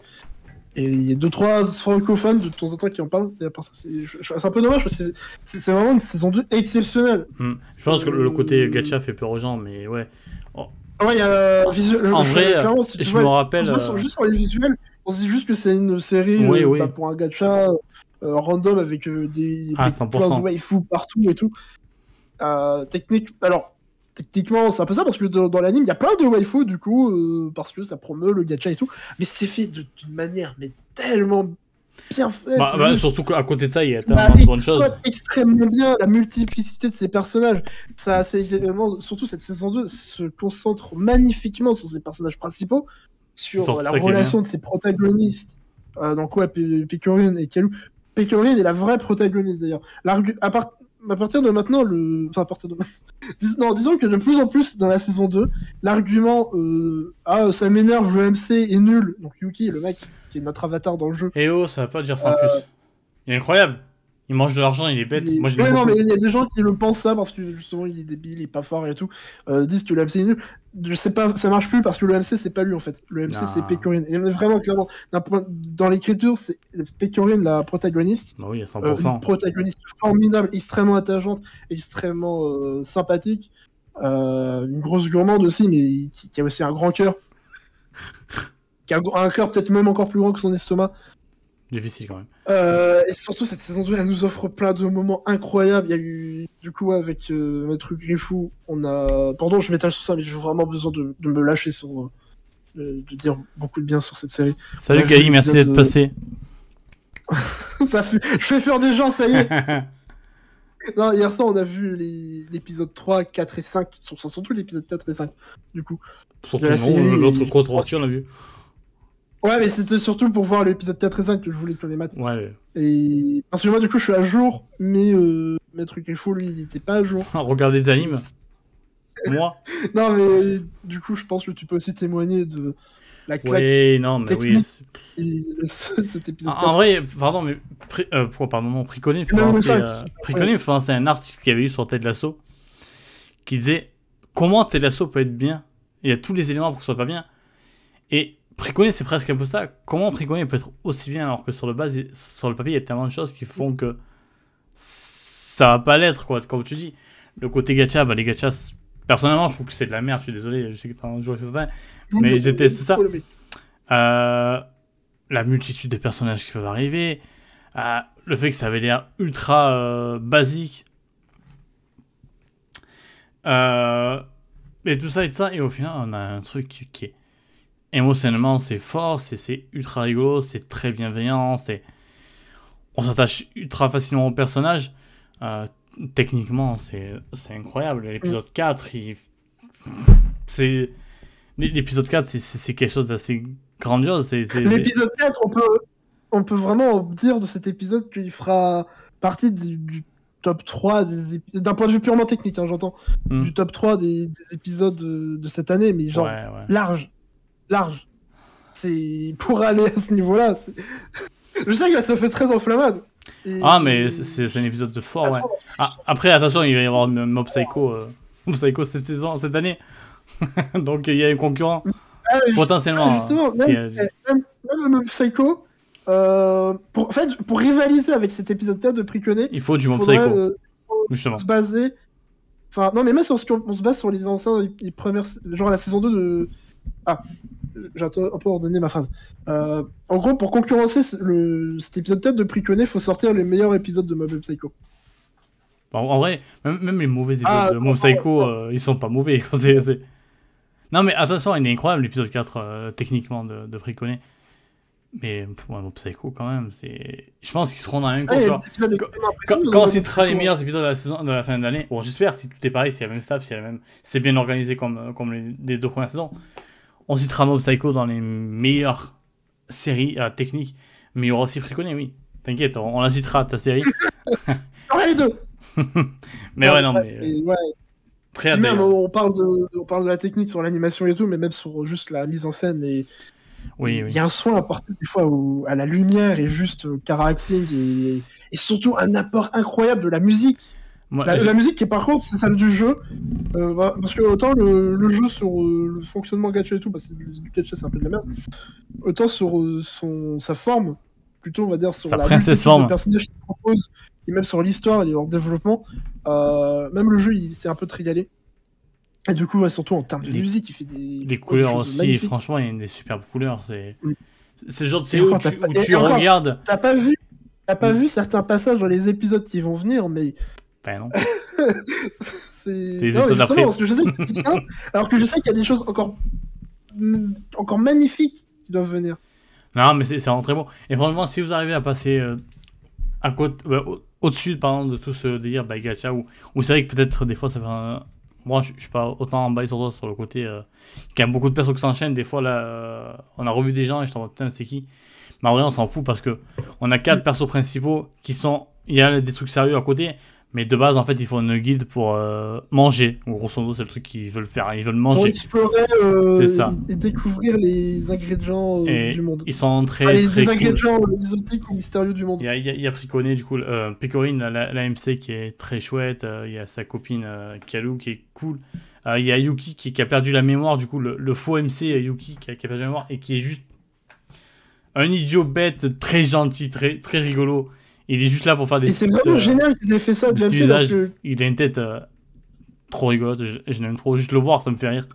Et il y a deux, trois francophones de temps en temps qui en parlent. Et à part ça, c'est un peu dommage parce que c'est- vraiment une saison 2 exceptionnelle. Hmm. Je pense que le côté Euh, gacha fait peur aux gens, mais ouais. Ah ouais, il y a visuel. En je- vrai, clairement, si tu Je vois- me rappelle. sur- euh, juste sur les visuels, on se dit juste que c'est une série Oui, euh, oui. bah, pour un gacha euh, random avec euh, des, Ah, des 100%. plein de waifus partout et tout. Euh, technique, alors techniquement c'est un peu ça parce que dans, dans l'anime il y a plein de waifus du coup euh, parce que ça promeut le gacha et tout, mais c'est fait d'une manière mais tellement bien faite. bah, bah, juste- surtout qu'à côté de ça, il y a bah, tellement de bonnes choses. extrêmement bien la multiplicité de ces personnages. Ça, c'est également, surtout cette saison 2, se concentre magnifiquement sur ces personnages principaux, sur la relation de ces protagonistes. Euh, donc, ouais, P- Pecorine et Kalou. Pecorine est la vraie protagoniste d'ailleurs. À, part- à partir de maintenant, le. Enfin, à partir de maintenant. Dis- Non, disons que de plus en plus dans la saison 2, l'argument euh, Ah, ça m'énerve, le MC est nul. Donc, Yuki, le mec qui est notre avatar dans le jeu, Et oh, ça va pas dire ça en plus. Il est incroyable. Il mange de l'argent, il est bête. Euh, Il Moi, ouais, non, mais il y a des gens qui le pensent ça parce que justement il est débile, il est pas fort et tout. Euh, disent que le MC est nul. Je sais pas, ça marche plus parce que le MC c'est pas lui en fait. Le MC Non. c'est Pecorine. Et vraiment clairement, point- dans l'écriture, c'est Pecorine la protagoniste. Bah oui, à Euh, 100%. une protagoniste formidable, extrêmement attachante, extrêmement euh, sympathique. Euh, une grosse gourmande aussi, mais qui, qui a aussi un grand cœur. Qui a un cœur peut-être même encore plus grand que son estomac. Difficile quand même. Euh, et surtout, cette saison 2, elle nous offre plein de moments incroyables. Il y a eu, du coup, avec euh, Maître Griffou, on a. Pardon, je m'étale sur ça, mais j'ai vraiment besoin de, de me lâcher sur. euh, de, dire beaucoup de bien sur cette série. Salut Gali, merci d'être de- passé. ça fait... Je fais faire des gens, ça y est Non, hier soir, on a vu les- l'épisode 3, 4 et 5. Sur- sur- Surtout l'épisode 4 et 5, du coup. Surtout l'autre controvertie, on l'a vu. Ouais, mais c'était surtout pour voir l'épisode 4 et 5 que je voulais que les. Ouais. Et... Parce que moi, du coup, je suis à jour, mais euh, Maître Griffou, lui, il était pas à jour. Regardez des animes. Moi Non, mais du coup, je pense que tu peux aussi témoigner de la claque Oui, non, mais oui. c'est- et cet épisode En, 4. en vrai, pardon, mais. Pri- euh, pourquoi, pardon, non, Priconé euh, à un article qu'il y avait eu sur Ted Lasso qui disait comment Ted Lasso peut être bien. Il y a tous les éléments pour que ce soit pas bien. Et Priconé, c'est presque un peu ça. Comment Priconé peut être aussi bien alors que sur le, base, il- sur le papier, il y a tellement de choses qui font que ça va pas l'être, quoi. Comme tu dis, le côté gacha, bah, les gachas, personnellement, je trouve que c'est de la merde. Je suis désolé, je sais que c'est un jeu, certain. mais je déteste ça. Euh, la multitude de personnages qui peuvent arriver, euh, le fait que ça avait l'air ultra euh, basique, et tout ça et tout ça, et au final on a un truc qui est émotionnellement c'est fort, c'est- c'est ultra rigolo, c'est très bienveillant, c'est on s'attache ultra facilement au personnage. Euh, techniquement c'est c'est incroyable. L'épisode 4, il... c'est l'épisode 4 c'est- quelque chose d'assez grandiose. L'épisode 4, on peut, on peut vraiment dire de cet épisode qu'il fera partie du, du top 3 des ép- d'un point de vue purement technique, hein, j'entends, Hmm. du top 3 des, des épisodes de, de cette année, mais genre Ouais, ouais. large, large. C'est pour aller à ce niveau-là. Je sais que ça fait très enflammade. Et- Ah, mais c'est- un épisode de fort, ouais. Ah, après, attention, il va y avoir Mob Psycho, euh, Mob Psycho cette saison, cette année. Donc il y a un concurrent, Ah, potentiellement. Ah, justement, même, Mob Psycho, euh, pour, en fait, pour rivaliser avec cet épisode 4 de Pricone, Il faut du Mob Psycho, euh, justement. se baser. Enfin, non, mais même si on, se- on se base sur les anciens, les premières, genre la saison 2 de, Ah, j'ai un peu ordonné ma phrase. Euh, en gros, pour concurrencer le... cet épisode 4 de Priconé, il faut sortir les meilleurs épisodes de Mob Psycho. En, vrai, même, les mauvais épisodes ah, de Mob Psycho, euh, ils sont pas mauvais. Non, mais attention, il est incroyable l'épisode 4, euh, techniquement, de, de. Mais pour Mob Psycho, quand même, c'est. Je pense qu'ils seront dans la même ah, Quand, quand on citera les meilleurs épisodes de la, saison, de la fin de l'année, bon, j'espère, si tout est pareil, s'il y a le même staff, si même... c'est bien organisé comme, comme les, deux premières saisons, on citera Mob Psycho dans les meilleures séries euh, techniques. Mais il y aura aussi Priconé, oui. T'inquiète, on, la citera, ta série. ouais, les deux Mais ouais, non, mais. Ouais. Très même, on parle, de, on parle de la technique sur l'animation et tout, mais même sur juste la mise en scène et. Oui, il y a un soin apporté des fois à la lumière et juste au et, et, surtout un apport incroyable de la musique. La, musique qui est par contre c'est celle du jeu euh, bah, parce que autant le, jeu sur euh, le fonctionnement gacha et tout bah, c'est du gacha c'est un peu de la merde autant sur euh, son sa forme plutôt on va dire sur la princesse forme personnage qu'il propose et même sur l'histoire et leur développement même le jeu il s'est un peu régalé et du coup, surtout en termes de musique, il fait des. Les couleurs aussi, franchement, il y a des superbes couleurs. C'est mm. c'est le genre de série où, tu, où tu regardes. T'as pas vu, as pas mm. vu certains passages dans les épisodes qui vont venir, mais. Ben non. c'est les épisodes d'après. alors que je sais qu'il y a des choses encore, encore magnifiques qui doivent venir. Non, mais c'est vraiment très bon. Et franchement, si vous arrivez à passer euh, à côté, au-dessus, par exemple, de tout ce délire bah, gacha, ou, ou c'est vrai que peut-être des fois ça fait un moi, je, suis pas autant emballé sur toi sur le côté. Euh, qu'il y a beaucoup de personnes qui s'enchaînent. Des fois, là, euh, on a revu des gens et je t'en putain, c'est qui? Mais en vrai, on s'en fout parce que on a quatre persos principaux qui sont. Il y a des trucs sérieux à côté. Mais de base, en fait, il faut une guide pour euh, manger. Grosso modo, c'est le truc qu'ils veulent faire. Ils veulent manger. Pour explorer euh, ça. Et, découvrir les ingrédients euh, du monde. Ils sont très. les, les ingrédients exotiques ou mystérieux du monde. Il y a, il y a, Priconé, du coup, Picorine, la, la, MC qui est très chouette. il y a sa copine Kalou qui est cool. il y a Yuki qui, a perdu la mémoire, du coup, le, faux MC Yuki qui a, qui a, perdu la mémoire et qui est juste un idiot bête, très gentil, très, très rigolo. Il est juste là pour faire des. Et c'est vraiment euh, génial qu'ils aient fait ça, parce que... Il a une tête euh, trop rigolote, je, je l'aime trop. Juste le voir, ça me fait rire.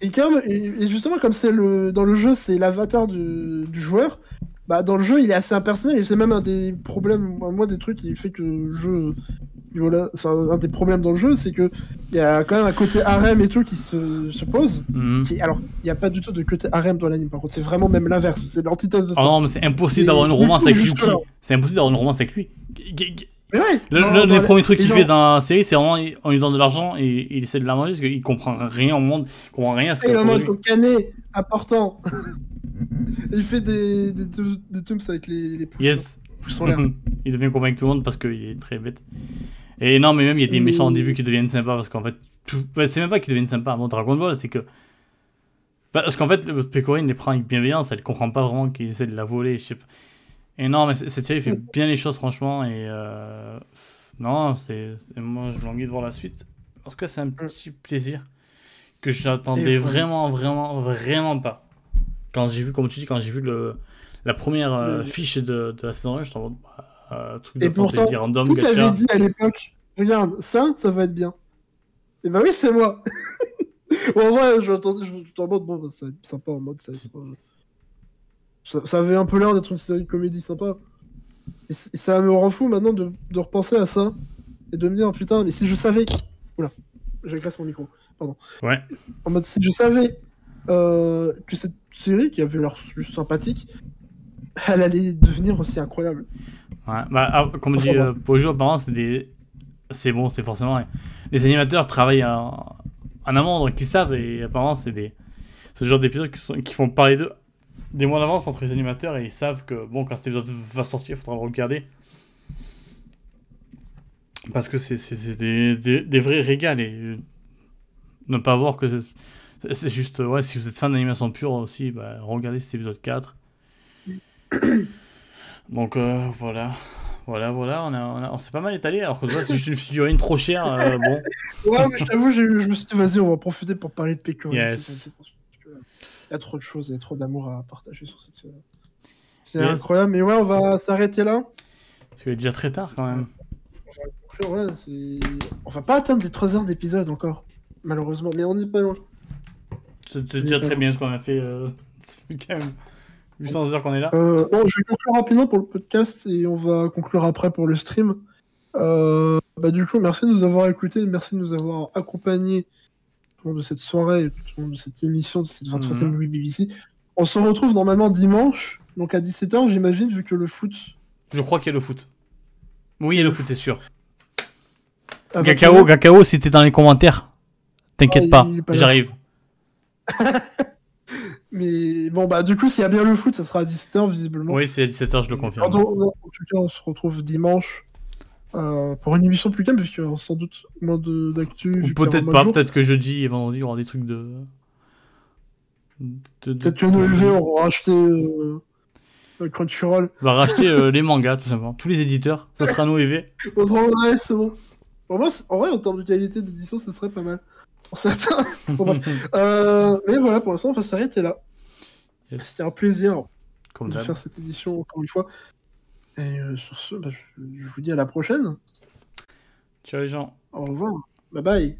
Et, comme, et, justement, comme c'est le, dans le jeu, c'est l'avatar du, du, joueur, bah, dans le jeu, il est assez impersonnel. Et c'est même un des problèmes, moi, des trucs qui fait que le jeu voilà, c'est un, des problèmes dans le jeu, c'est que il y a quand même un côté harem et tout qui se, se pose. Mhm. Qui, alors, il n'y a pas du tout de côté harem dans l'anime, par contre, c'est vraiment même l'inverse, c'est l'antithèse de ça. Oh non, mais c'est impossible d'avoir une romance avec lui. C'est impossible d'avoir une romance avec lui. Mais ouais, L'un des premiers trucs qu'il fait dans la série, c'est vraiment on lui donne de l'argent et il essaie de la manger parce qu'il comprend rien au monde, il comprend rien à ce qu'il Il est au canet, important. il fait des, des, des, avec les, les pouces. Yes. il devient convaincu tout le monde parce qu'il est très bête. Et non, mais même il y a des méchants au début qui deviennent sympas parce qu'en fait, c'est même pas qu'ils deviennent sympas. Bon, Dragon Ball, c'est que. Parce qu'en fait, Pecorine les prend avec bienveillance, elle comprend pas vraiment qu'il essaie de la voler, je sais pas. Et non, mais cette série fait bien les choses, franchement, et. Euh... Non, c'est. Moi, je languis de voir la suite. En tout cas, c'est un petit plaisir que j'attendais vraiment, vraiment, vraiment pas. Quand j'ai vu, comme tu dis, quand j'ai vu le, la première euh, fiche de, de, la saison 1, je t'en euh, truc et pourtant, random, tout avait dit à l'époque, regarde, ça, ça va être bien. Et bah oui, c'est moi. en vrai, je en mode, bon, bah, ça va être sympa en mode, ça, ça, ça avait un peu l'air d'être une série de comédie sympa. Et, ça me rend fou maintenant de, de, repenser à ça et de me dire, putain, mais si je savais. Oula, j'agresse mon micro, pardon. Ouais. En mode, si je savais euh, que cette série, qui avait l'air juste sympathique, elle allait devenir aussi incroyable. Ouais, bah, ah, comme dit euh, Pojo, apparemment, c'est des. C'est bon, c'est forcément. Les animateurs travaillent en, en amont, donc ils savent, et apparemment, c'est des. Le genre d'épisodes qui, qui font parler d'eux des mois d'avance entre les animateurs, et ils savent que, bon, quand cet épisode va sortir, il faudra le regarder. Parce que c'est des, des, des, vrais régals, et ne pas voir que. C'est juste, ouais, si vous êtes fan d'animation pure aussi, bah, regardez cet épisode 4. Donc euh, voilà. Voilà, voilà, on, a, on, s'est pas mal étalé, alors que c'est juste une figurine trop chère. Euh, bon. Ouais, mais je t'avoue, je, me suis dit, vas-y, on va profiter pour parler de Pékin. Yes. Il y a trop de choses, il y a trop d'amour à partager sur cette série. C'est incroyable, mais ouais, on va s'arrêter là. C'est déjà très tard quand même. On va, ouais, on va pas atteindre les 3 heures d'épisode encore, malheureusement, mais on n'est pas loin. C'est déjà très bien ce qu'on a euh, fait quand même 800 heures qu'on est là. Euh, bon, je vais conclure rapidement pour le podcast et on va conclure après pour le stream. Euh, bah, du coup, merci de nous avoir écoutés, merci de nous avoir accompagnés tout au long de cette soirée, tout au long de cette émission, de cette 23e Mhm. Louis BBC. On se retrouve normalement dimanche, donc à 17h, j'imagine, vu que le foot. Je crois qu'il y a le foot. Oui, il y a le foot, c'est sûr. Gakao, 21h. Gakao, si t'es dans les commentaires, t'inquiète Ah, pas, j'arrive. Mais bon, bah, du coup, s'il y a bien le foot, ça sera à 17h, visiblement. Oui, c'est à 17h, je le confirme. Pardon, en tout cas, on se retrouve dimanche euh, pour une émission plus calme, puisqu'il y aura sans doute moins d'actu. Ou peut-être pas, peut-être que jeudi et vendredi, il y aura des trucs de. de- de- Peut-être que nos EV auront racheté euh, le Crunchyroll. On va racheter euh, les mangas, tout simplement. Tous les éditeurs, ça sera nos EV. Autrement, ouais, c'est bon. Moi, c'est- en vrai, en termes de qualité d'édition, ce serait pas mal. Pour certains. Bon, bref. Euh, mais voilà, pour l'instant, on va s'arrêter là. Yes, C'était un plaisir Comme de faire cette édition encore une fois. Et euh, sur ce, bah, je, je vous dis à la prochaine. Ciao les gens. Au revoir. Bye bye.